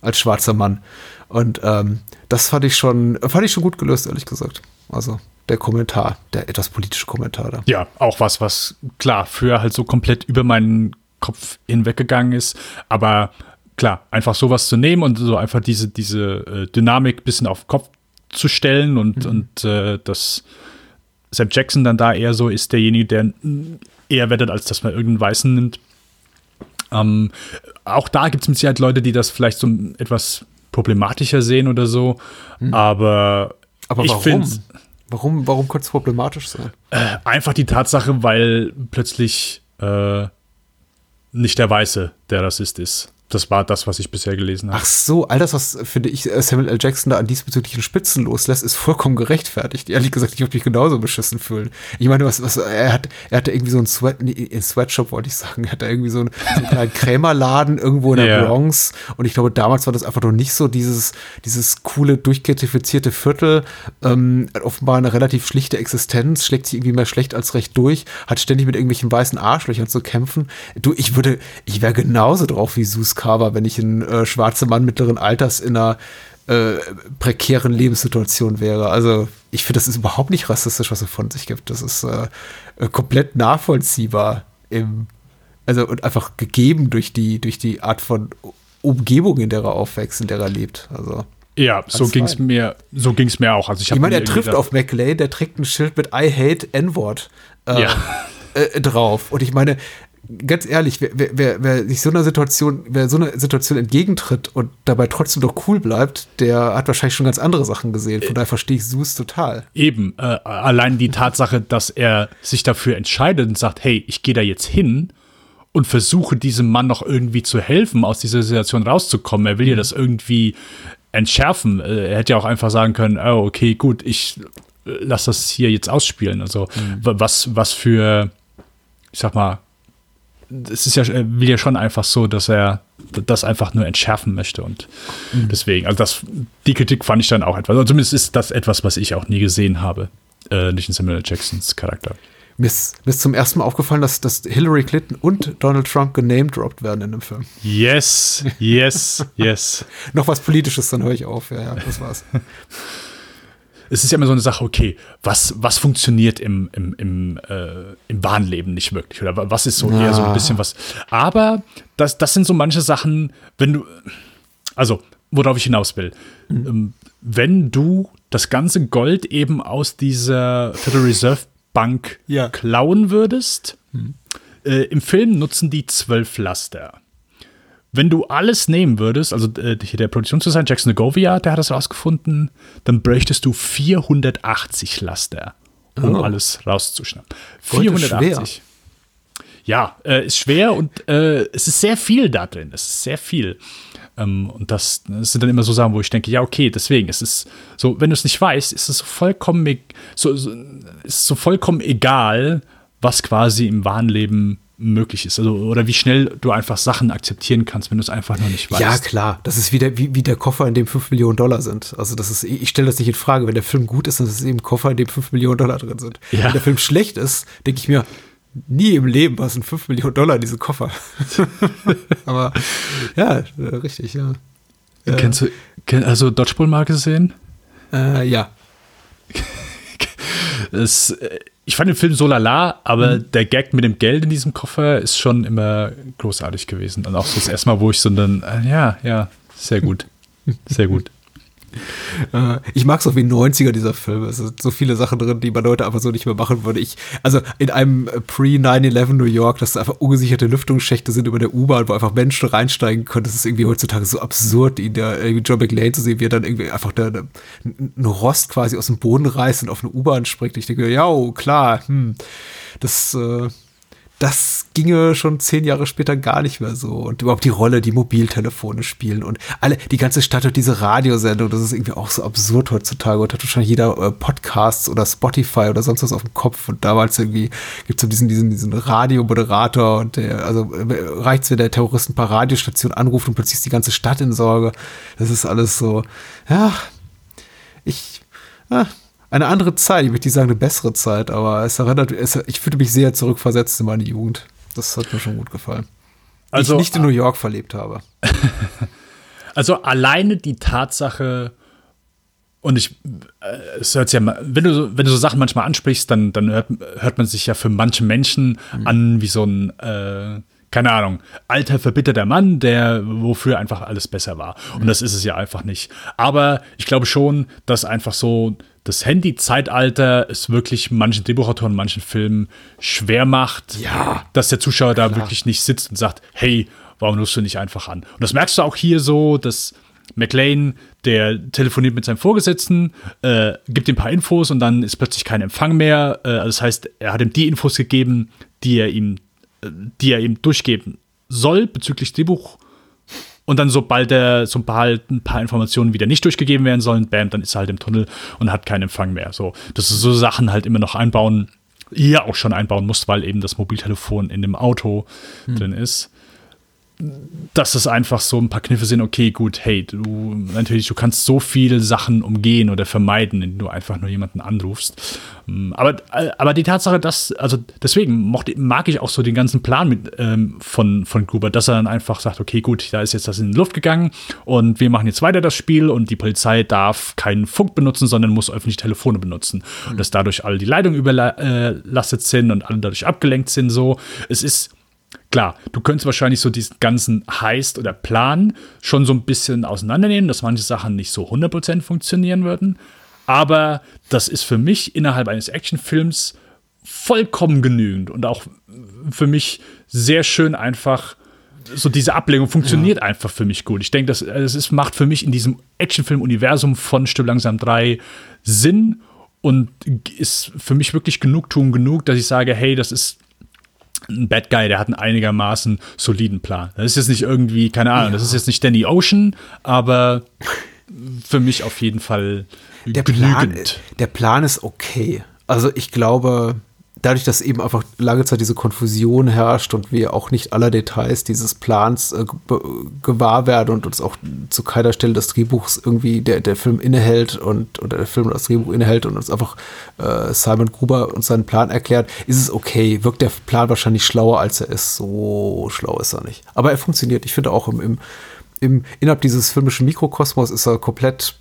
als schwarzer Mann. Und ähm, das fand ich schon, fand ich schon gut gelöst, ehrlich gesagt. Also der Kommentar, der etwas politische Kommentar da. Ja, auch was, was klar früher halt so komplett über meinen Kopf hinweggegangen ist. Aber klar, einfach sowas zu nehmen und so einfach diese, diese äh, Dynamik bisschen auf den Kopf zu stellen und, und äh, dass Sam Jackson dann da eher so ist derjenige, der eher wettet, als dass man irgendeinen Weißen nimmt. Ähm, auch da gibt es mit Sicherheit Leute, die das vielleicht so etwas problematischer sehen oder so. Aber, Aber ich warum? find's- Warum, warum könnte es problematisch sein? Einfach die Tatsache, weil plötzlich äh, nicht der Weiße der Rassist ist. Das war das, was ich bisher gelesen habe. Ach so, all das, was finde ich äh, Samuel L. Jackson da an diesbezüglichen Spitzen loslässt, ist vollkommen gerechtfertigt. Ehrlich gesagt, ich würde mich genauso beschissen fühlen. Ich meine, was, was, er hat, er hatte irgendwie so einen Sweat, nee, einen Sweatshop, wollte ich sagen. Er hatte irgendwie so einen, so einen kleinen Krämerladen irgendwo in der Ja. Bronx. Und ich glaube, damals war das einfach noch nicht so dieses, dieses coole, durchgentrifizierte Viertel. Ähm, hat offenbar eine relativ schlichte Existenz, schlägt sich irgendwie mehr schlecht als recht durch, hat ständig mit irgendwelchen weißen Arschlöchern zu kämpfen. Du, ich würde, ich wäre genauso drauf wie Sus Carver, wenn ich ein äh, schwarzer Mann mittleren Alters in einer äh, prekären Lebenssituation wäre. Also ich finde, das ist überhaupt nicht rassistisch, was er von sich gibt. Das ist äh, äh, komplett nachvollziehbar im, also und einfach gegeben durch die, durch die Art von Umgebung, in der er aufwächst, in der er lebt. Also. Ja, so ging es mir, so ging's mir auch. Also ich, Ich meine, er trifft auf McLean, der trägt ein Schild mit I hate N-Wort äh, Ja. äh, drauf. Und ich meine, ganz ehrlich, wer, wer, wer, sich so einer Situation, wer so einer Situation entgegentritt und dabei trotzdem doch cool bleibt, der hat wahrscheinlich schon ganz andere Sachen gesehen. Von daher verstehe ich Sus total. Eben, äh, allein die Tatsache, dass er sich dafür entscheidet und sagt, hey, ich gehe da jetzt hin und versuche diesem Mann noch irgendwie zu helfen, aus dieser Situation rauszukommen. Er will ja das irgendwie entschärfen. Äh, Er hätte ja auch einfach sagen können, oh, okay, gut, ich äh, lass das hier jetzt ausspielen. Also wa- was, was für, ich sag mal, es ist ja, er will ja schon einfach so, dass er das einfach nur entschärfen möchte und deswegen, also das, die Kritik fand ich dann auch etwas, also zumindest ist das etwas, was ich auch nie gesehen habe, äh, nicht in Samuel. Jacksons Charakter. Mir ist, mir ist zum ersten Mal aufgefallen, dass, dass Hillary Clinton und Donald Trump genamedroppt werden in dem Film. Yes, yes, yes. Noch was Politisches, dann höre ich auf. Ja, ja, das war's. es ist ja immer so eine Sache, okay, was, was funktioniert im, im, im, äh, im wahren Leben nicht wirklich? Oder wa- was ist so eher so ein bisschen was. Aber das, das sind so manche Sachen, wenn du, also, worauf ich hinaus will, ähm, wenn du das ganze Gold eben aus dieser Federal Reserve Bank Ja. klauen würdest, äh, im Film nutzen die zwölf Laster. Wenn du alles nehmen würdest, also äh, der Produktionsdesigner Jackson Negovia, der hat das rausgefunden, dann bräuchtest du 480 Laster, um Oh. alles rauszuschnappen. Gold ist 480. Ja, äh, ist schwer und äh, es ist sehr viel da drin. Es ist sehr viel. Ähm, und das, das sind dann immer so Sachen, wo ich denke, ja, okay, deswegen, es ist so, wenn du es nicht weißt, ist es so vollkommen, e- so, so, ist so vollkommen egal, was quasi im wahren Leben möglich ist. Also, oder wie schnell du einfach Sachen akzeptieren kannst, wenn du es einfach noch nicht weißt. Ja, klar. Das ist wie der, wie, wie der Koffer, in dem 5 Millionen Dollar sind. Also, das ist, ich stelle das nicht in Frage. Wenn der Film gut ist, dann ist es eben ein Koffer, in dem 5 Millionen Dollar drin sind. Ja. Wenn der Film schlecht ist, denke ich mir, nie im Leben passen 5 Millionen Dollar in diese Koffer. Aber ja, äh, richtig, ja. Kennst du, kenn, also Dodgeball mal gesehen? Äh, ja. Es, äh, ich fand den Film so lala, aber der Gag mit dem Geld in diesem Koffer ist schon immer großartig gewesen. Und auch so das erste Mal, wo ich so dann, äh, ja, ja, sehr gut. Sehr gut. Äh, ich mag es auch wie 90er dieser Film. Es sind so viele Sachen drin, die man heute einfach so nicht mehr machen würde. Ich, also in einem Pre-9-11 New York, dass da einfach ungesicherte Lüftungsschächte sind über der U-Bahn, wo einfach Menschen reinsteigen können. Das ist irgendwie heutzutage so absurd, ihn da irgendwie John McLean zu sehen, wie er dann irgendwie einfach da eine, eine Rost quasi aus dem Boden reißt und auf eine U-Bahn springt. Ich denke, ja, oh, klar, hm, das, äh, das ginge schon zehn Jahre später gar nicht mehr so. Und überhaupt die Rolle, die Mobiltelefone spielen und alle, die ganze Stadt hat diese Radiosendung, das ist irgendwie auch so absurd heutzutage und hat wahrscheinlich jeder äh, Podcasts oder Spotify oder sonst was auf dem Kopf. Und damals irgendwie gibt es so diesen, diesen, diesen Radiomoderator und der, also äh, reicht's, wenn der Terrorist ein paar Radiostationen anruft und plötzlich ist die ganze Stadt in Sorge. Das ist alles so, ja, ich, ja, eine andere Zeit, ich möchte nicht sagen eine bessere Zeit, aber es erinnert, es, ich fühlte mich sehr zurückversetzt in meine Jugend. Das hat mir schon gut gefallen. Also, ich nicht in New York verlebt habe. Also alleine die Tatsache, und ich, äh, es hört ja, wenn du, so- wenn du so Sachen manchmal ansprichst, dann, dann hört, hört man sich ja für manche Menschen an wie so ein, äh, keine Ahnung, alter, verbitterter Mann, der, wofür einfach alles besser war. Und das ist es ja einfach nicht. Aber ich glaube schon, dass einfach so das Handy-Zeitalter es wirklich manchen Drehbuchautoren, manchen Filmen schwer macht, Ja. dass der Zuschauer da wirklich nicht sitzt und sagt, hey, warum rufst du nicht einfach an? Und das merkst du auch hier so, dass McLean, der telefoniert mit seinem Vorgesetzten, äh, gibt ihm ein paar Infos und dann ist plötzlich kein Empfang mehr. Äh, also das heißt, er hat ihm die Infos gegeben, die er ihm, äh, die er ihm durchgeben soll bezüglich Drehbuch. Und dann, sobald er so ein paar, Informationen wieder nicht durchgegeben werden sollen, bam, dann ist er halt im Tunnel und hat keinen Empfang mehr. So, dass du so Sachen halt immer noch einbauen, hier auch schon einbauen musst, weil eben das Mobiltelefon in dem Auto drin ist. Dass es einfach so ein paar Kniffe sind, okay, gut, hey, du natürlich, du kannst so viele Sachen umgehen oder vermeiden, indem du einfach nur jemanden anrufst. Ähm, Aber, äh, aber die Tatsache, dass, also deswegen mochte, mag ich auch so den ganzen Plan mit, ähm, von, von Gruber, dass er dann einfach sagt, okay, gut, da ist jetzt das in die Luft gegangen und wir machen jetzt weiter das Spiel und die Polizei darf keinen Funk benutzen, sondern muss öffentliche Telefone benutzen. Und dass dadurch alle die Leitungen überlastet sind und alle dadurch abgelenkt sind, so. Es ist Klar, du könntest wahrscheinlich so diesen ganzen Heist oder Plan schon so ein bisschen auseinandernehmen, dass manche Sachen nicht so 100% funktionieren würden. Aber das ist für mich innerhalb eines Actionfilms vollkommen genügend und auch für mich sehr schön einfach. So diese Ablenkung funktioniert einfach für mich gut. Ich denke, das, es ist, macht für mich in diesem Actionfilm-Universum von Stück langsam 3 Sinn und ist für mich wirklich Genugtuung genug, dass ich sage, hey, das ist ein Bad Guy, der hat einen einigermaßen soliden Plan. Das ist jetzt nicht irgendwie, keine Ahnung, das ist jetzt nicht Danny Ocean, aber für mich auf jeden Fall Der Plan, genügend. der Plan ist okay. Also ich glaube, dadurch, dass eben einfach lange Zeit diese Konfusion herrscht und wir auch nicht aller Details dieses Plans äh, ge- gewahr werden und uns auch zu keiner Stelle des Drehbuchs irgendwie der, der Film innehält und oder der Film das Drehbuch innehält und uns einfach äh, Simon Gruber uns seinen Plan erklärt, ist es okay. Wirkt der Plan wahrscheinlich schlauer, als er ist. So schlau ist er nicht. Aber er funktioniert. Ich finde auch im, im, im innerhalb dieses filmischen Mikrokosmos ist er komplett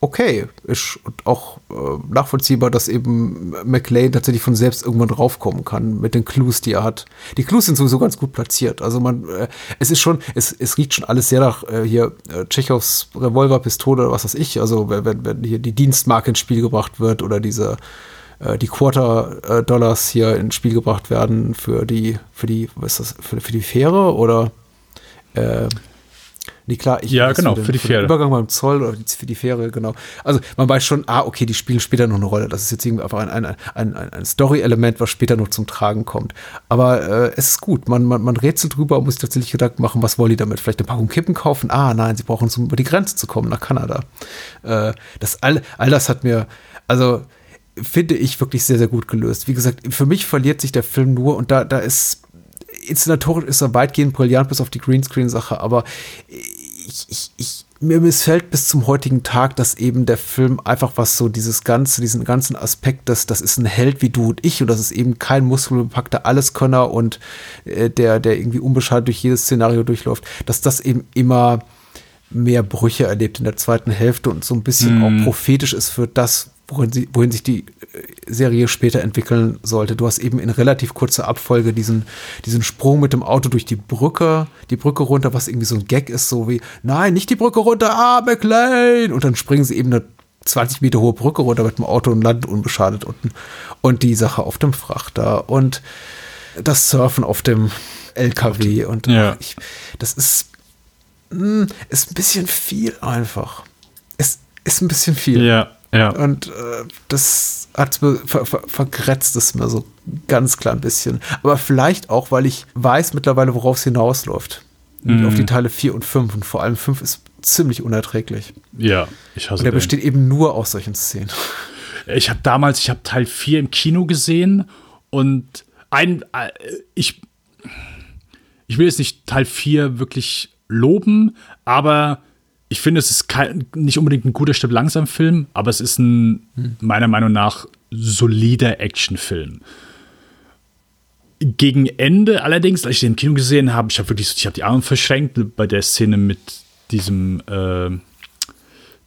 okay ist auch äh, nachvollziehbar, dass eben McLean tatsächlich von selbst irgendwann draufkommen kann mit den Clues, die er hat. Die Clues sind sowieso ganz gut platziert. Also man, äh, es ist schon, es, es riecht schon alles sehr nach äh, hier äh, Tschechows Revolverpistole oder was weiß ich. Also wenn, wenn, hier die Dienstmarke ins Spiel gebracht wird oder diese äh, die Quarter Dollars hier ins Spiel gebracht werden für die für die was ist das für, für die Fähre oder äh, Nee, klar, ich Ja, genau, den- für die Fähre. Übergang beim Zoll oder für die Fähre, genau. Also man weiß schon, ah, okay, die spielen später noch eine Rolle. Das ist jetzt irgendwie einfach ein, ein, ein, ein, ein Story-Element, was später noch zum Tragen kommt. Aber äh, es ist gut. Man, man, man rätselt drüber und muss sich tatsächlich Gedanken machen, was wollen die damit? Vielleicht eine Packung Kippen kaufen? Ah, nein, sie brauchen es, um über die Grenze zu kommen, nach Kanada. Äh, das all, all das hat mir, also finde ich wirklich sehr, sehr gut gelöst. Wie gesagt, für mich verliert sich der Film nur und da, da ist inszenatorisch ist er weitgehend brillant, bis auf die Greenscreen-Sache, aber ich, ich, ich, mir missfällt bis zum heutigen Tag, dass eben der Film einfach was so dieses ganze, diesen ganzen Aspekt, dass das ist ein Held wie du und ich und das ist eben kein muskelbepackter Alleskönner und äh, der, der irgendwie unbeschadet durch jedes Szenario durchläuft, dass das eben immer mehr Brüche erlebt in der zweiten Hälfte und so ein bisschen auch prophetisch ist für das, wohin, sie, wohin sich die äh, Serie später entwickeln sollte. Du hast eben in relativ kurzer Abfolge diesen, diesen Sprung mit dem Auto durch die Brücke, die Brücke runter, was irgendwie so ein Gag ist, so wie, nein, nicht die Brücke runter, ah, McLean! Und dann springen sie eben eine 20 Meter hohe Brücke runter mit dem Auto und landen unbeschadet unten. Und die Sache auf dem Frachter und das Surfen auf dem LKW und Ja. ich, das ist, mh, ist ein bisschen viel einfach. Es ist ein bisschen viel. Ja, ja. Und äh, das hat ver, ver, vergrätzt es mir so ganz klein bisschen. Aber vielleicht auch, weil ich weiß mittlerweile, worauf es hinausläuft. Mhm. Auf die Teile 4 und 5. Und vor allem 5 ist ziemlich unerträglich. Ja, ich hasse Und der den. besteht eben nur aus solchen Szenen. Ich habe damals, ich habe Teil 4 im Kino gesehen und ein, äh, ich, ich will jetzt nicht Teil 4 wirklich loben, aber ich finde, es ist kein, nicht unbedingt ein guter Stück langsam Film, aber es ist ein, meiner Meinung nach, solider Actionfilm. Gegen Ende allerdings, als ich den im Kino gesehen habe, ich habe wirklich, ich habe die Arme verschränkt bei der Szene mit diesem, äh,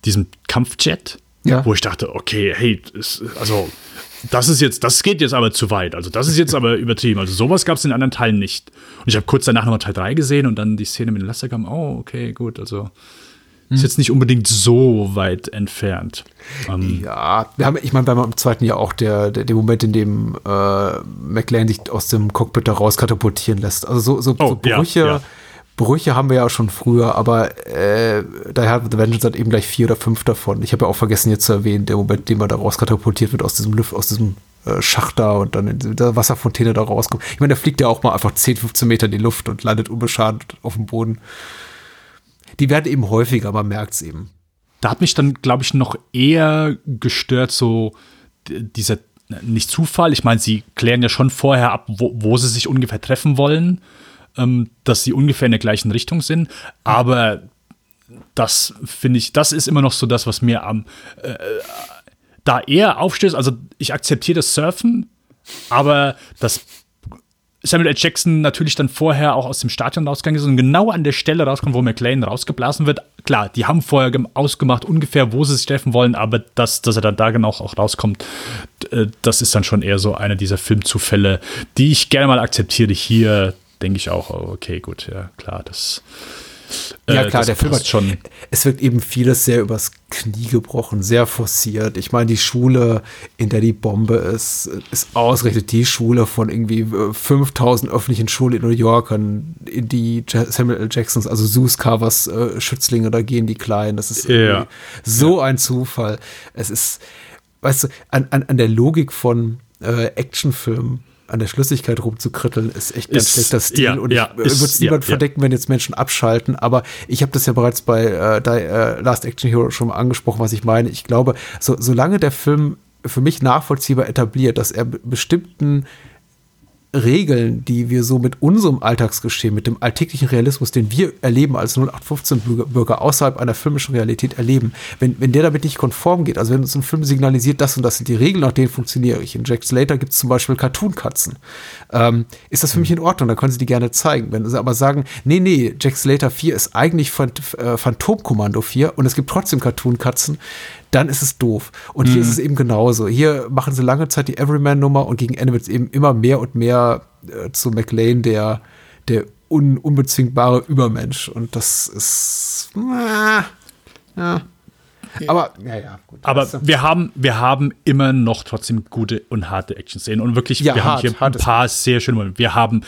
diesem Kampfjet, Ja. wo ich dachte, okay, hey, es, also das ist jetzt, das geht jetzt aber zu weit. Also das ist jetzt aber übertrieben. Also sowas gab es in den anderen Teilen nicht. Und ich habe kurz danach nochmal Teil 3 gesehen und dann die Szene mit dem Laster kam, oh, okay, gut, also ist jetzt nicht unbedingt so weit entfernt. Ähm, Ja, wir haben, ich meine, wir haben im zweiten Jahr auch der, der, der Moment, in dem äh, McLean sich aus dem Cockpit da raus katapultieren lässt. Also so, so, Oh, so ja, Brüche, ja. Brüche haben wir ja schon früher, aber äh, daher The Vengeance hat eben gleich vier oder fünf davon. Ich habe ja auch vergessen jetzt zu erwähnen, der Moment, in dem er da raus katapultiert wird aus diesem Luft, aus diesem äh, Schacht da und dann in der Wasserfontäne da rauskommt. Ich meine, der fliegt ja auch mal einfach 10, 15 Meter in die Luft und landet unbeschadet auf dem Boden. Die werden eben häufiger, man merkt es eben. da hat mich dann, glaube ich, noch eher gestört, so dieser, nicht Zufall, ich meine, sie klären ja schon vorher ab, wo, wo sie sich ungefähr treffen wollen, ähm, dass sie ungefähr in der gleichen Richtung sind, aber das finde ich, das ist immer noch so das, was mir am äh, da eher aufstößt. Also ich akzeptiere das Surfen, aber das Samuel L. Jackson natürlich dann vorher auch aus dem Stadion rausgegangen ist und genau an der Stelle rauskommt, wo McLean rausgeblasen wird. Klar, die haben vorher gem- ausgemacht, ungefähr, wo sie sich treffen wollen, aber das, dass er dann da genau auch rauskommt, äh, das ist dann schon eher so einer dieser Filmzufälle, die ich gerne mal akzeptiere. Hier denke ich auch, oh, okay, gut, ja, klar, das. Ja, äh, klar, der Film hat schon. Es wird eben vieles sehr übers Knie gebrochen, sehr forciert. Ich meine, die Schule, in der die Bombe ist, ist ausgerechnet die Schule von irgendwie äh, 5000 öffentlichen Schulen in New York, in die Ja- Samuel L. Jacksons, also Zeus Carvers äh, Schützlinge, da gehen die Kleinen. Das ist Ja. so ein Zufall. Es ist, weißt du, an, an, an der Logik von äh, Actionfilmen, an der Schlüssigkeit rumzukritteln, ist echt ganz Ist- schlechter Stil. ja, und ja, ich würde es niemand ja. verdecken, wenn jetzt Menschen abschalten, aber ich habe das ja bereits bei äh, Die, äh, Last Action Hero schon mal angesprochen, was ich meine. Ich glaube, so, solange der Film für mich nachvollziehbar etabliert, dass er be- bestimmten Regeln, die wir so mit unserem Alltagsgeschehen, mit dem alltäglichen Realismus, den wir erleben als 0815-Bürger Bürger außerhalb einer filmischen Realität erleben, wenn, wenn der damit nicht konform geht, also wenn uns ein Film signalisiert, das und das sind die Regeln, nach denen funktioniere ich. In Jack Slater gibt es zum Beispiel Cartoon-Katzen. Ähm, ist das für mich in Ordnung, dann können sie die gerne zeigen. Wenn sie aber sagen, nee, nee, Jack Slater 4 ist eigentlich Phant äh, Phantomkommando 4 und es gibt trotzdem Cartoon-Katzen, dann ist es doof. Und hier ist es eben genauso. Hier machen sie lange Zeit die Everyman-Nummer und gegen Ende wird es eben immer mehr und mehr äh, zu McLean, der, der un, unbezwingbare Übermensch. Und das ist. Ah, ja. Aber, ja, ja, gut. Aber du? wir haben, wir haben immer noch trotzdem gute und harte Action-Szenen. Und wirklich, wir hart, haben hier ein paar sehr schöne Momente. Wir haben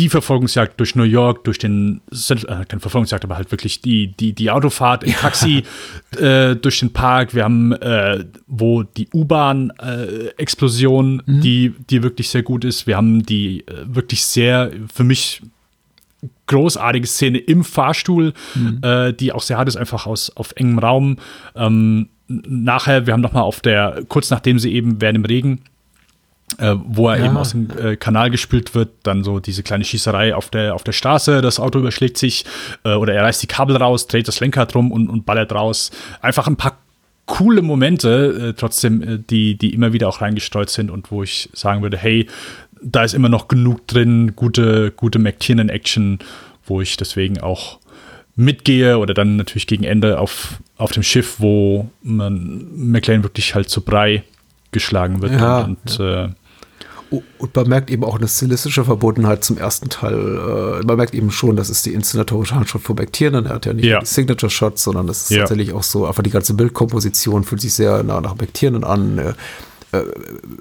die Verfolgungsjagd durch New York, durch den, äh, keine Verfolgungsjagd, aber halt wirklich die, die, die Autofahrt im Taxi äh, durch den Park. Wir haben, äh, wo die U-Bahn-Explosion, Mhm. die, die wirklich sehr gut ist. Wir haben die äh, wirklich sehr, für mich großartige Szene im Fahrstuhl, äh, die auch sehr hart ist, einfach aus auf engem Raum. Ähm, nachher, wir haben noch mal auf der, kurz nachdem sie eben während im Regen äh, wo er Ja. eben aus dem äh, Kanal gespült wird, dann so diese kleine Schießerei auf der, auf der Straße, das Auto überschlägt sich äh, oder er reißt die Kabel raus, dreht das Lenkrad rum und, und ballert raus. Einfach ein paar coole Momente, äh, trotzdem, äh, die, die immer wieder auch reingestreut sind und wo ich sagen würde, hey, da ist immer noch genug drin, gute, gute McTiernan-Action, wo ich deswegen auch mitgehe oder dann natürlich gegen Ende auf, auf dem Schiff, wo man McLean wirklich halt zu Brei geschlagen wird Ja, und, und äh, Oh, Und man merkt eben auch eine stilistische Verbundenheit zum ersten Teil. Äh, Man merkt eben schon, das ist die inszenatorische Handschrift von McTiernan. Er hat ja nicht Ja. die Signature-Shots, sondern das ist Ja. tatsächlich auch so, einfach die ganze Bildkomposition fühlt sich sehr nah nach McTiernan an. Äh, äh,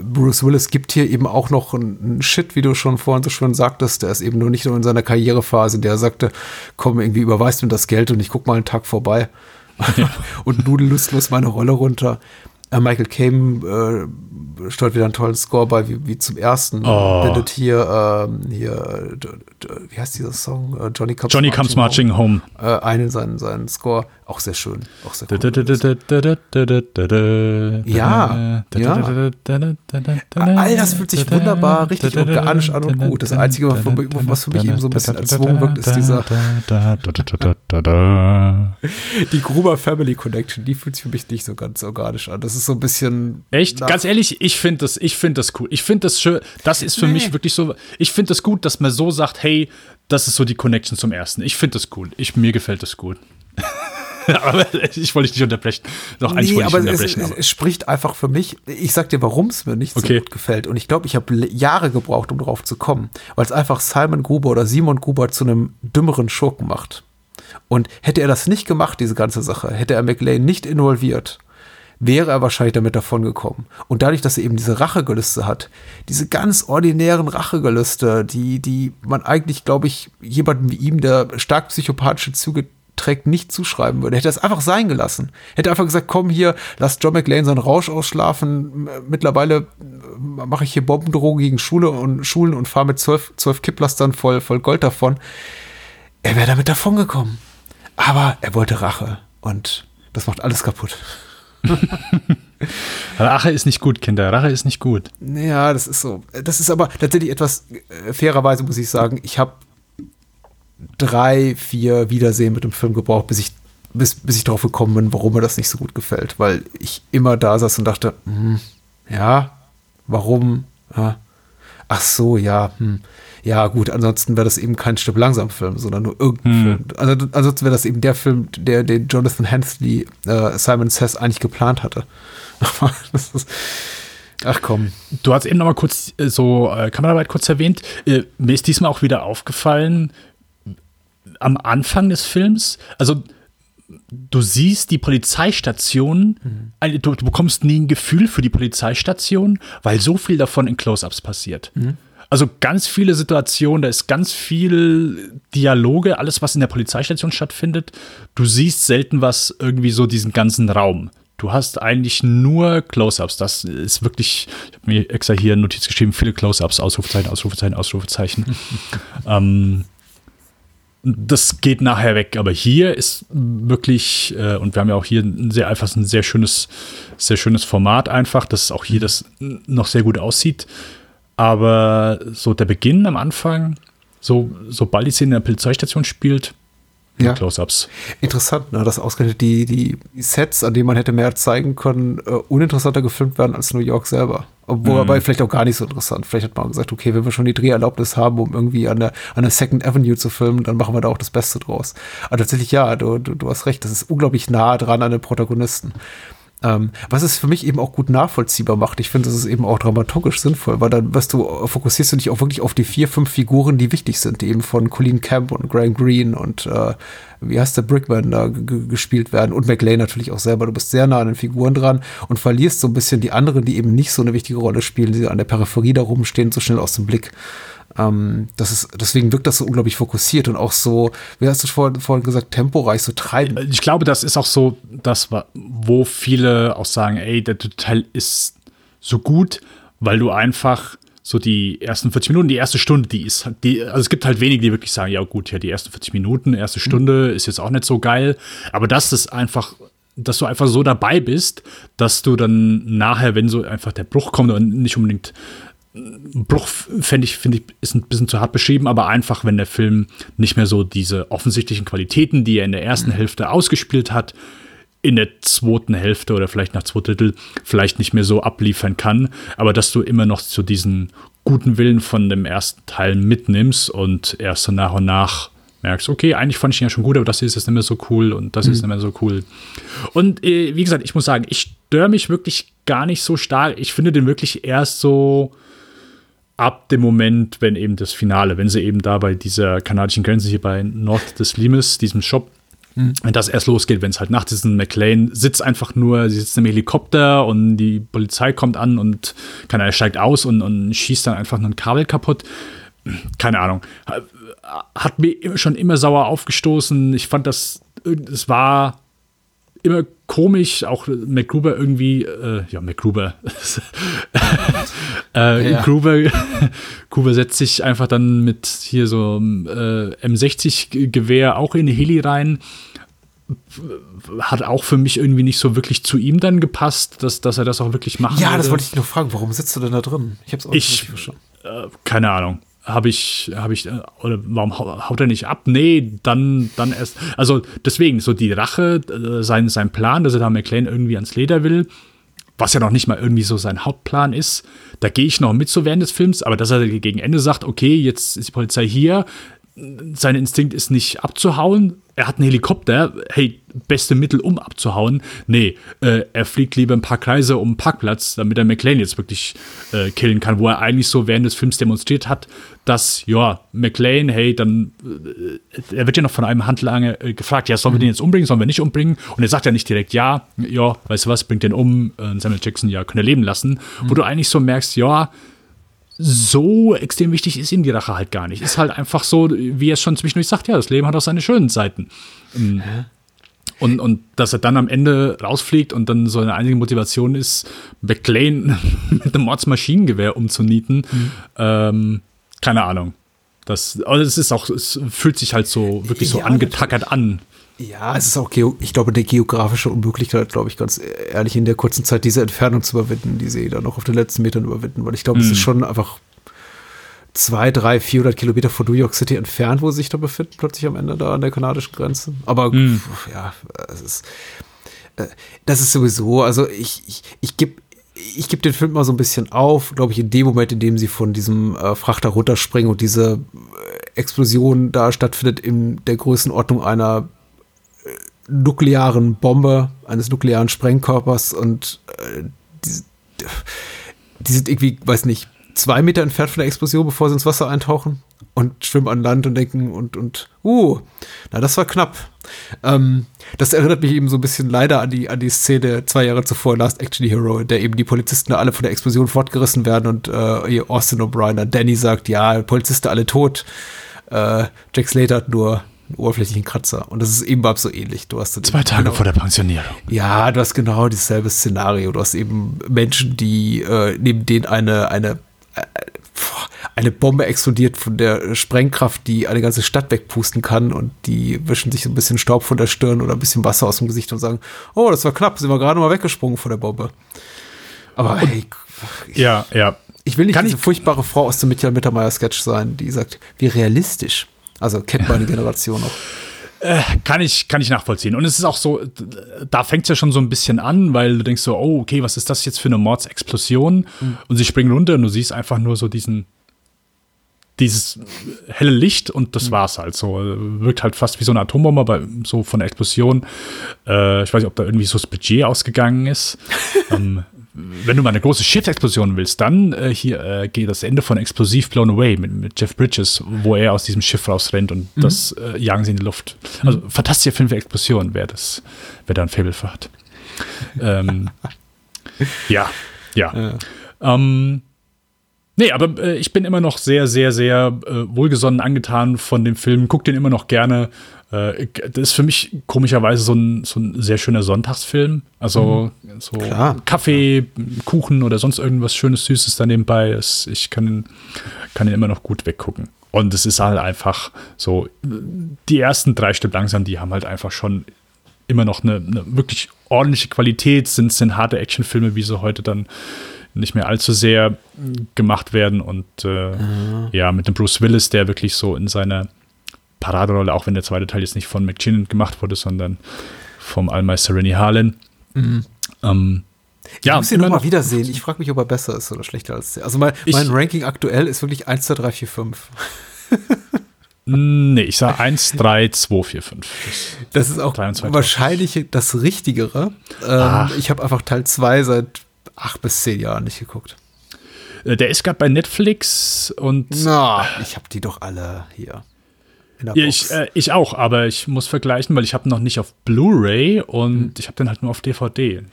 Bruce Willis gibt hier eben auch noch einen Shit, wie du schon vorhin so schön sagtest. Der ist eben nur nicht nur in seiner Karrierephase, in der er sagte, komm, irgendwie überweist mir das Geld und ich guck mal einen Tag vorbei und nudel lustlos meine Rolle runter. Äh, Michael Caine äh, steuert wieder einen tollen Score bei, wie, wie zum ersten. Oh. Bindet hier, ähm, hier, d- wie heißt dieser Song? Äh, Johnny Comes Johnny Comes Marching Home. Äh, einen seinen, seinen Score. Auch sehr schön. Auch sehr cool. Ja, All das fühlt sich wunderbar, richtig organisch an und gut. Das Einzige, was für mich- eben so ein bisschen erzwungen wirkt, ist dieser- Die Gruber Family Connection, die fühlt sich für mich nicht so ganz organisch an. Das ist so ein bisschen. Echt? Ganz ehrlich, ich finde das, ich finde das cool. Ich finde das schön. Das ist für Nee. mich wirklich so. Ich finde das gut, dass man so sagt, hey, das ist so die Connection zum ersten. Ich finde das cool. Ich, mir gefällt das gut. aber ich wollte dich nicht unterbrechen. Eigentlich Nee, wollte ich aber unterbrechen. es, aber. es spricht einfach für mich. Ich sag dir, warum es mir nicht so Okay. gut gefällt. Und ich glaube, ich habe Jahre gebraucht, um drauf zu kommen, weil es einfach Simon Gruber oder Simon Gruber zu einem dümmeren Schurken macht. Und hätte er das nicht gemacht, diese ganze Sache, hätte er McLean nicht involviert, wäre er wahrscheinlich damit davongekommen. Und dadurch, dass er eben diese Rachegelüste hat, diese ganz ordinären Rachegelüste, die, die man eigentlich, glaube ich, jemandem wie ihm, der stark psychopathische Züge trägt, nicht zuschreiben würde. Hätte er es einfach sein gelassen. Hätte einfach gesagt, komm hier, lass John McLean seinen Rausch ausschlafen. Mittlerweile äh, mache ich hier Bombendrohungen gegen Schule und Schulen und fahre mit zwölf, zwölf Kipplastern voll, voll Gold davon. Er wäre damit davongekommen. Aber er wollte Rache. Und das macht alles kaputt. Rache ist nicht gut, Kinder. Rache ist nicht gut. Ja, das ist so. Das ist aber tatsächlich etwas, äh, fairerweise muss ich sagen, ich habe drei, vier Wiedersehen mit dem Film gebraucht, bis ich, bis, bis ich drauf gekommen bin, warum mir das nicht so gut gefällt. Weil ich immer da saß und dachte, hm, ja, warum? Ja. Ach so, ja, hm. Ja, gut, ansonsten wäre das eben kein Stück langsam Film, sondern nur irgendein Film. Also, ansonsten wäre das eben der Film, der den Jonathan Hensley, äh, Simon Says eigentlich geplant hatte. Aber das ist, ach komm. Du hast eben noch mal kurz äh, so äh, Kameraarbeit kurz erwähnt. Äh, mir ist diesmal auch wieder aufgefallen, am Anfang des Films, also du siehst die Polizeistation, also du, du bekommst nie ein Gefühl für die Polizeistation, weil so viel davon in Close-ups passiert. Also ganz viele Situationen, da ist ganz viel Dialoge, alles, was in der Polizeistation stattfindet. Du siehst selten was, irgendwie so diesen ganzen Raum. Du hast eigentlich nur Close-ups. Das ist wirklich, ich habe mir extra hier eine Notiz geschrieben, viele Close-ups, Ausrufezeichen, Ausrufezeichen, Ausrufezeichen. ähm, das geht nachher weg, aber hier ist wirklich, äh, und wir haben ja auch hier ein sehr einfach ein sehr schönes, sehr schönes Format einfach, dass auch hier das noch sehr gut aussieht. Aber so der Beginn am Anfang, so, sobald die Szene in der Polizeistation spielt, Ja. Close-ups. Interessant, ne, dass ausgerechnet die, die Sets, an denen man hätte mehr zeigen können, äh, uninteressanter gefilmt werden als New York selber. Obwohl, aber vielleicht auch gar nicht so interessant. Vielleicht hat man gesagt, okay, wenn wir schon die Dreherlaubnis haben, um irgendwie an der, an der Second Avenue zu filmen, dann machen wir da auch das Beste draus. Aber tatsächlich, ja, du, du, du hast recht, das ist unglaublich nah dran an den Protagonisten. Ähm, was es für mich eben auch gut nachvollziehbar macht. Ich finde, das ist eben auch dramaturgisch sinnvoll, weil dann weißt du, fokussierst du dich auch wirklich auf die vier, fünf Figuren, die wichtig sind, die eben von Colleen Camp und Graham Greene und äh, wie heißt der Brickman da gespielt werden und McLean natürlich auch selber. Du bist sehr nah an den Figuren dran und verlierst so ein bisschen die anderen, die eben nicht so eine wichtige Rolle spielen, die an der Peripherie da rumstehen, so schnell aus dem Blick. Ähm, das ist, deswegen wirkt das so unglaublich fokussiert und auch so, wie hast du vorhin, vorhin gesagt, temporeich, so treibend. Ich glaube, das ist auch so, das, wo viele auch sagen, ey, der Teil ist so gut, weil du einfach so die ersten 40 Minuten, die erste Stunde, die ist, die, also es gibt halt wenige, die wirklich sagen, ja gut, ja, die ersten 40 Minuten, erste Stunde ist jetzt auch nicht so geil, aber das ist einfach, dass du einfach so dabei bist, dass du dann nachher, wenn so einfach der Bruch kommt und nicht unbedingt Bruch fände ich, finde ich, ist ein bisschen zu hart beschrieben, aber einfach, wenn der Film nicht mehr so diese offensichtlichen Qualitäten, die er in der ersten Hälfte ausgespielt hat, in der zweiten Hälfte oder vielleicht nach zwei Drittel vielleicht nicht mehr so abliefern kann, aber dass du immer noch zu diesen guten Willen von dem ersten Teil mitnimmst und erst so nach und nach merkst, okay, eigentlich fand ich ihn ja schon gut, aber das ist jetzt nicht mehr so cool und das ist nicht mehr so cool. Und äh, wie gesagt, ich muss sagen, ich störe mich wirklich gar nicht so stark. Ich finde den wirklich erst so ab dem Moment, wenn eben das Finale, wenn sie eben da bei dieser kanadischen Grenze hier bei North des Limes, diesem Shop, wenn das erst losgeht, wenn es halt nachts ist, ein McLean sitzt einfach nur, sie sitzt im Helikopter und die Polizei kommt an und kann er steigt aus und, und schießt dann einfach nur ein Kabel kaputt. Keine Ahnung. Hat mir schon immer sauer aufgestoßen. Ich fand das, es war immer komisch, auch McGruber irgendwie, äh, ja, McGruber. äh, Ja. Gruber, Gruber setzt sich einfach dann mit hier so äh, M60-Gewehr auch in Heli rein. Hat auch für mich irgendwie nicht so wirklich zu ihm dann gepasst, dass, dass er das auch wirklich machen Ja, das würde. wollte ich noch fragen. Warum sitzt du denn da drin? Ich hab's auch Ich- nicht verstanden. Äh, keine Ahnung. Habe ich, habe ich, äh, oder warum hau- haut er nicht ab? Nee, dann, dann erst. Also deswegen, so die Rache, äh, sein, sein Plan, dass er da McLean irgendwie ans Leder will, was ja noch nicht mal irgendwie so sein Hauptplan ist, da gehe ich noch mit so während des Films, aber dass er gegen Ende sagt, okay, jetzt ist die Polizei hier, sein Instinkt ist nicht abzuhauen. Er hat einen Helikopter, hey, beste Mittel, um abzuhauen. Nee, äh, er fliegt lieber ein paar Kreise um den Parkplatz, damit er McLean jetzt wirklich äh, killen kann, wo er eigentlich so während des Films demonstriert hat, dass, ja, McLean, hey, dann, äh, er wird ja noch von einem Handlanger äh, gefragt, ja, sollen wir den jetzt umbringen, sollen wir nicht umbringen? Und er sagt ja nicht direkt, ja, ja, weißt du was, bringt den um, Samuel Jackson, ja, können er leben lassen. Wo du eigentlich so merkst, ja, so extrem wichtig ist ihm die Rache halt gar nicht. Ist halt einfach so, wie er es schon zwischendurch sagt, ja, das Leben hat auch seine schönen Seiten. Ähm, Und, und dass er dann am Ende rausfliegt und dann so eine einzige Motivation ist, McLean mit einem Mordsmaschinengewehr umzunieten, ähm, keine Ahnung. Das, aber es ist auch, es fühlt sich halt so wirklich so Ja, angetackert an. Ja, es ist auch, geo ich glaube, eine geografische Unmöglichkeit, glaube ich, ganz ehrlich, in der kurzen Zeit diese Entfernung zu überwinden, die sie da noch auf den letzten Metern überwinden, weil ich glaube, es ist schon einfach zwei, drei, 400 Kilometer von New York City entfernt, wo sie sich da befinden, plötzlich am Ende da an der kanadischen Grenze. Aber pf, ja, es ist, äh, das ist sowieso, also ich, ich, ich gebe ich geb den Film mal so ein bisschen auf, glaube ich, in dem Moment, in dem sie von diesem äh, Frachter runterspringen und diese äh, Explosion da stattfindet in der Größenordnung einer nuklearen Bombe, eines nuklearen Sprengkörpers und äh, die, die sind irgendwie, weiß nicht, zwei Meter entfernt von der Explosion, bevor sie ins Wasser eintauchen und schwimmen an Land und denken und, und, uh, na, das war knapp. Ähm, das erinnert mich eben so ein bisschen leider an die, an die Szene zwei Jahre zuvor, Last Action Hero, in der eben die Polizisten alle von der Explosion fortgerissen werden und äh, Austin O'Brien an Danny sagt, ja, Polizisten alle tot. Äh, Jack Slater hat nur einen oberflächlichen Kratzer. Und das ist eben so ähnlich. Du hast Zwei Tage genau- vor der Pensionierung. ja, du hast genau dasselbe Szenario. Du hast eben Menschen, die äh, neben denen eine, eine, äh, eine Bombe explodiert von der Sprengkraft, die eine ganze Stadt wegpusten kann und die wischen sich so ein bisschen Staub von der Stirn oder ein bisschen Wasser aus dem Gesicht und sagen, oh, das war knapp, sind wir gerade mal weggesprungen von der Bombe. Aber hey, Ja, ja. ich will nicht Kann diese ich- furchtbare Frau aus dem Michael Mittermeier Sketch sein, die sagt, wie realistisch. Also kennt meine Generation auch. Kann ich, kann ich nachvollziehen. Und es ist auch so, da fängt es ja schon so ein bisschen an, weil du denkst so, oh, okay, was ist das jetzt für eine Mordsexplosion? Und sie springen runter und du siehst einfach nur so diesen, dieses helle Licht und das war's halt so. Wirkt halt fast wie so eine Atombombe, aber so von der Explosion. Äh, ich weiß nicht, ob da irgendwie so das Budget ausgegangen ist. ähm, wenn du mal eine große Schiffsexplosion willst, dann äh, hier äh, geht das Ende von Explosiv Blown Away mit, mit Jeff Bridges, wo er aus diesem Schiff rausrennt und das äh, jagen sie in die Luft. Also fantastischer Film für Explosionen, wer das, wer da ein Faible für hat. ähm, ja, ja. Ähm, nee, aber äh, ich bin immer noch sehr, sehr, sehr äh, wohlgesonnen angetan von dem Film. Guck den immer noch gerne. Äh, das ist für mich komischerweise so ein, so ein sehr schöner Sonntagsfilm. Also so Klar. Kaffee, Kuchen oder sonst irgendwas Schönes, Süßes da nebenbei. Es, ich kann, kann ihn immer noch gut weggucken. Und es ist halt einfach so, die ersten drei Stück langsam, die haben halt einfach schon immer noch eine, eine wirklich ordentliche Qualität, sind, sind harte Actionfilme, wie sie heute dann nicht mehr allzu sehr gemacht werden. Und äh, ja, mit dem Bruce Willis, der wirklich so in seiner Paraderolle, auch wenn der zweite Teil jetzt nicht von McKinnon gemacht wurde, sondern vom Allmeister Rennie Harlan. Ähm, Ich ja, muss ihn nochmal noch- wiedersehen. Ich frage mich, ob er besser ist oder schlechter als der. Also mein, Ich- mein Ranking aktuell ist wirklich 1, 2, 3, 4, 5. Nee, ich sage 1, 3, 2, 4, 5. Das ist auch 3 und 2 wahrscheinlich das Richtigere. Ähm, ich habe einfach Teil 2 seit 8 bis 10 Jahren nicht geguckt. Äh, Der ist gerade bei Netflix und Na, ich habe die doch alle hier. In der Ja, ich, äh, ich auch, aber ich muss vergleichen, weil ich habe noch nicht auf Blu-ray und Hm. ich habe den halt nur auf DVD.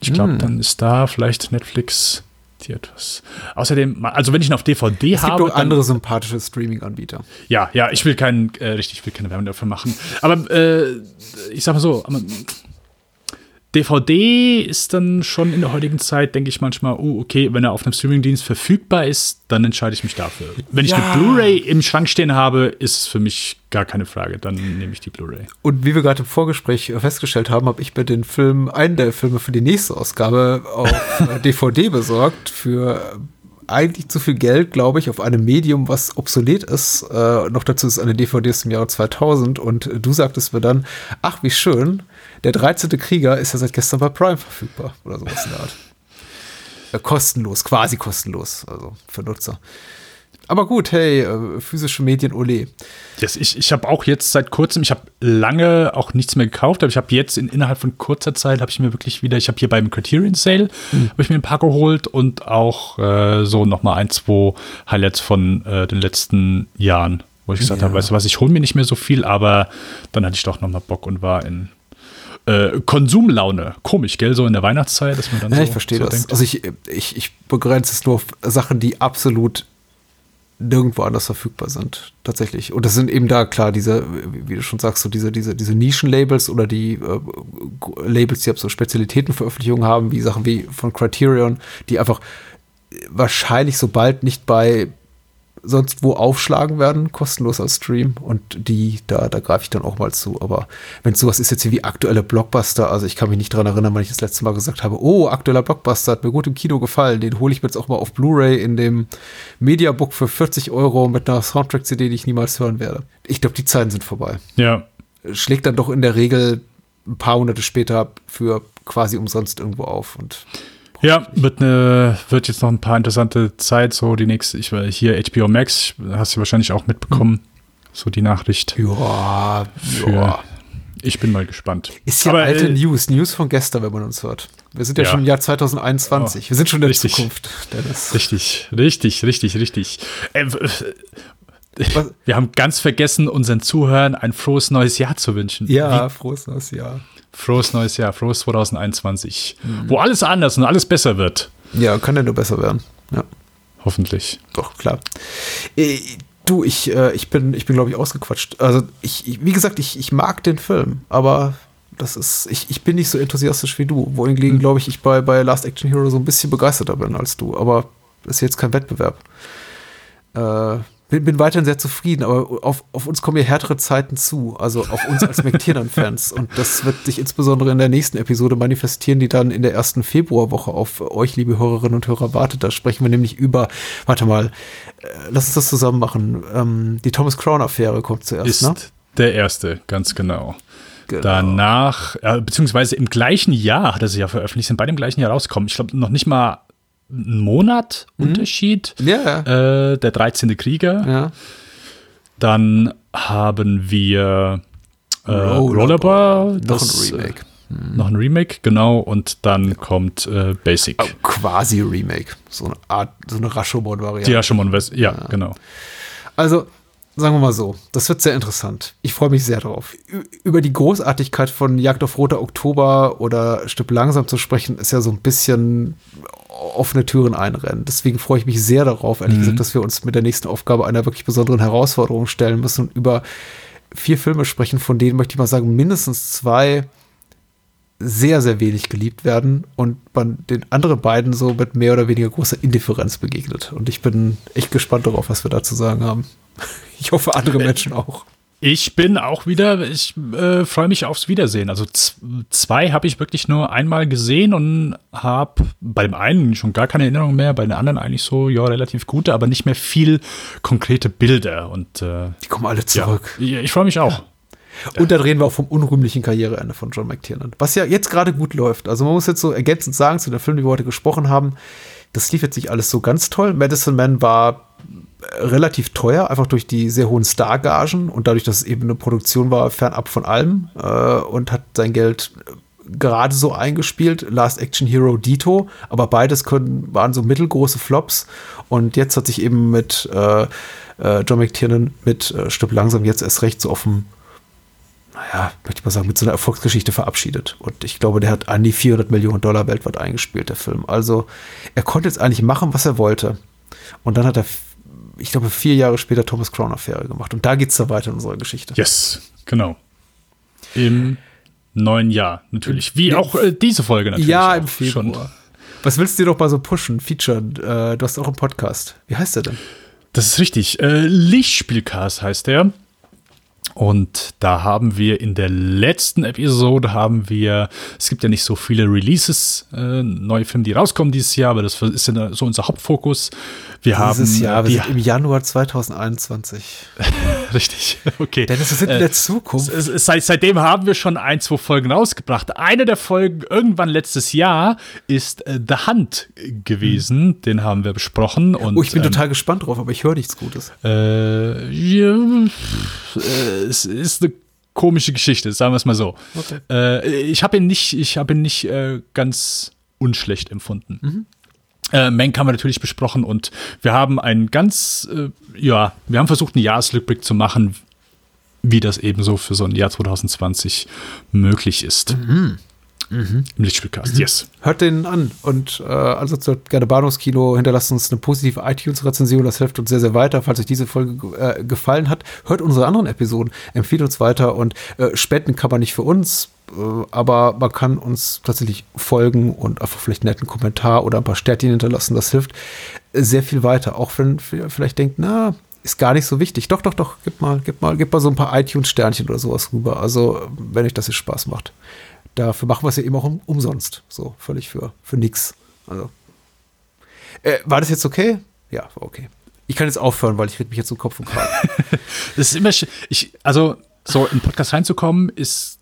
Ich glaube, dann ist da vielleicht Netflix die etwas. Außerdem, also wenn ich ihn auf DVD es gibt habe, auch dann, andere sympathische Streaming-Anbieter. ja, ja, ich will keinen, äh, richtig, ich will keine Werbung dafür machen. Aber äh, ich sag mal so, DVD ist dann schon in der heutigen Zeit, denke ich manchmal, oh, okay, wenn er auf einem Streamingdienst verfügbar ist, dann entscheide ich mich dafür. Wenn ich Ja. eine Blu-ray im Schrank stehen habe, ist es für mich gar keine Frage. Dann nehme ich die Blu-ray. Und wie wir gerade im Vorgespräch festgestellt haben, habe ich mir den Film, einen der Filme für die nächste Ausgabe auf DVD besorgt für eigentlich zu viel Geld, glaube ich, auf einem Medium, was obsolet ist. Äh, noch dazu ist eine DVD aus dem Jahre 2000 und du sagtest mir dann, ach wie schön, der 13. Krieger ist ja seit gestern bei Prime verfügbar oder sowas in der Art. Äh, kostenlos, quasi kostenlos, also für Nutzer. Aber gut, hey, äh, physische Medien, ole. Yes, ich ich habe auch jetzt seit kurzem, ich habe lange auch nichts mehr gekauft, aber ich habe jetzt in, innerhalb von kurzer Zeit, habe ich mir wirklich wieder, ich habe hier beim Criterion Sale, habe ich mir ein paar geholt und auch äh, so nochmal ein, zwei Highlights von äh, den letzten Jahren, wo ich gesagt Ja. habe, weißt du was, ich hole mir nicht mehr so viel, aber dann hatte ich doch nochmal Bock und war in äh, Konsumlaune. Komisch, gell, so in der Weihnachtszeit, dass man dann Ja, so, ich verstehe so das. denkt. Also ich, ich, ich begrenze es nur auf Sachen, die absolut nirgendwo anders verfügbar sind, tatsächlich. Und das sind eben da, klar, diese, wie du schon sagst, so diese, diese, diese Nischenlabels oder die äh, Labels, die ab so Spezialitätenveröffentlichungen haben, wie Sachen wie von Criterion, die einfach wahrscheinlich sobald nicht bei sonst wo aufschlagen werden, kostenlos als Stream. Und die, da, da greife ich dann auch mal zu. Aber wenn es sowas ist jetzt hier wie aktuelle Blockbuster, also ich kann mich nicht dran erinnern, wann ich das letzte Mal gesagt habe, oh, aktueller Blockbuster hat mir gut im Kino gefallen, den hole ich mir jetzt auch mal auf Blu-ray in dem Mediabook für 40 Euro mit einer Soundtrack-CD, die ich niemals hören werde. Ich glaube, die Zeiten sind vorbei. Ja, Schlägt dann doch in der Regel ein paar Hunderte später für quasi umsonst irgendwo auf. Und Ja, wird, eine, wird jetzt noch ein paar interessante Zeit, so die nächste, ich war hier HBO Max, hast du wahrscheinlich auch mitbekommen, so die Nachricht. ja, Für, ja. Ich bin mal gespannt. Ist ja Aber, alte äh, News, News von gestern, wenn man uns hört. Wir sind ja, Ja. schon im Jahr 2021. Wir sind schon in der Richtig. Zukunft, Dennis. Richtig, richtig, richtig, richtig. Äh, Was- wir haben ganz vergessen, unseren Zuhörern ein frohes neues Jahr zu wünschen. Ja, frohes neues Jahr. Frohes neues Jahr, frohes 2021. Mhm. Wo alles anders und alles besser wird. Ja, kann ja nur besser werden. Ja, Hoffentlich. doch, klar. Äh, du, ich, äh, ich bin, ich bin glaube ich, ausgequatscht. Also, ich, wie gesagt, ich, ich mag den Film, aber das ist, ich, ich bin nicht so enthusiastisch wie du. Wohingegen, glaube ich, ich bei, bei Last Action Hero so ein bisschen begeisterter bin als du. Aber ist jetzt kein Wettbewerb. Äh, bin, bin weiterhin sehr zufrieden, aber auf, auf uns kommen ja härtere Zeiten zu, also auf uns als McTiernan-Fans. Und das wird sich insbesondere in der nächsten Episode manifestieren, die dann in der ersten Februarwoche auf euch, liebe Hörerinnen und Hörer, wartet. Da sprechen wir nämlich über, warte mal, äh, lass uns das zusammen machen. Ähm, die Thomas Crown-Affäre kommt zuerst, Ist ne? der erste, ganz genau. Genau. Danach, äh, beziehungsweise im gleichen Jahr hat er sich ja veröffentlicht, sind beide im gleichen Jahr rausgekommen. Ich glaube, noch nicht mal einen Monat Unterschied. Mhm. Ja, ja. Äh, der 13. Krieger. ja. Dann haben wir äh, Rollerball. Rollerball. Noch das, ein Remake. Äh, noch ein Remake, genau. Und dann kommt äh, Basic. Quasi Remake. So eine Art, so eine Rashomon-Variante. Die ja schon mal, ja, genau. Also, sagen wir mal so, das wird sehr interessant. Ich freue mich sehr drauf. Über die Großartigkeit von Jagd auf Roter Oktober oder Stück langsam zu sprechen, ist ja so ein bisschen offene Türen einrennen. Deswegen freue ich mich sehr darauf, ehrlich gesagt, dass wir uns mit der nächsten Aufgabe einer wirklich besonderen Herausforderung stellen müssen und über vier Filme sprechen, von denen möchte ich mal sagen, mindestens zwei sehr, sehr wenig geliebt werden und man den anderen beiden so mit mehr oder weniger großer Indifferenz begegnet. Und ich bin echt gespannt darauf, was wir da zu sagen haben. Ich hoffe, andere Menschen auch. Ich bin auch wieder, ich äh, freue mich aufs Wiedersehen. Also zwei habe ich wirklich nur einmal gesehen und habe bei dem einen schon gar keine Erinnerung mehr, bei den anderen eigentlich so, ja, relativ gute, aber nicht mehr viel konkrete Bilder. Und äh, Die kommen alle zurück. Ja, ich freue mich auch. Und dann reden wir auch vom unrühmlichen Karriereende von John McTiernan. Was ja jetzt gerade gut läuft. Also man muss jetzt so ergänzend sagen zu den Filmen, die wir heute gesprochen haben, das lief jetzt nicht alles so ganz toll. Medicine Man war relativ teuer, einfach durch die sehr hohen Stargagen und dadurch, dass es eben eine Produktion war, fernab von allem äh, und hat sein Geld gerade so eingespielt. Last Action Hero Dito, aber beides können, waren so mittelgroße Flops und jetzt hat sich eben mit äh, äh, John McTiernan mit äh, Stück langsam jetzt erst recht so auf dem naja, möchte ich mal sagen, mit so einer Erfolgsgeschichte verabschiedet. Und ich glaube, der hat an die 400 Millionen Dollar weltweit eingespielt, der Film. Also er konnte jetzt eigentlich machen, was er wollte. Und dann hat er ich glaube, vier Jahre später Thomas Crown Affäre gemacht. Und da geht es da weiter in unserer Geschichte. Yes, genau. Im neuen Jahr natürlich. Wie auch äh, diese Folge natürlich. Ja, im Februar. Schon. Was willst du dir doch mal so pushen, featuren? Äh, du hast auch einen Podcast. Wie heißt der denn? Das ist richtig. Äh, Lichtspielcast heißt der. Und da haben wir in der letzten Episode haben wir, es gibt ja nicht so viele Releases, äh, neue Filme, die rauskommen dieses Jahr, aber das ist ja so unser Hauptfokus. Wir dieses haben, Jahr, wir sind im Januar 2021. Richtig, okay. Denn es ist in äh, der Zukunft. Seit, seitdem haben wir schon ein, zwei Folgen rausgebracht. Eine der Folgen irgendwann letztes Jahr ist äh, The Hunt gewesen. Hm. Den haben wir besprochen. Und, oh, ich bin ähm, total gespannt drauf, aber ich höre nichts Gutes. Äh, ja, äh, es ist eine komische Geschichte, sagen wir es mal so. Okay. Äh, ich habe ihn nicht, ich habe ihn nicht äh, ganz unschlecht empfunden. Mhm. Äh, Mank haben wir natürlich besprochen und wir haben einen ganz, äh, ja, wir haben versucht, einen Jahresrückblick zu machen, wie das eben so für so ein Jahr 2020 möglich ist. Mhm. Mhm. Im Lichtspielcast, mhm. yes. Hört den an und äh, also gerne Bahnhofskino, hinterlasst uns eine positive iTunes-Rezension, das hilft uns sehr, sehr weiter. Falls euch diese Folge äh, gefallen hat, hört unsere anderen Episoden, empfiehlt uns weiter und äh, spenden kann man nicht für uns, äh, aber man kann uns tatsächlich folgen und einfach vielleicht einen netten Kommentar oder ein paar Sternchen hinterlassen, das hilft sehr viel weiter, auch wenn ihr vielleicht denkt, na, ist gar nicht so wichtig. Doch, doch, doch, gib mal, gib mal, gib mal so ein paar iTunes-Sternchen oder sowas rüber. Also, wenn euch das hier Spaß macht dafür machen wir es ja eben auch um, umsonst. So, völlig für, für nix. Also. Äh, war das jetzt okay? Ja, war okay. Ich kann jetzt aufhören, weil ich rede mich jetzt um Kopf und Kragen. das ist immer, ich, also, so in Podcast reinzukommen, ist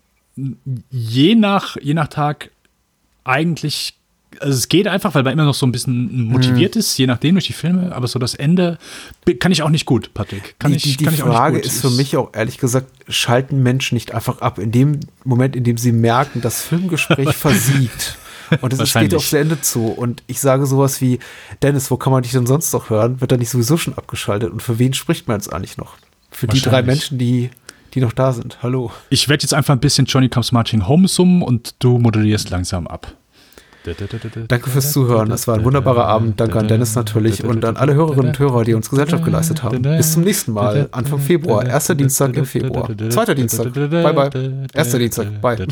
je nach, je nach Tag eigentlich also es geht einfach, weil man immer noch so ein bisschen motiviert mhm. ist, je nachdem durch die Filme, aber so das Ende kann ich auch nicht gut, Patrick. Kann die, ich, die, die kann Frage ist für mich auch ehrlich gesagt, schalten Menschen nicht einfach ab in dem Moment, in dem sie merken, das Filmgespräch versiegt. Und es geht aufs Ende zu. Und ich sage sowas wie, Dennis, wo kann man dich denn sonst noch hören? Wird da nicht sowieso schon abgeschaltet? Und für wen spricht man jetzt eigentlich noch? Für die drei Menschen, die, die noch da sind. Hallo. Ich werde jetzt einfach ein bisschen Johnny Comes Marching Home summen und du moderierst langsam ab. Danke fürs Zuhören. Es war ein wunderbarer Abend. Danke an Dennis natürlich und an alle Hörerinnen und Hörer, die uns Gesellschaft geleistet haben. Bis zum nächsten Mal, Anfang Februar. Erster Dienstag im Februar. Zweiter Dienstag. Bye, bye. Erster Dienstag. Bye.